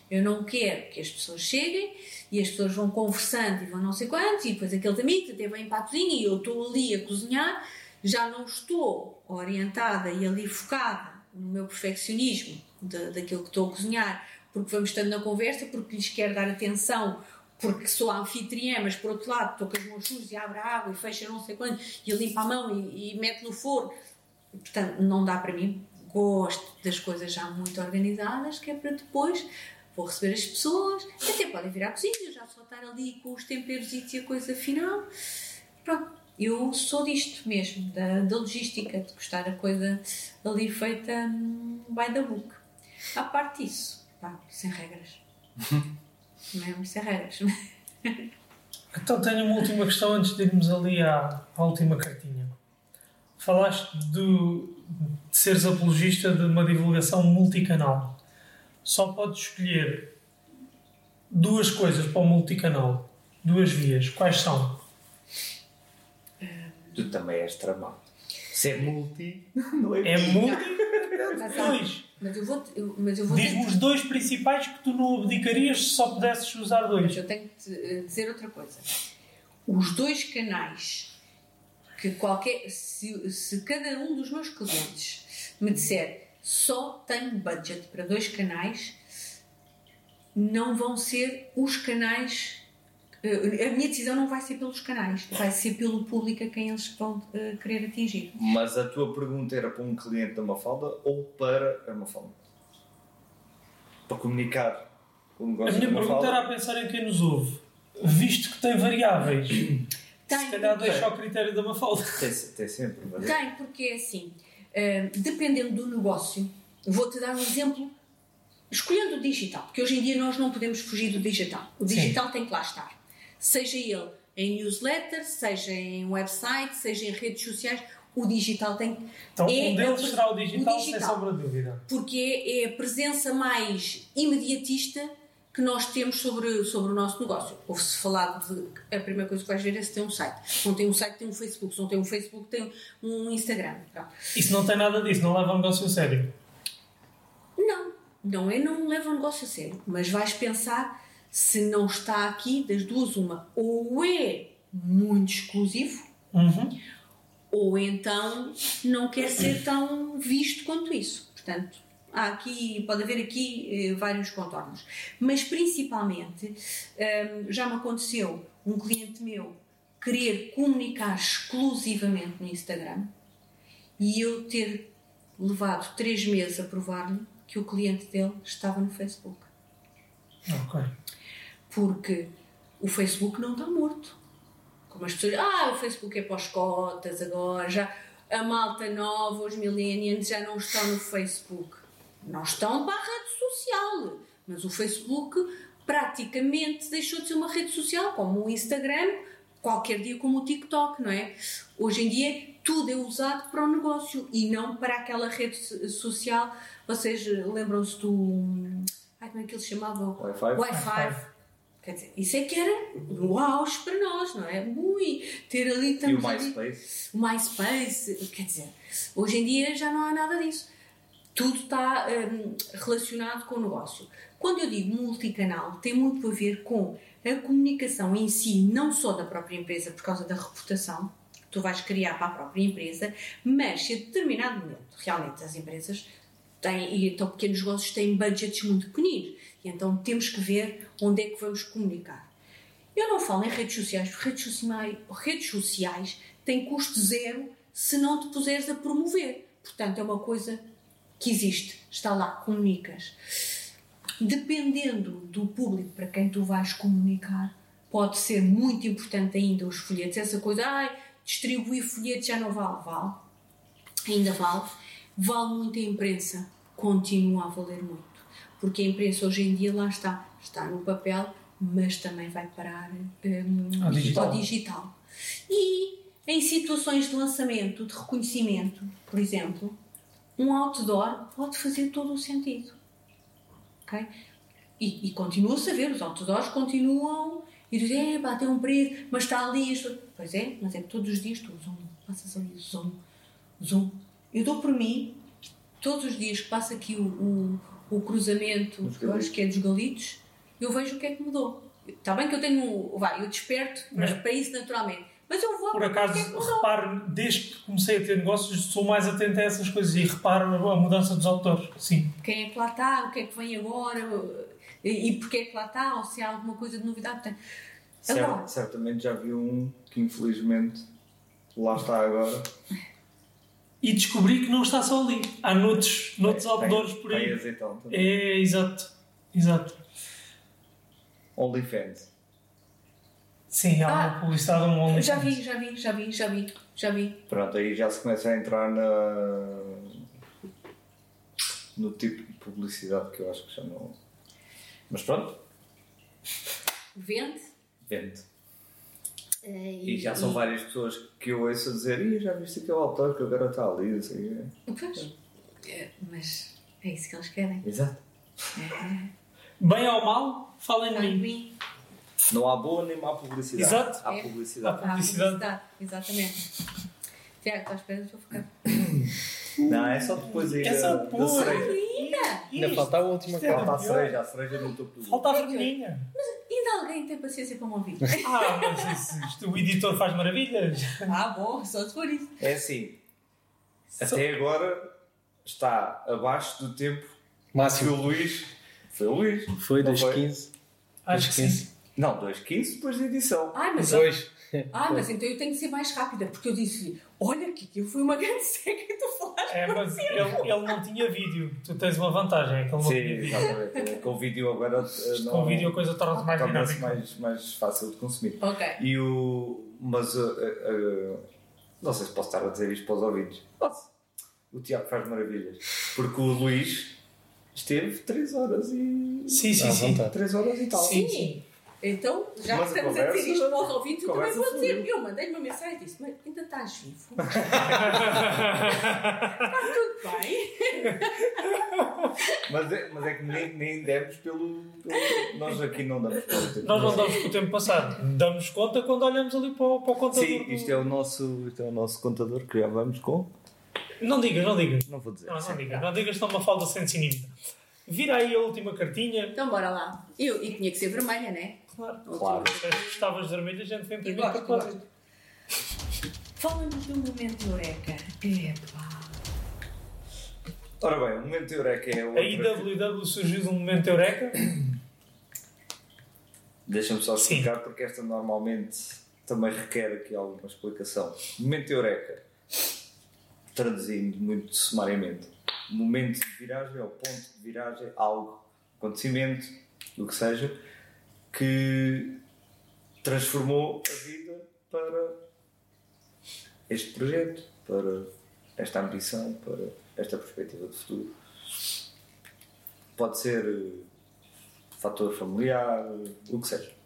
B: Eu não quero que as pessoas cheguem e as pessoas vão conversando e vão não sei quantos, e depois aqueles amigos até vêm para a cozinha e eu estou ali a cozinhar, já não estou orientada e ali focada no meu perfeccionismo da- daquilo que estou a cozinhar, porque vamos estando na conversa, porque lhes quero dar atenção, porque sou a anfitriã, mas por outro lado estou com as mãos sujas e abre a água e fecha não sei quanto e limpa a mão e, e mete no forno. Portanto, não dá para mim. Gosto das coisas já muito organizadas, que é para depois vou receber as pessoas, até podem vir à cozinha, já só estar ali com os temperos e a coisa final. Pronto, eu sou disto mesmo, da, da logística, de gostar a coisa ali feita hum, by the book. À parte disso, pá, sem regras. Mesmo sem regras.
C: Então tenho uma última questão antes de irmos ali à, à última cartinha. Falaste do, de seres apologista de uma divulgação multicanal. Só podes escolher duas coisas para o multicanal. Duas vias. Quais são?
A: Tu também és tramado. Se é multi, não é?
C: É multi.
B: Mas, há-
C: Dois.
B: mas eu vou, eu- mas eu vou
C: Diz-me os dois principais que tu não abdicarias se só pudesses usar
B: Mas
C: dois.
B: eu tenho que te, eh, dizer outra coisa. Os dois canais que qualquer. Se, se cada um dos meus clientes me disser só tenho budget para dois canais, não vão ser os canais. eh, A minha decisão não vai ser pelos canais, vai ser pelo público a quem eles vão eh, querer atingir.
A: Mas a tua pergunta era para um cliente da Mafalda ou para a Mafalda? Para comunicar o
C: A
A: negócio
C: minha
A: da
C: pergunta
A: Mafalda?
C: era a pensar em quem nos ouve. Visto que tem variáveis, se
B: Tem,
C: calhar deixa ao critério da Mafalda.
A: Tem, tem sempre, mas
B: Tem, porque é assim, dependendo do negócio, vou-te dar um exemplo, escolhendo o digital, porque hoje em dia nós não podemos fugir do digital. O
C: Sim.
B: digital tem que lá estar. Seja ele em newsletter, seja em website, seja em redes sociais, o digital tem que.
C: Então,
B: É
C: um deles será o digital,
B: o
C: sem
B: digital.
C: sombra de dúvida.
B: porque é, é a presença mais imediatista que nós temos sobre, sobre o nosso negócio. Ouve-se falar de. A primeira coisa que vais ver é se tem um site. Se não tem um site, tem um Facebook. Se não tem um Facebook, tem um Instagram. Pronto.
C: Isso não tem nada disso, não leva um negócio a sério.
B: Não, não é não leva o negócio a sério, mas vais pensar se não está aqui das duas uma, ou é muito exclusivo,
C: Uhum.
B: ou então não quer ser tão visto quanto isso. Portanto, há aqui, pode haver aqui eh, vários contornos. Mas principalmente, hum, já me aconteceu um cliente meu querer comunicar exclusivamente no Instagram e eu ter levado três meses a provar-lhe que o cliente dele estava no Facebook.
C: Ok.
B: Porque o Facebook não está morto. Como as pessoas ah, o Facebook é para os cotas agora, já a malta nova, os millennials já não estão no Facebook. Não estão para a rede social. Mas o Facebook praticamente deixou de ser uma rede social, como o Instagram, qualquer dia como o TikTok, não é? Hoje em dia tudo é usado para o negócio e não para aquela rede so- social. Vocês lembram-se do. Ai, como é que eles chamavam?
A: Wi-Fi?
B: Wi-Fi. Quer dizer, isso é que era o auge para nós, não é? Ui, ter ali
A: E o
B: ali-
A: MySpace?
B: o MySpace, quer dizer, hoje em dia já não há nada disso. Tudo está hum, relacionado com o negócio. Quando eu digo multicanal, tem muito a ver com a comunicação em si, não só da própria empresa, por causa da reputação que tu vais criar para a própria empresa, mas se a determinado momento, realmente as empresas têm, e então pequenos negócios têm budgets muito pequeninos, e então temos que ver onde é que vamos comunicar. Eu não falo em redes sociais, porque redes sociais, redes sociais têm custo zero se não te puseres a promover. Portanto, é uma coisa que existe, está lá, comunicas. Dependendo do público para quem tu vais comunicar, pode ser muito importante ainda os folhetos. Essa coisa, ai, distribuir folhetos já não vale, vale. Ainda vale. Vale muito a imprensa, continua a valer muito. Porque a imprensa hoje em dia lá está, está no papel, mas também vai parar hum,
C: Ao digital.
B: ao digital. E em situações de lançamento, de reconhecimento, por exemplo, um outdoor pode fazer todo o sentido. Ok? E, e continua-se a ver, os outdoors continuam e dizem, é, pá, tem um preço, mas está ali isto. Pois é, mas é que todos os dias tu zoom, passas ali, zoom, zoom. Eu dou por mim, todos os dias que passa aqui o, o, o cruzamento,
A: Dos
B: que eu acho que é dos galitos, eu vejo o que é que mudou. Está bem que eu tenho, um- vai, eu desperto
C: Mas-
B: para isso naturalmente, mas eu vou
C: Por acaso,
B: é
C: reparo, desde que comecei a ter negócios, sou mais atento a essas coisas e reparo a mudança dos autores. Sim.
B: quem é que lá está, o que é que vem agora e, e porque é que lá está, ou se há alguma coisa de novidade. Portanto, agora,
A: certamente já vi um que infelizmente lá está agora.
C: E descobri que não está só ali. Há noutros, noutros
A: Tem-
C: outdoors por
A: tem
C: aí.
A: azeitão também.
C: É, exato. Exato.
A: OnlyFans.
C: Sim, há
B: Ah,
C: uma publicidade, um OnlyFans.
B: já vi, já vi, já vi, já vi, já vi.
A: Pronto, aí já se começa a entrar na... no tipo de publicidade que eu acho que já não. Mas pronto,
B: Vende.
A: vende.
B: eh,
A: E já são várias pessoas que eu ouço a dizer: Ih, já viste aquele autor que agora está ali, quê."
B: Pois, eh, mas é isso que eles querem.
A: Exato.
C: Bem ou mal, falem de mim.
B: mim.
A: Não há boa nem má publicidade.
C: Exato.
A: Há
B: É.
A: publicidade.
B: Há
C: Publicidade.
B: publicidade, exatamente. Tiago, estás esperando para ficar.
A: Não, é só depois aí
C: É
A: da,
C: só
A: da
C: depois.
A: cereja.
B: Ainda!
D: Ainda falta a última
C: Isto é
D: coisa.
A: Falta a cereja, a cereja no topo do
C: Falta a vermelhinha.
B: Ainda Ainda alguém tem paciência para me ouvir?
C: Ah, mas isso, isto, o editor faz maravilhas.
B: ah, bom, só se for isso.
A: É assim, até agora está abaixo do tempo
D: Máximo.
A: o Luís. Foi o Luís.
D: Foi
A: Não
D: 2.15.
C: Acho que sim.
A: Não, 2.15 depois da edição.
B: Ai, mas,
D: Dois.
B: ah, mas então eu tenho que ser mais rápida, porque eu disse: Olha, que aquilo foi uma grande seca e tu falaste.
C: É, mas ele, ele não tinha vídeo. Tu tens uma vantagem, é que ele não
A: Sim,
C: tinha vídeo.
A: exatamente. Com o vídeo agora. eh, não-
C: Com vídeo a coisa torna-se mais
A: torna-se
C: dinâmica.
A: mais, mais fácil de consumir.
B: Ok.
A: E o. Mas. uh, uh, não sei se posso estar a dizer isto para os ouvintes. Posso. O Tiago faz maravilhas. Porque o Luís esteve 3 horas e.
C: Sim, sim, sim.
D: vontade.
A: 3 horas e tal.
B: Sim. Então, já
A: Mas
B: que estamos a dizer isto para os ouvintes, eu também vou dizer. Eu mandei-lhe uma mensagem e disse: Mas ainda estás vivo? Está tudo bem?
A: Mas, é, mas é que nem, nem demos pelo, pelo- Nós aqui não damos conta.
C: Nós não damos com o tempo passado. Damos conta quando olhamos ali para o, para o contador.
A: Sim,
C: do-
A: isto é, o nosso, isto é o nosso contador que já vamos com.
C: Não digas, não digas.
A: Não vou dizer.
C: Não, não digas. Não digas, senão uma falda sente-se inibida. Vira aí a última cartinha.
B: Então, bora lá. Eu, e tinha que ser vermelha, não é?
C: Claro.
A: Claro.
C: Se gostavas de vermelho, a gente vem primeiro quatro.
B: gosto. Fala-me do momento Eureka. Epá.
A: Ora bem, o momento Eureka é o.
C: A IWW surgiu de um momento eureka.
A: Deixa-me só
C: Sim.
A: explicar porque esta normalmente também requer aqui alguma explicação. Momento Eureka, traduzindo muito sumariamente, momento de viragem ou ponto de viragem, algo, acontecimento, o que seja, que transformou a vida para este projeto, para esta ambição, para esta perspectiva de futuro. Pode ser eh, fator familiar, o que seja.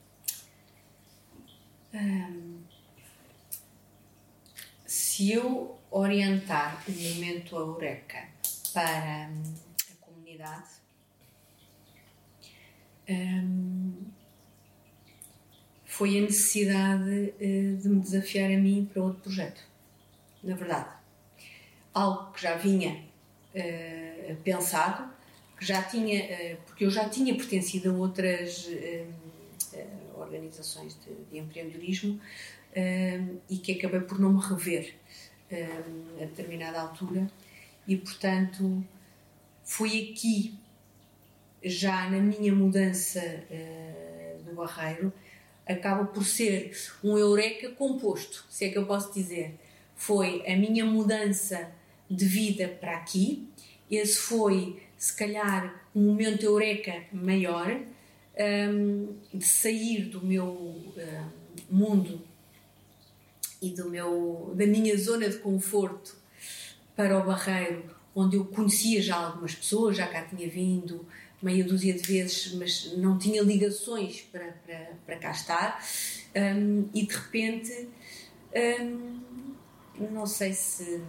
B: Se eu orientar o momento Eureka para hum, a comunidade, hum, foi a necessidade eh, de me desafiar a mim para outro projeto. Na verdade, algo que já vinha eh, pensado, que já tinha, eh, porque eu já tinha pertencido a outras organizações de, de empreendedorismo e que acabei por não me rever a determinada altura e portanto foi aqui já na minha mudança do Barreiro acaba por ser um eureka composto, se é que eu posso dizer. Foi a minha mudança de vida para aqui, esse foi, se calhar, um momento eureka maior, hum, de sair do meu hum, mundo e do meu, da minha zona de conforto para o Barreiro, onde eu conhecia já algumas pessoas, já cá tinha vindo meia dúzia de vezes, mas não tinha ligações para, para, para cá estar, Hum, e de repente, hum, não sei se,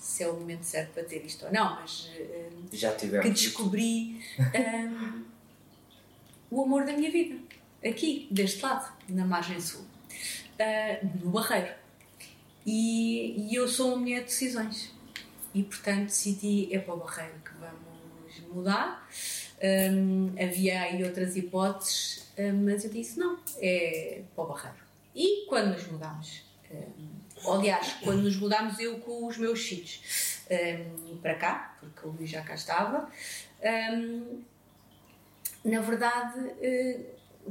B: se é o momento certo para ter isto ou não, mas hum,
A: Já
B: que descobri hum, o amor da minha vida, aqui, deste lado, na margem sul, ah, no Barreiro. E, e eu sou uma mulher de decisões. E, portanto, decidi, é para o Barreiro que vamos mudar. Havia aí outras hipóteses, mas eu disse, não, é para o Barreiro. E quando nos mudámos? Hum, aliás, quando nos mudámos eu com os meus filhos para cá, porque o Luís já cá estava, na verdade, eh,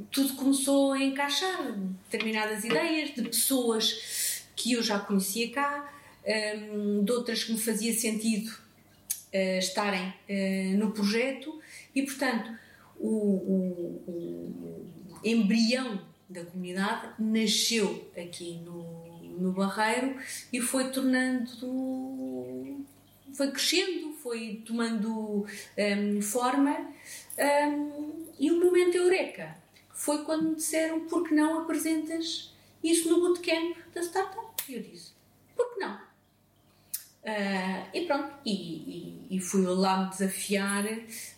B: tudo começou a encaixar. Determinadas ideias de pessoas que eu já conhecia cá, de outras que me fazia sentido eh, estarem eh, no projeto e, portanto, o, o- o embrião da comunidade nasceu aqui no, no Barreiro e foi tornando foi crescendo, foi tomando hum, forma hum, e o momento eureka foi quando me disseram por que não apresentas isso no bootcamp da startup e eu disse, por que não? Ah, e pronto, e, e- e fui lá me desafiar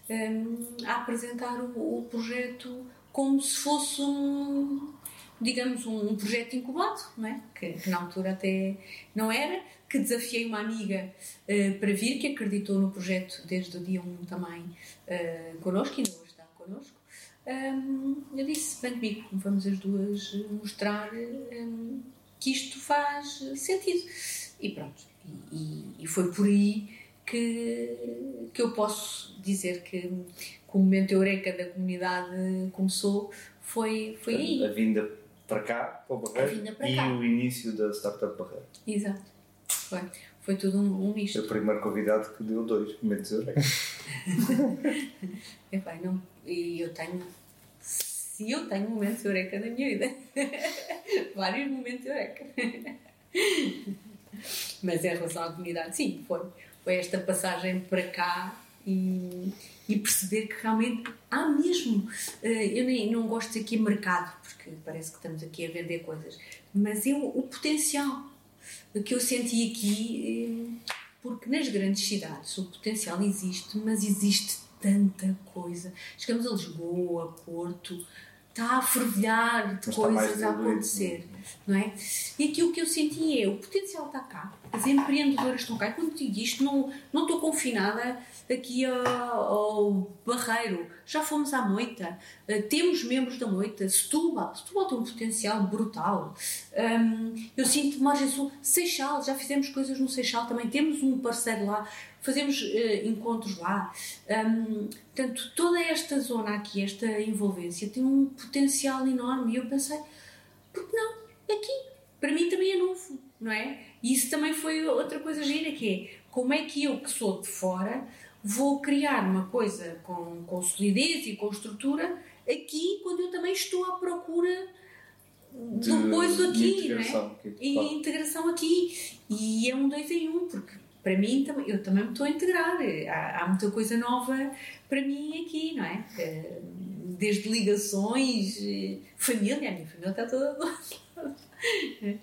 B: hum, a apresentar o, o projeto como se fosse um, digamos, um, um projeto incubado, não é? que, que na altura até não era, que desafiei uma amiga eh, para vir, que acreditou no projeto desde o dia 1 também eh, connosco, e ainda hoje está connosco. hum, eu disse: vem comigo, vamos as duas mostrar hum, que isto faz sentido. E pronto, e, e foi por aí que, que eu posso dizer que, que o momento eureka da comunidade começou foi, foi aí.
A: A vinda para cá, para o Barreiro, e
B: cá.
A: o início da Startup Barreiro.
B: Exato. Foi, foi tudo um, um misto.
A: O primeiro convidado que deu dois momentos eureka.
B: Epá, não, e eu tenho. Se eu tenho momentos eureka na minha vida. Vários momentos eureka. Mas em relação à comunidade, sim, foi. Foi esta passagem para cá e, e perceber que realmente há mesmo. eh, Eu nem, não gosto de aqui mercado, porque parece que estamos aqui a vender coisas, mas o, o potencial que eu senti aqui, eh, porque nas grandes cidades o potencial existe, mas existe tanta coisa. Chegamos a Lisboa, Porto, está a fervilhar de
A: mais
B: coisas a
A: diluído,
B: acontecer, não é? E aqui o que eu senti é, o potencial está cá, as empreendedoras estão cá, e quando digo isto, não, não estou confinada aqui ao, ao Barreiro, já fomos à Moita, eh, temos membros da Moita, Setúbal, Setúbal tem um potencial brutal, Hum, eu sinto Margem Sul, Seixal, já fizemos coisas no Seixal também, temos um parceiro lá, fazemos eh, encontros lá. Hum, portanto, toda esta zona aqui, esta envolvência, tem um potencial enorme. E eu pensei, por que não? Aqui. Para mim também é novo, não é? E isso também foi outra coisa gira, que é como é que eu, que sou de fora, vou criar uma coisa com, com solidez e com estrutura aqui, quando eu também estou à procura
A: De-
B: do coisa aqui, não é? e integração aqui. E é um dois em um, porque para mim eu também me estou a integrar. Há, há muita coisa nova para mim aqui, não é? Eh, Desde ligações, eh, família, a minha família está toda do outro lado.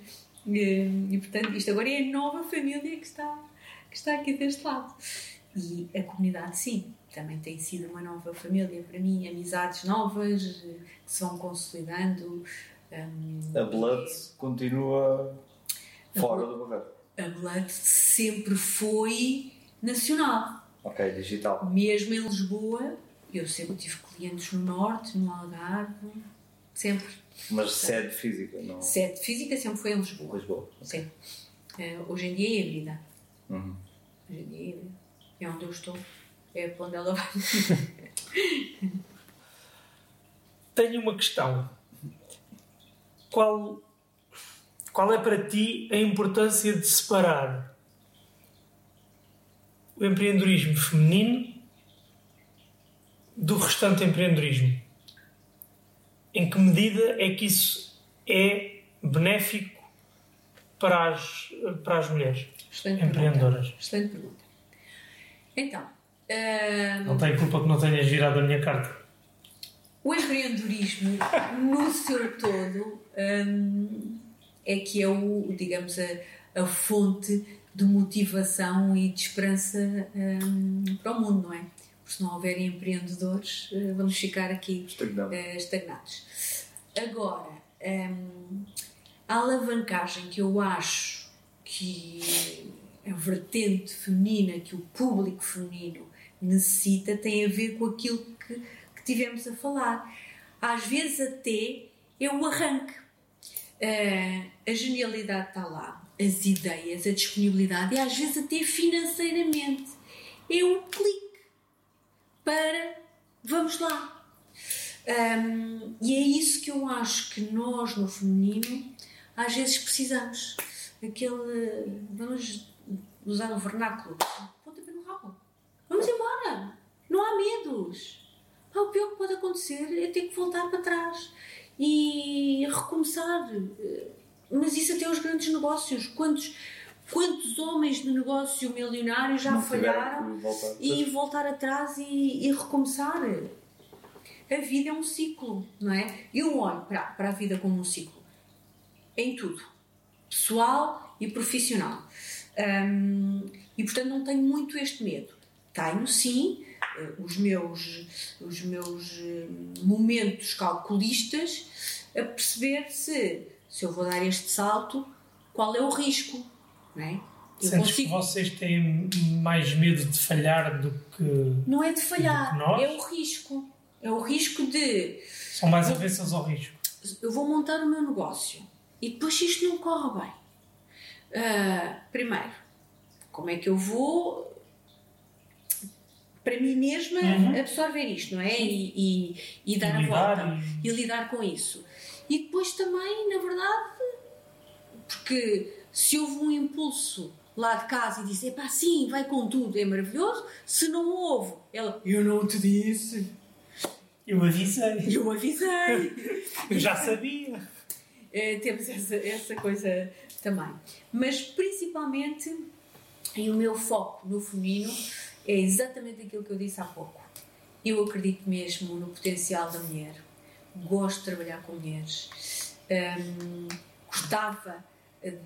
B: Eh, E portanto, isto agora é a nova família que está, que está aqui deste lado. E a comunidade, sim, também tem sido uma nova família para mim, amizades novas eh, que se vão consolidando. hum,
A: A Blood continua fora do Barreiro.
B: A Blood sempre foi nacional.
A: Ok, digital.
B: Mesmo em Lisboa, eu sempre tive clientes no Norte, no Algarve, sempre.
A: Mas sede física, não.
B: Sede física sempre foi em Lisboa.
A: Lisboa.
B: Sim. Eh, hoje em dia é híbrida.
A: Uhum.
B: Hoje em dia é híbrida. É onde eu estou. É para onde ela vai.
C: Tenho uma questão. Qual, qual é para ti a importância de separar o empreendedorismo feminino do restante empreendedorismo? Em que medida é que isso é benéfico para as, para as mulheres
B: Excelente
C: empreendedoras?
B: pergunta. Excelente pergunta. Então, eh,
C: Não tenho culpa que não tenhas girado a minha carta.
B: O empreendedorismo, no seu todo, hum, é que é o, digamos, a, a fonte de motivação e de esperança hum, para o mundo, não é? Porque se não houverem empreendedores, eh, vamos ficar aqui
A: Estagnado.
B: eh, estagnados. Agora, hum, a alavancagem que eu acho que a vertente feminina, que o público feminino necessita, tem a ver com aquilo que, que tivemos a falar. Às vezes, até é o arranque. Eh, a genialidade está lá, as ideias, a disponibilidade e às vezes até financeiramente. É um clique para vamos lá. Um, e é isso que eu acho que nós no feminino às vezes precisamos. Aquele. Vamos usar o vernáculo. Pontapé no rabo. Vamos embora. Não há medos. O pior que pode acontecer é ter que voltar para trás e recomeçar. Mas isso até os grandes negócios. Quantos, quantos homens de negócio milionários já
A: Não
B: falharam
A: voltar.
B: e voltar atrás e, e recomeçar? A vida é um ciclo, não é? Eu olho para, para a vida como um ciclo. Em tudo. Pessoal e profissional. Hum, e portanto não tenho muito este medo. Tenho sim eh, os meus, os meus eh, momentos calculistas a perceber se, se eu vou dar este salto, qual é o risco. Não é? Eu
C: Sentes
B: consigo-
C: que vocês têm mais medo de falhar do que.
B: Não é de falhar, é o risco. É o risco de.
C: São mais avessas ao risco.
B: Eu vou montar o meu negócio e depois se isto não corre bem. ah, primeiro, como é que eu vou para mim mesma
C: Uhum.
B: absorver isto, não é? E, e, e dar
C: E
B: a volta
C: e-
B: lidar com isso. E depois também, na verdade, porque se houve um impulso lá de casa e disse, epá, sim, vai com tudo, é maravilhoso. Se não houve, ela, eu não te disse,
C: Eu avisei.
B: eu avisei.
C: Eu já sabia.
B: Eh, temos essa, essa coisa também. Mas principalmente, e o meu foco no feminino é exatamente aquilo que eu disse há pouco. Eu acredito mesmo no potencial da mulher. Gosto de trabalhar com mulheres. Hum, gostava, eh,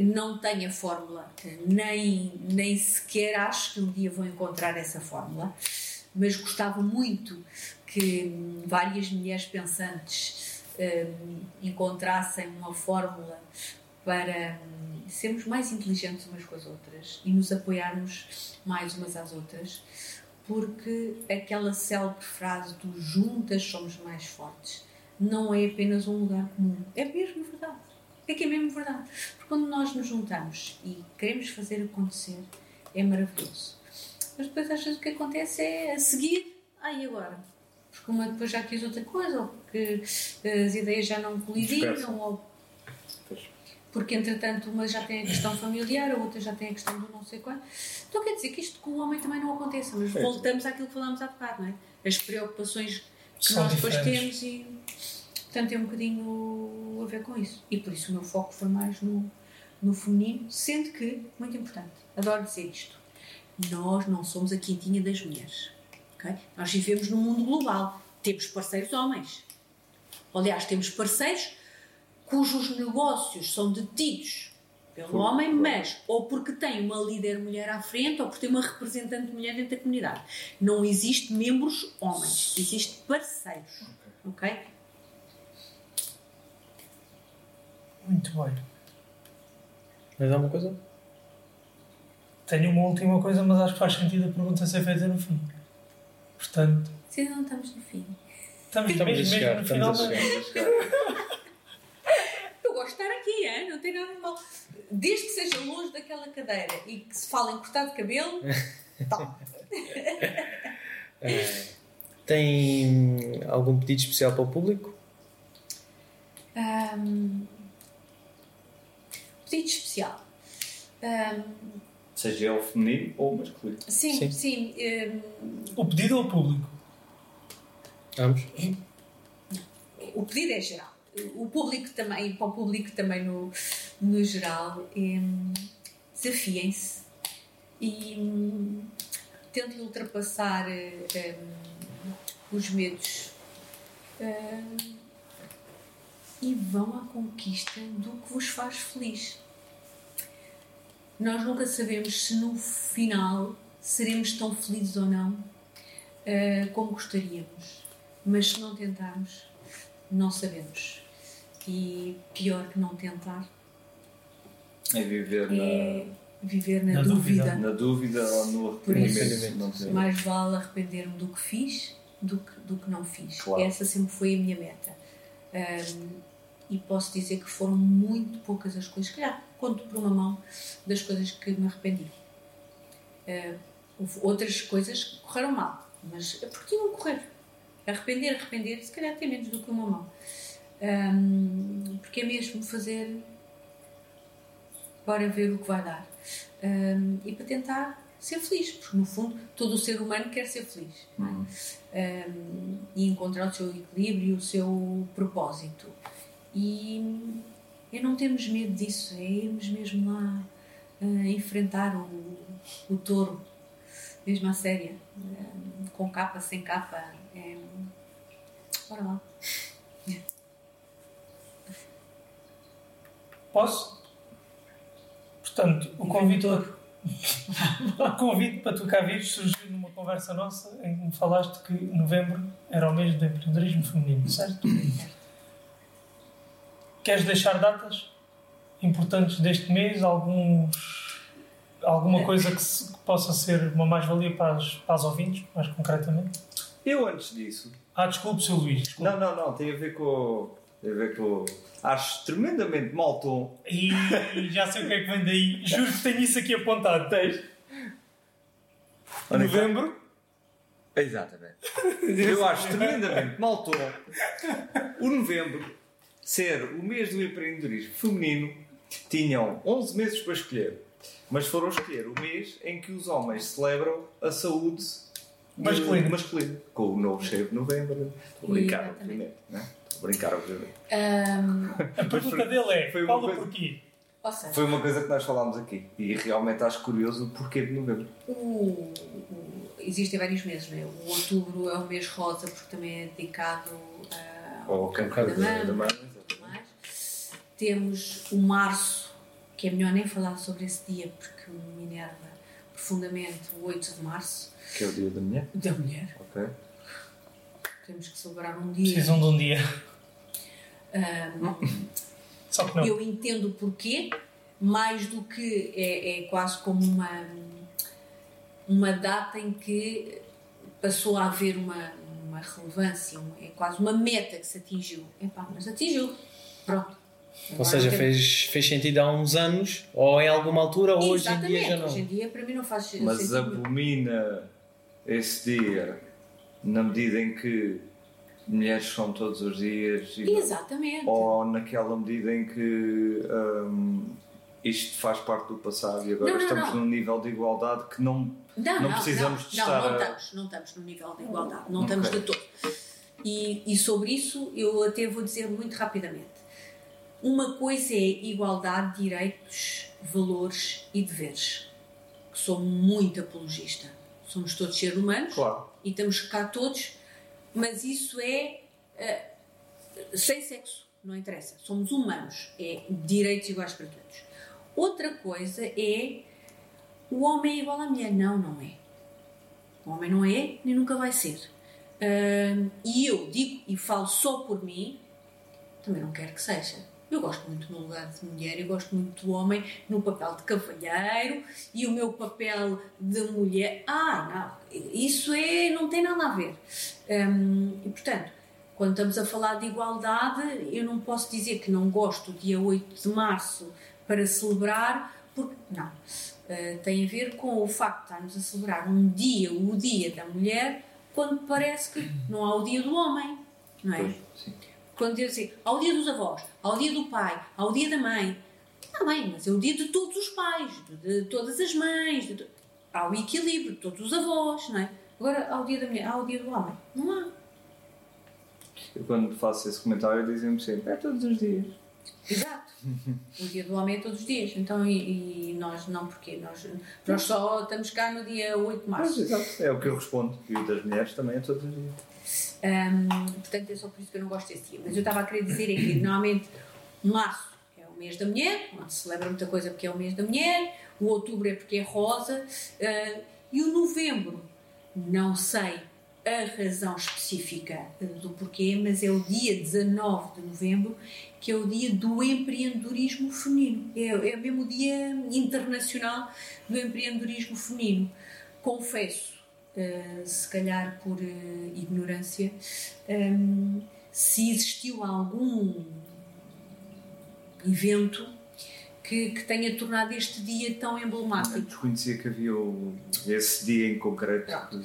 B: não tenho a fórmula, nem, nem sequer acho que um dia vou encontrar essa fórmula, mas gostava muito que hum, várias mulheres pensantes hum, encontrassem uma fórmula para hum, sermos mais inteligentes umas com as outras e nos apoiarmos mais umas às outras, porque aquela célebre frase do juntas somos mais fortes não é apenas um lugar comum, é mesmo verdade. É que é mesmo verdade. Porque quando nós nos juntamos e queremos fazer acontecer, é maravilhoso. Mas depois às vezes o que acontece é a seguir, ah, e agora? Porque uma depois já quis outra coisa, ou porque eh, as ideias já não colidiram, ou. Porque entretanto uma já tem a questão familiar, a outra já tem a questão do não sei quanto. Então quer dizer que isto com o homem também não aconteça, mas
A: Sim.
B: voltamos àquilo que falámos há bocado, não é? As preocupações que
C: São
B: nós depois
C: diferentes.
B: temos e portanto tem um bocadinho a ver com isso. E por isso o meu foco foi mais no, no feminino, sendo que, muito importante, adoro dizer isto, nós não somos a quintinha das mulheres. ok? Nós vivemos num mundo global. Temos parceiros homens. Aliás, temos parceiros cujos negócios são detidos pelo
A: Por-
B: homem, mas ou porque tem uma líder mulher à frente ou porque tem uma representante mulher dentro da comunidade. Não existe membros homens, existe parceiros. Ok?
C: Muito bem.
D: Mas há uma coisa?
C: Tenho uma última coisa, mas acho que faz sentido a pergunta ser feita no fim. Portanto,
B: Se ainda não estamos no fim.
C: estamos,
D: Estamos a
C: mesmo,
D: chegar,
C: mesmo no final.
D: estamos a
C: mas-
D: chegar.
B: Eu gosto de estar aqui, hein? não tem nada de mal. Desde que seja longe daquela cadeira e que se fale em cortar de cabelo, tá.
D: Eh, tem algum pedido especial para o público?
B: Ahm, pedido especial. Ahm,
A: Seja ele feminino ou masculino.
B: sim,
D: Sim.
B: sim. ahm,
C: O pedido ao público.
D: Vamos?
B: o pedido é geral. O público também, para o público também no, no geral, desafiem-se e hum, tentem ultrapassar hum, os medos hum, e vão à conquista do que vos faz feliz. Nós nunca sabemos se no final seremos tão felizes ou não como gostaríamos, mas se não tentarmos, não sabemos. E pior que não tentar
A: É viver
B: é viver na,
C: Na
B: dúvida.
C: dúvida.
A: na, na dúvida ou no
B: isso,
A: arrependimento. Não ter-
B: Mais vale arrepender-me do que fiz do que, do que não fiz.
A: Claro.
B: Essa sempre foi a minha meta. Ahm, e posso dizer que foram muito poucas as coisas, que calhar conto por uma mão das coisas que me arrependi. Ah, houve outras coisas que correram mal, mas é porque tinham que correr. Arrepender, arrepender, se calhar tem menos do que uma mão. Ahm, porque é mesmo fazer para ver o que vai dar. Ahm, e para tentar ser feliz, porque no fundo todo o ser humano quer ser feliz?
A: Uhum.
B: Ahm, e encontrar o seu equilíbrio e o seu propósito. E é não termos medo disso, é irmos mesmo lá ah, enfrentar o, o touro, mesmo à séria, ahm, com capa, sem capa. É... Bora lá.
C: Posso? Portanto, o convite, o convite para tu cá vires surgiu numa conversa nossa em que me falaste que novembro era o mês do empreendedorismo feminino, certo? Queres deixar datas importantes deste mês? Alguns, alguma coisa que, se- que possa ser uma mais-valia para as, para as ouvintes, mais concretamente?
A: Eu antes disso.
C: Ah, desculpe, Sr. Luís. Desculpe.
A: Não, não, não, tem a ver com. Tem a ver com. Acho tremendamente mau tom.
C: E já sei o que é que vem daí. Juro que tenho isso aqui apontado. Tens?
A: É
C: Novembro.
A: Exatamente. Eu acho tremendamente mau tom o novembro ser o mês do empreendedorismo feminino. Tinham 11 meses para escolher, mas foram escolher o mês em que os homens celebram a saúde
C: Masculina.
A: masculina, com o novo cheio de novembro.
B: Exatamente.
A: obviamente. Né? Brincar, obviamente.
B: Ahm,
C: A pergunta dele é:
A: Foi coisa-
C: porquê?
B: seja,
A: Foi uma coisa que nós falámos aqui e realmente acho curioso o porquê de novembro.
B: o, o- existem vários meses, não é? O outubro é o mês rosa porque também é dedicado
A: Ou
B: ao câncer da
A: da
B: mama.
A: mãe.
B: Temos o março, que é melhor nem falar sobre esse dia porque me enerva profundamente o 8 de março,
A: Que é o dia da mulher.
B: da mulher.
A: Ok.
B: Temos que celebrar um dia.
C: Precisam de um dia.
B: Ahm,
C: Só que não.
B: Eu entendo o porquê, mais do que é, é quase como uma, uma data em que passou a haver uma, uma relevância, um- é quase uma meta que se atingiu. Epá, mas atingiu. Pronto.
D: Ou
B: Agora
D: seja,
B: tem-
D: fez, fez sentido há uns anos, ou em alguma altura, ou hoje em dia já
B: Hoje em
D: não.
B: dia para mim não faz
A: Mas
B: sentido.
A: abomina esse dia na medida em que mulheres são todos os dias
B: Exatamente.
A: ou naquela medida em que hum, isto faz parte do passado e agora
B: Não, não,
A: estamos
B: não.
A: num nível de igualdade que não.
B: Não,
A: Não precisamos
B: não,
A: de
B: não,
A: estar
B: Não,
A: a-
B: estamos, não estamos no nível de igualdade, não estamos de todo. E, e sobre isso eu até vou dizer muito rapidamente. Uma coisa é igualdade de direitos, valores e deveres, que sou muito apologista. Somos todos seres humanos
A: Claro.
B: E estamos cá todos, mas isso é eh, sem sexo, não interessa. Somos humanos, é direitos iguais para todos. Outra coisa é o homem é igual à mulher. Não, não é. O homem não é nem nunca vai ser. Ahm, e eu digo e falo só por mim, também não quero que seja. Eu gosto muito no lugar de mulher, eu gosto muito do homem no papel de cavalheiro e o meu papel de mulher. Ah, não, isso é, não tem nada a ver. Ahm, e portanto, quando estamos a falar de igualdade, eu não posso dizer que não gosto do dia 8 de março para celebrar, porque não. Uh, tem a ver com o facto de estarmos a celebrar um dia, o dia da mulher, quando parece que não há o dia do homem, não é?
A: Pois, sim.
B: Quando diz assim, há o dia dos avós, há o dia do pai, há o dia da mãe. Está bem, mas é o dia de todos os pais, de, todas as mães, de há o equilíbrio de todos os avós, não é? Agora, há o dia da mulher, há o dia do homem. Não há.
A: Eu quando faço esse comentário dizem-me sempre: é todos os dias.
B: Exato. O dia do homem é todos os dias. Então, e, e nós não, porque nós, nós só estamos cá no dia 8 de
A: Mas,
B: março.
A: exato. É o que eu respondo. E o das mulheres também é todos os dias.
B: Hum, portanto, é só por isso que eu não gosto desse dia. Mas eu estava a querer dizer é que, normalmente, março é o mês da mulher, onde se celebra muita coisa porque é o mês da mulher, o outubro é porque é rosa, ah, e o novembro, não sei a razão específica do porquê, mas é o dia 19 de novembro, que é o dia do empreendedorismo feminino. É, é mesmo o dia internacional do empreendedorismo feminino. Confesso, eh, se calhar por eh, ignorância, ehm, se existiu algum evento que, que tenha tornado este dia tão
A: Eu
B: emblemático.
A: desconhecia que havia o- esse dia em concreto.
B: Pronto.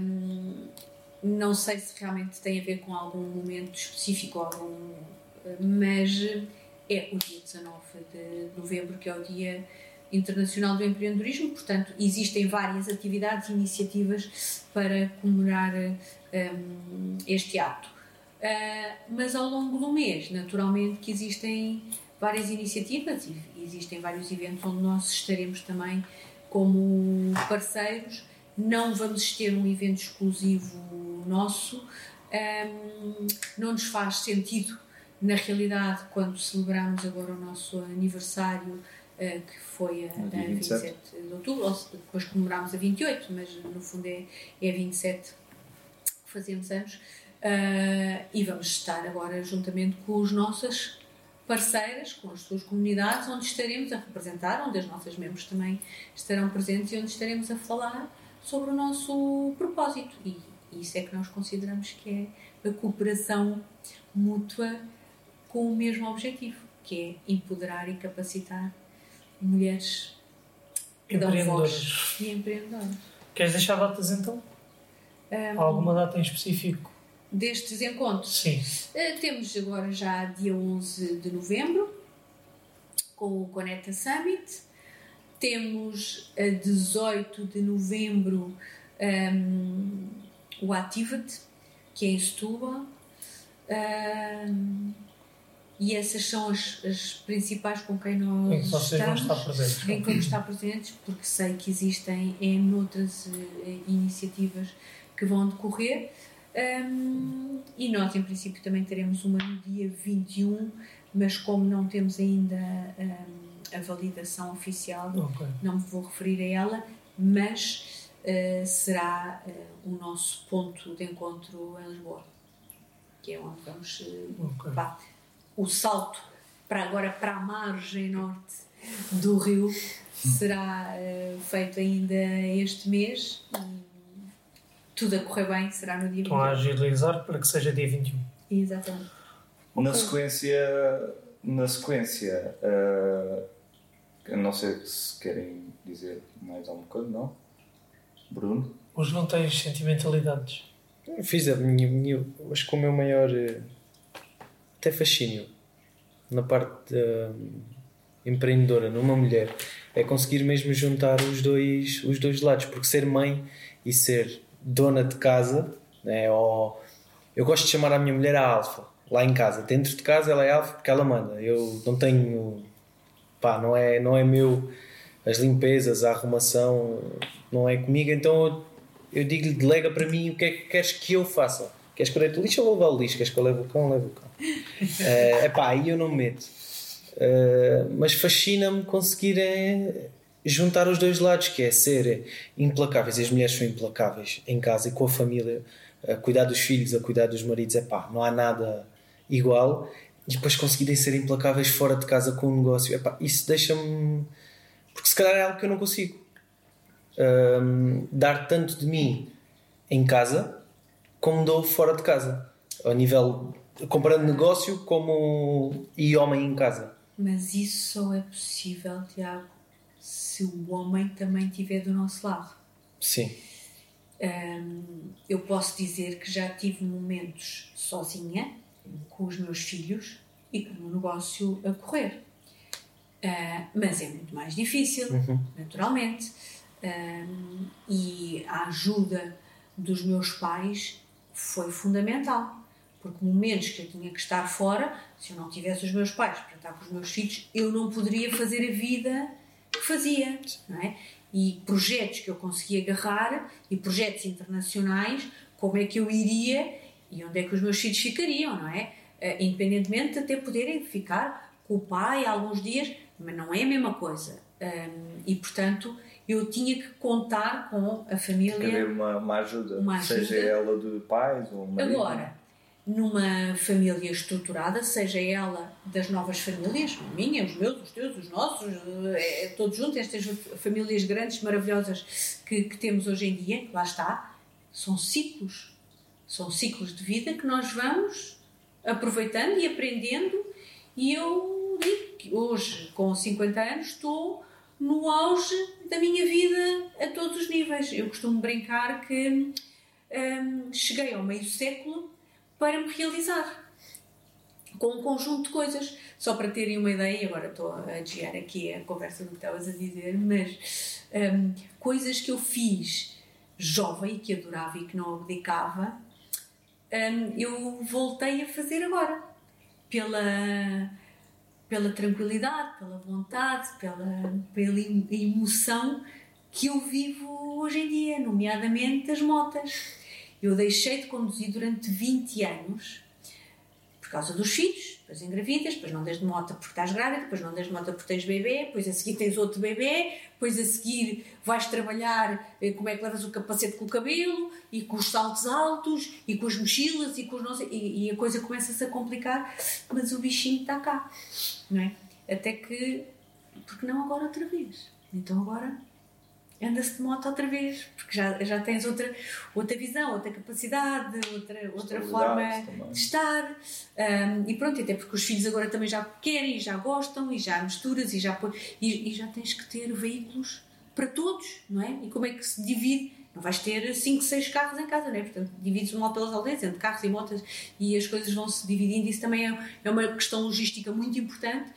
B: Hum, não sei se realmente tem a ver com algum momento específico, algum, mas é o dia 19 de novembro, que é o Dia Internacional do Empreendedorismo, portanto, existem várias atividades e iniciativas para comemorar hum, este ato. Ah, mas ao longo do mês, naturalmente, que existem várias iniciativas e existem vários eventos onde nós estaremos também como parceiros. Não vamos ter um evento exclusivo nosso, Ahm, não nos faz sentido, na realidade, quando celebramos agora o nosso aniversário, que foi a, a
A: 27.
B: 27 de outubro, ou depois comemorámos a 28, mas no fundo é, é a 27 que fazemos anos, Ah, e vamos estar agora juntamente com as nossas parceiras, com as suas comunidades, onde estaremos a representar, onde as nossas membros também estarão presentes e onde estaremos a falar sobre o nosso propósito. E, Isso é que nós consideramos que é a cooperação mútua com o mesmo objetivo, que é empoderar e capacitar mulheres que dão voz e empreendedoras.
C: Queres deixar datas então? Um, Alguma data em específico?
B: Destes encontros?
C: Sim.
B: Uh, temos agora já dia 11 de novembro, com o Conecta Summit. Temos a 18 de novembro um, o Activate, que é em Setúbal. Um, e essas são as, as, principais com quem nós
C: em que vocês estamos, vão estar presentes.
B: Em que vamos estar presentes, porque sei que existem em outras uh, iniciativas que vão decorrer. Um, e nós, em princípio, também teremos uma no dia 21, mas como não temos ainda um, a validação oficial, okay. não me vou referir a ela, mas uh, será uh, o nosso ponto de encontro em Lisboa, que é onde vamos. Uh, okay. O salto para agora para a margem norte do rio será feito ainda este mês. E, tudo a correr bem, será no dia
C: Estão 21. a agilizar para que seja dia 21.
B: Exatamente.
A: Na okay. sequência, na sequência uh, não sei se querem dizer mais alguma coisa, não? Bruno?
C: Os não têm sentimentalidades.
D: fiz a minha, minha, acho que o meu maior uh, até fascínio na parte uh, empreendedora numa mulher é conseguir mesmo juntar os dois, os dois lados, porque ser mãe e ser dona de casa, né, ou eu gosto de chamar a minha mulher a alfa, lá em casa. Dentro de casa ela é alfa porque ela manda. Eu não tenho, pá, não é, não é meu as limpezas, a arrumação, não é comigo, então eu, eu digo-lhe, delega para mim o que é que queres que eu faça. Queres que eu leve o lixo ou vou levar o lixo? Queres que eu leve o cão? Levo o cão. É uh, pá, aí eu não me meto. Uh, mas fascina-me conseguir é, juntar os dois lados, que é ser implacáveis, as mulheres são implacáveis em casa e com a família, a cuidar dos filhos, a cuidar dos maridos, é pá, não há nada igual. E depois conseguirem ser implacáveis fora de casa com o negócio, é pá, isso deixa-me. Porque se calhar é algo que eu não consigo. Um, dar tanto de mim em casa como dou fora de casa, a nível comparando negócio como e homem em casa.
B: Mas isso só é possível, Tiago, se o homem também estiver do nosso lado.
D: Sim.
B: Um, eu posso dizer que já tive momentos sozinha, com os meus filhos e com o negócio a correr. Uh, mas é muito mais difícil, uhum. naturalmente. Um, e a ajuda dos meus pais foi fundamental. Porque momentos que eu tinha que estar fora, se eu não tivesse os meus pais para estar com os meus filhos, eu não poderia fazer a vida que fazia, não é? E projetos que eu conseguia agarrar e projetos internacionais, como é que eu iria e onde é que os meus filhos ficariam, não é? Uh, independentemente de até poderem ficar com o pai alguns dias, mas não é a mesma coisa. E portanto eu tinha que contar com a família. Tem
A: que haver uma, uma, ajuda, uma ajuda, seja ela de pais ou marido.
B: Agora, numa família estruturada, seja ela das novas famílias, a minha, os meus, os teus, os nossos, é, é, todos juntos, estas famílias grandes, maravilhosas que, que temos hoje em dia, lá está, são ciclos. São ciclos de vida que nós vamos aproveitando e aprendendo. E eu digo que hoje, com 50 anos, estou no auge da minha vida a todos os níveis. Eu costumo brincar que hum, cheguei ao meio século para me realizar com um conjunto de coisas. Só para terem uma ideia, agora estou a desviar aqui a conversa do que estavas a dizer, mas um, coisas que eu fiz jovem, que adorava e que não abdicava, um, eu voltei a fazer agora. Pela, pela tranquilidade, pela vontade, pela, pela emoção que eu vivo hoje em dia, nomeadamente as motas. Eu deixei de conduzir durante 20 anos por causa dos filhos, depois engravidas, depois não desde moto porque estás grávida, depois não desde moto porque tens bebê, depois a seguir tens outro bebê, depois a seguir vais trabalhar eh, como é que levas o capacete com o cabelo e com os saltos altos e com as mochilas e com os nossos, e, e a coisa começa-se a complicar, mas o bichinho está cá, não é? Até que, porque não agora outra vez? Então agora anda-se de moto outra vez, porque já, já tens outra, outra visão, outra capacidade, outra, outra forma também. de estar. Um, e pronto, até porque os filhos agora também já querem, e já gostam, e já misturas, e já, e, e já tens que ter veículos para todos, não é? E como é que se divide? Não vais ter 5, 6 carros em casa, não é? Portanto, divides mal pelas aldeias, entre carros e motas, e as coisas vão se dividindo. Isso também é, é uma questão logística muito importante,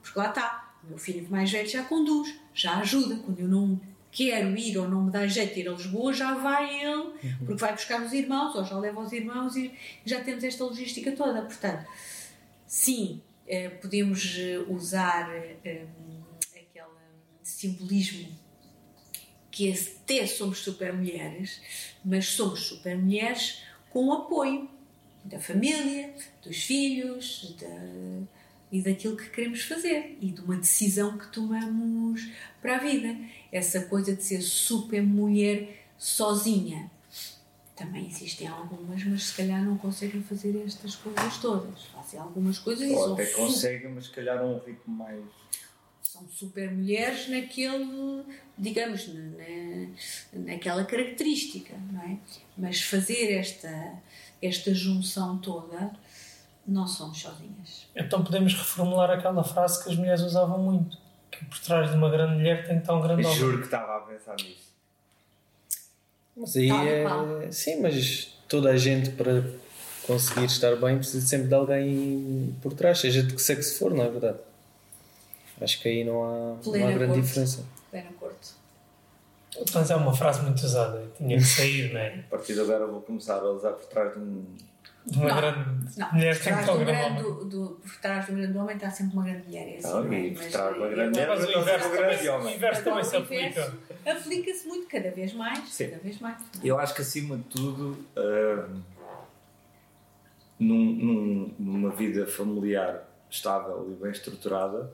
B: porque lá está, o meu filho mais velho já conduz, já ajuda. Quando eu não quero ir ou não me dá jeito de ir a Lisboa, já vai ele, uhum. porque vai buscar os irmãos, ou já leva os irmãos e já temos esta logística toda. Portanto, sim, eh, podemos eh, usar eh, aquele simbolismo que até somos super mulheres, mas somos super mulheres com o apoio da família, dos filhos da, e daquilo que queremos fazer e de uma decisão que tomamos para a vida. Essa coisa de ser super mulher sozinha. Também existem algumas, mas se calhar não conseguem fazer estas coisas todas. Fazem algumas coisas
A: Ou e até conseguem, mas se calhar um ritmo mais
B: são super mulheres naquele, digamos, na, naquela característica, não é? Mas fazer esta, esta junção toda, não somos sozinhas.
C: Então podemos reformular aquela frase que as mulheres usavam muito, que por trás de uma grande mulher tem que estar um grande homem.
A: Juro que estava a pensar nisso.
D: Mas aí é... Sim, mas toda a gente para conseguir estar bem precisa sempre de alguém por trás, seja de que sexo for, não é verdade? Acho que aí não há, não há grande diferença.
B: Plena corte.
C: Mas é uma frase muito usada, tinha que sair, não é?
A: A partir de agora vou começar a usar por trás de um.
C: Uma não, grande não. mulher
B: um grande do, do, Por trás do grande homem está sempre uma grande mulher. É assim,
A: não, e por trás de uma grande mulher
C: mas o inverso, um grande homem. O inverso também se aplica.
B: Aplica-se muito, cada vez mais. Sim. Cada vez mais.
A: Eu acho que acima de tudo. Uh, num, num, numa vida familiar estável e bem estruturada,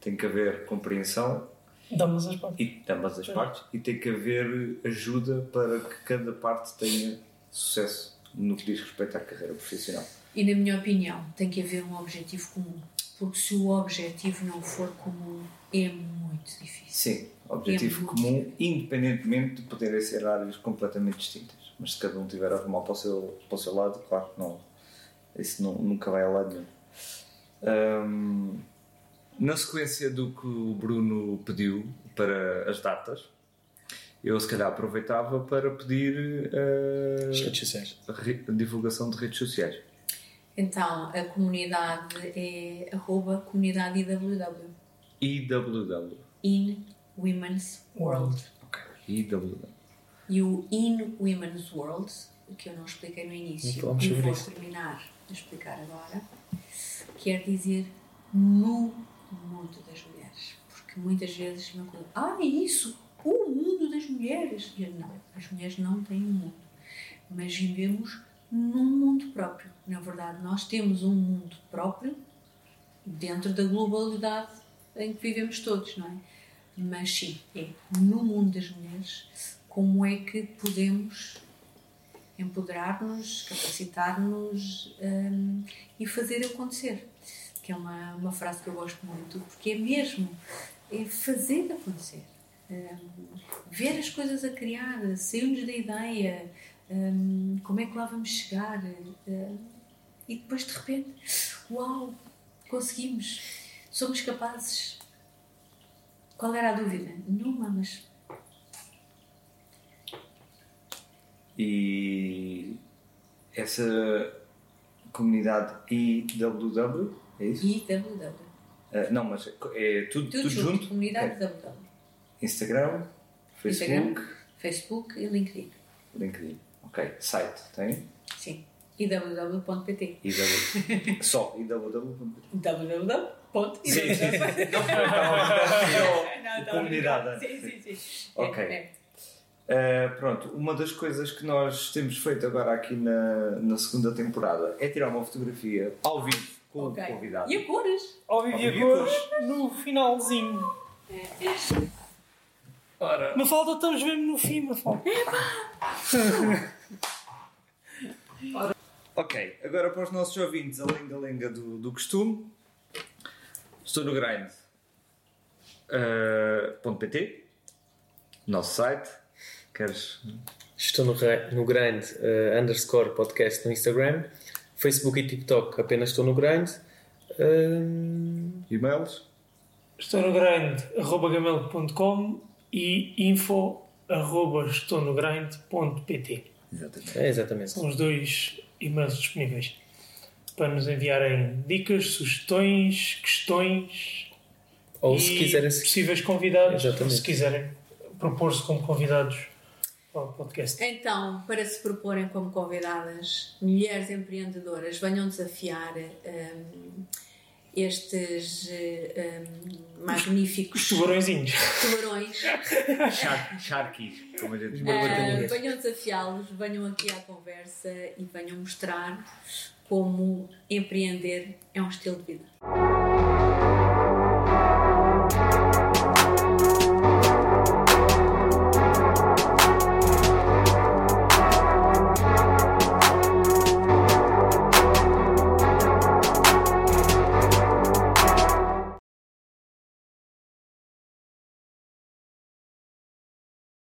A: tem que haver compreensão
C: de ambas as partes.
A: E, de ambas as partes e tem que haver ajuda para que cada parte tenha sucesso no que diz respeito à carreira profissional.
B: E na minha opinião, tem que haver um objetivo comum. Porque se o objetivo não for comum, é muito difícil.
A: Sim, objetivo é comum, difícil. independentemente de poderem ser áreas completamente distintas. Mas se cada um tiver a arrumar para o seu, para o seu lado, claro que não. Isso não, nunca vai a lado nenhum. Um, na sequência do que o Bruno pediu para as datas, eu se calhar aproveitava para pedir uh,
D: redes sociais.
A: a divulgação de redes sociais.
B: Então, a comunidade é arroba comunidade IWW.
A: IWW.
B: In Women's World.
A: Ok, IWW.
B: E o In Women's World, que eu não expliquei no início, e vou terminar de explicar agora, quer dizer no mundo das mulheres. Porque muitas vezes me perguntam, ah, é isso, o mundo das mulheres. E não, as mulheres não têm um mundo. Mas vivemos num mundo próprio. Na verdade, nós temos um mundo próprio dentro da globalidade em que vivemos todos, não é? Mas sim, é no mundo das mulheres como é que podemos empoderar-nos, capacitar-nos um, e fazer acontecer que é uma, uma frase que eu gosto muito, porque é mesmo é fazer acontecer. Um, ver as coisas a criar, sair-nos da ideia, um, como é que lá vamos chegar. Um, e depois, de repente, uau, conseguimos, somos capazes. Qual era a dúvida? Nenhuma, mas.
A: E essa comunidade IWW é isso?
B: Www.
A: Uh, não, mas é tudo, tudo, tudo junto. junto.
B: Comunidade é. www.
A: Instagram, Facebook. Instagram,
B: Facebook e LinkedIn.
A: LinkedIn. Ok. Site, tem?
B: Sim. www.pt.
A: IW... Só
B: www.pt. www.pt.
A: Sim, sim. Não, comunidade.
B: Sim, sim, sim.
A: Ok. É, é. Uh, pronto, uma das coisas que nós temos feito agora aqui na, na segunda temporada é tirar uma fotografia ao vivo com okay. o convidado.
B: E a cores?
C: Ao vivo e a cores no finalzinho. Ora. Mafalda, estamos mesmo no fim, Mafalda.
A: ok, agora para os nossos ouvintes, a lenga-lenga do, do costume. Estou no grind. Uh, .pt Nosso site. Queres.
D: Estou no, no Grind uh, underscore podcast no Instagram. Facebook e TikTok apenas estou no Grind. Uh...
A: E-mails?
C: Estou no grind arroba gmail.com e info arroba estou no grind.pt.
A: Exatamente.
D: É, exatamente.
C: São os dois e-mails disponíveis para nos enviarem dicas, sugestões, questões
D: ou
C: e
D: se quiserem
C: possíveis convidados,
D: Exatamente.
C: se quiserem propor-se como convidados para o podcast.
B: Então, para se proporem como convidadas, mulheres empreendedoras, venham desafiar hum, estes hum, magníficos
C: Os tubarõezinhos.
B: tubarões.
A: Sharkies, como a gente
B: Ah, venham desafiá-los, venham aqui à conversa e venham mostrar como empreender é um estilo de vida.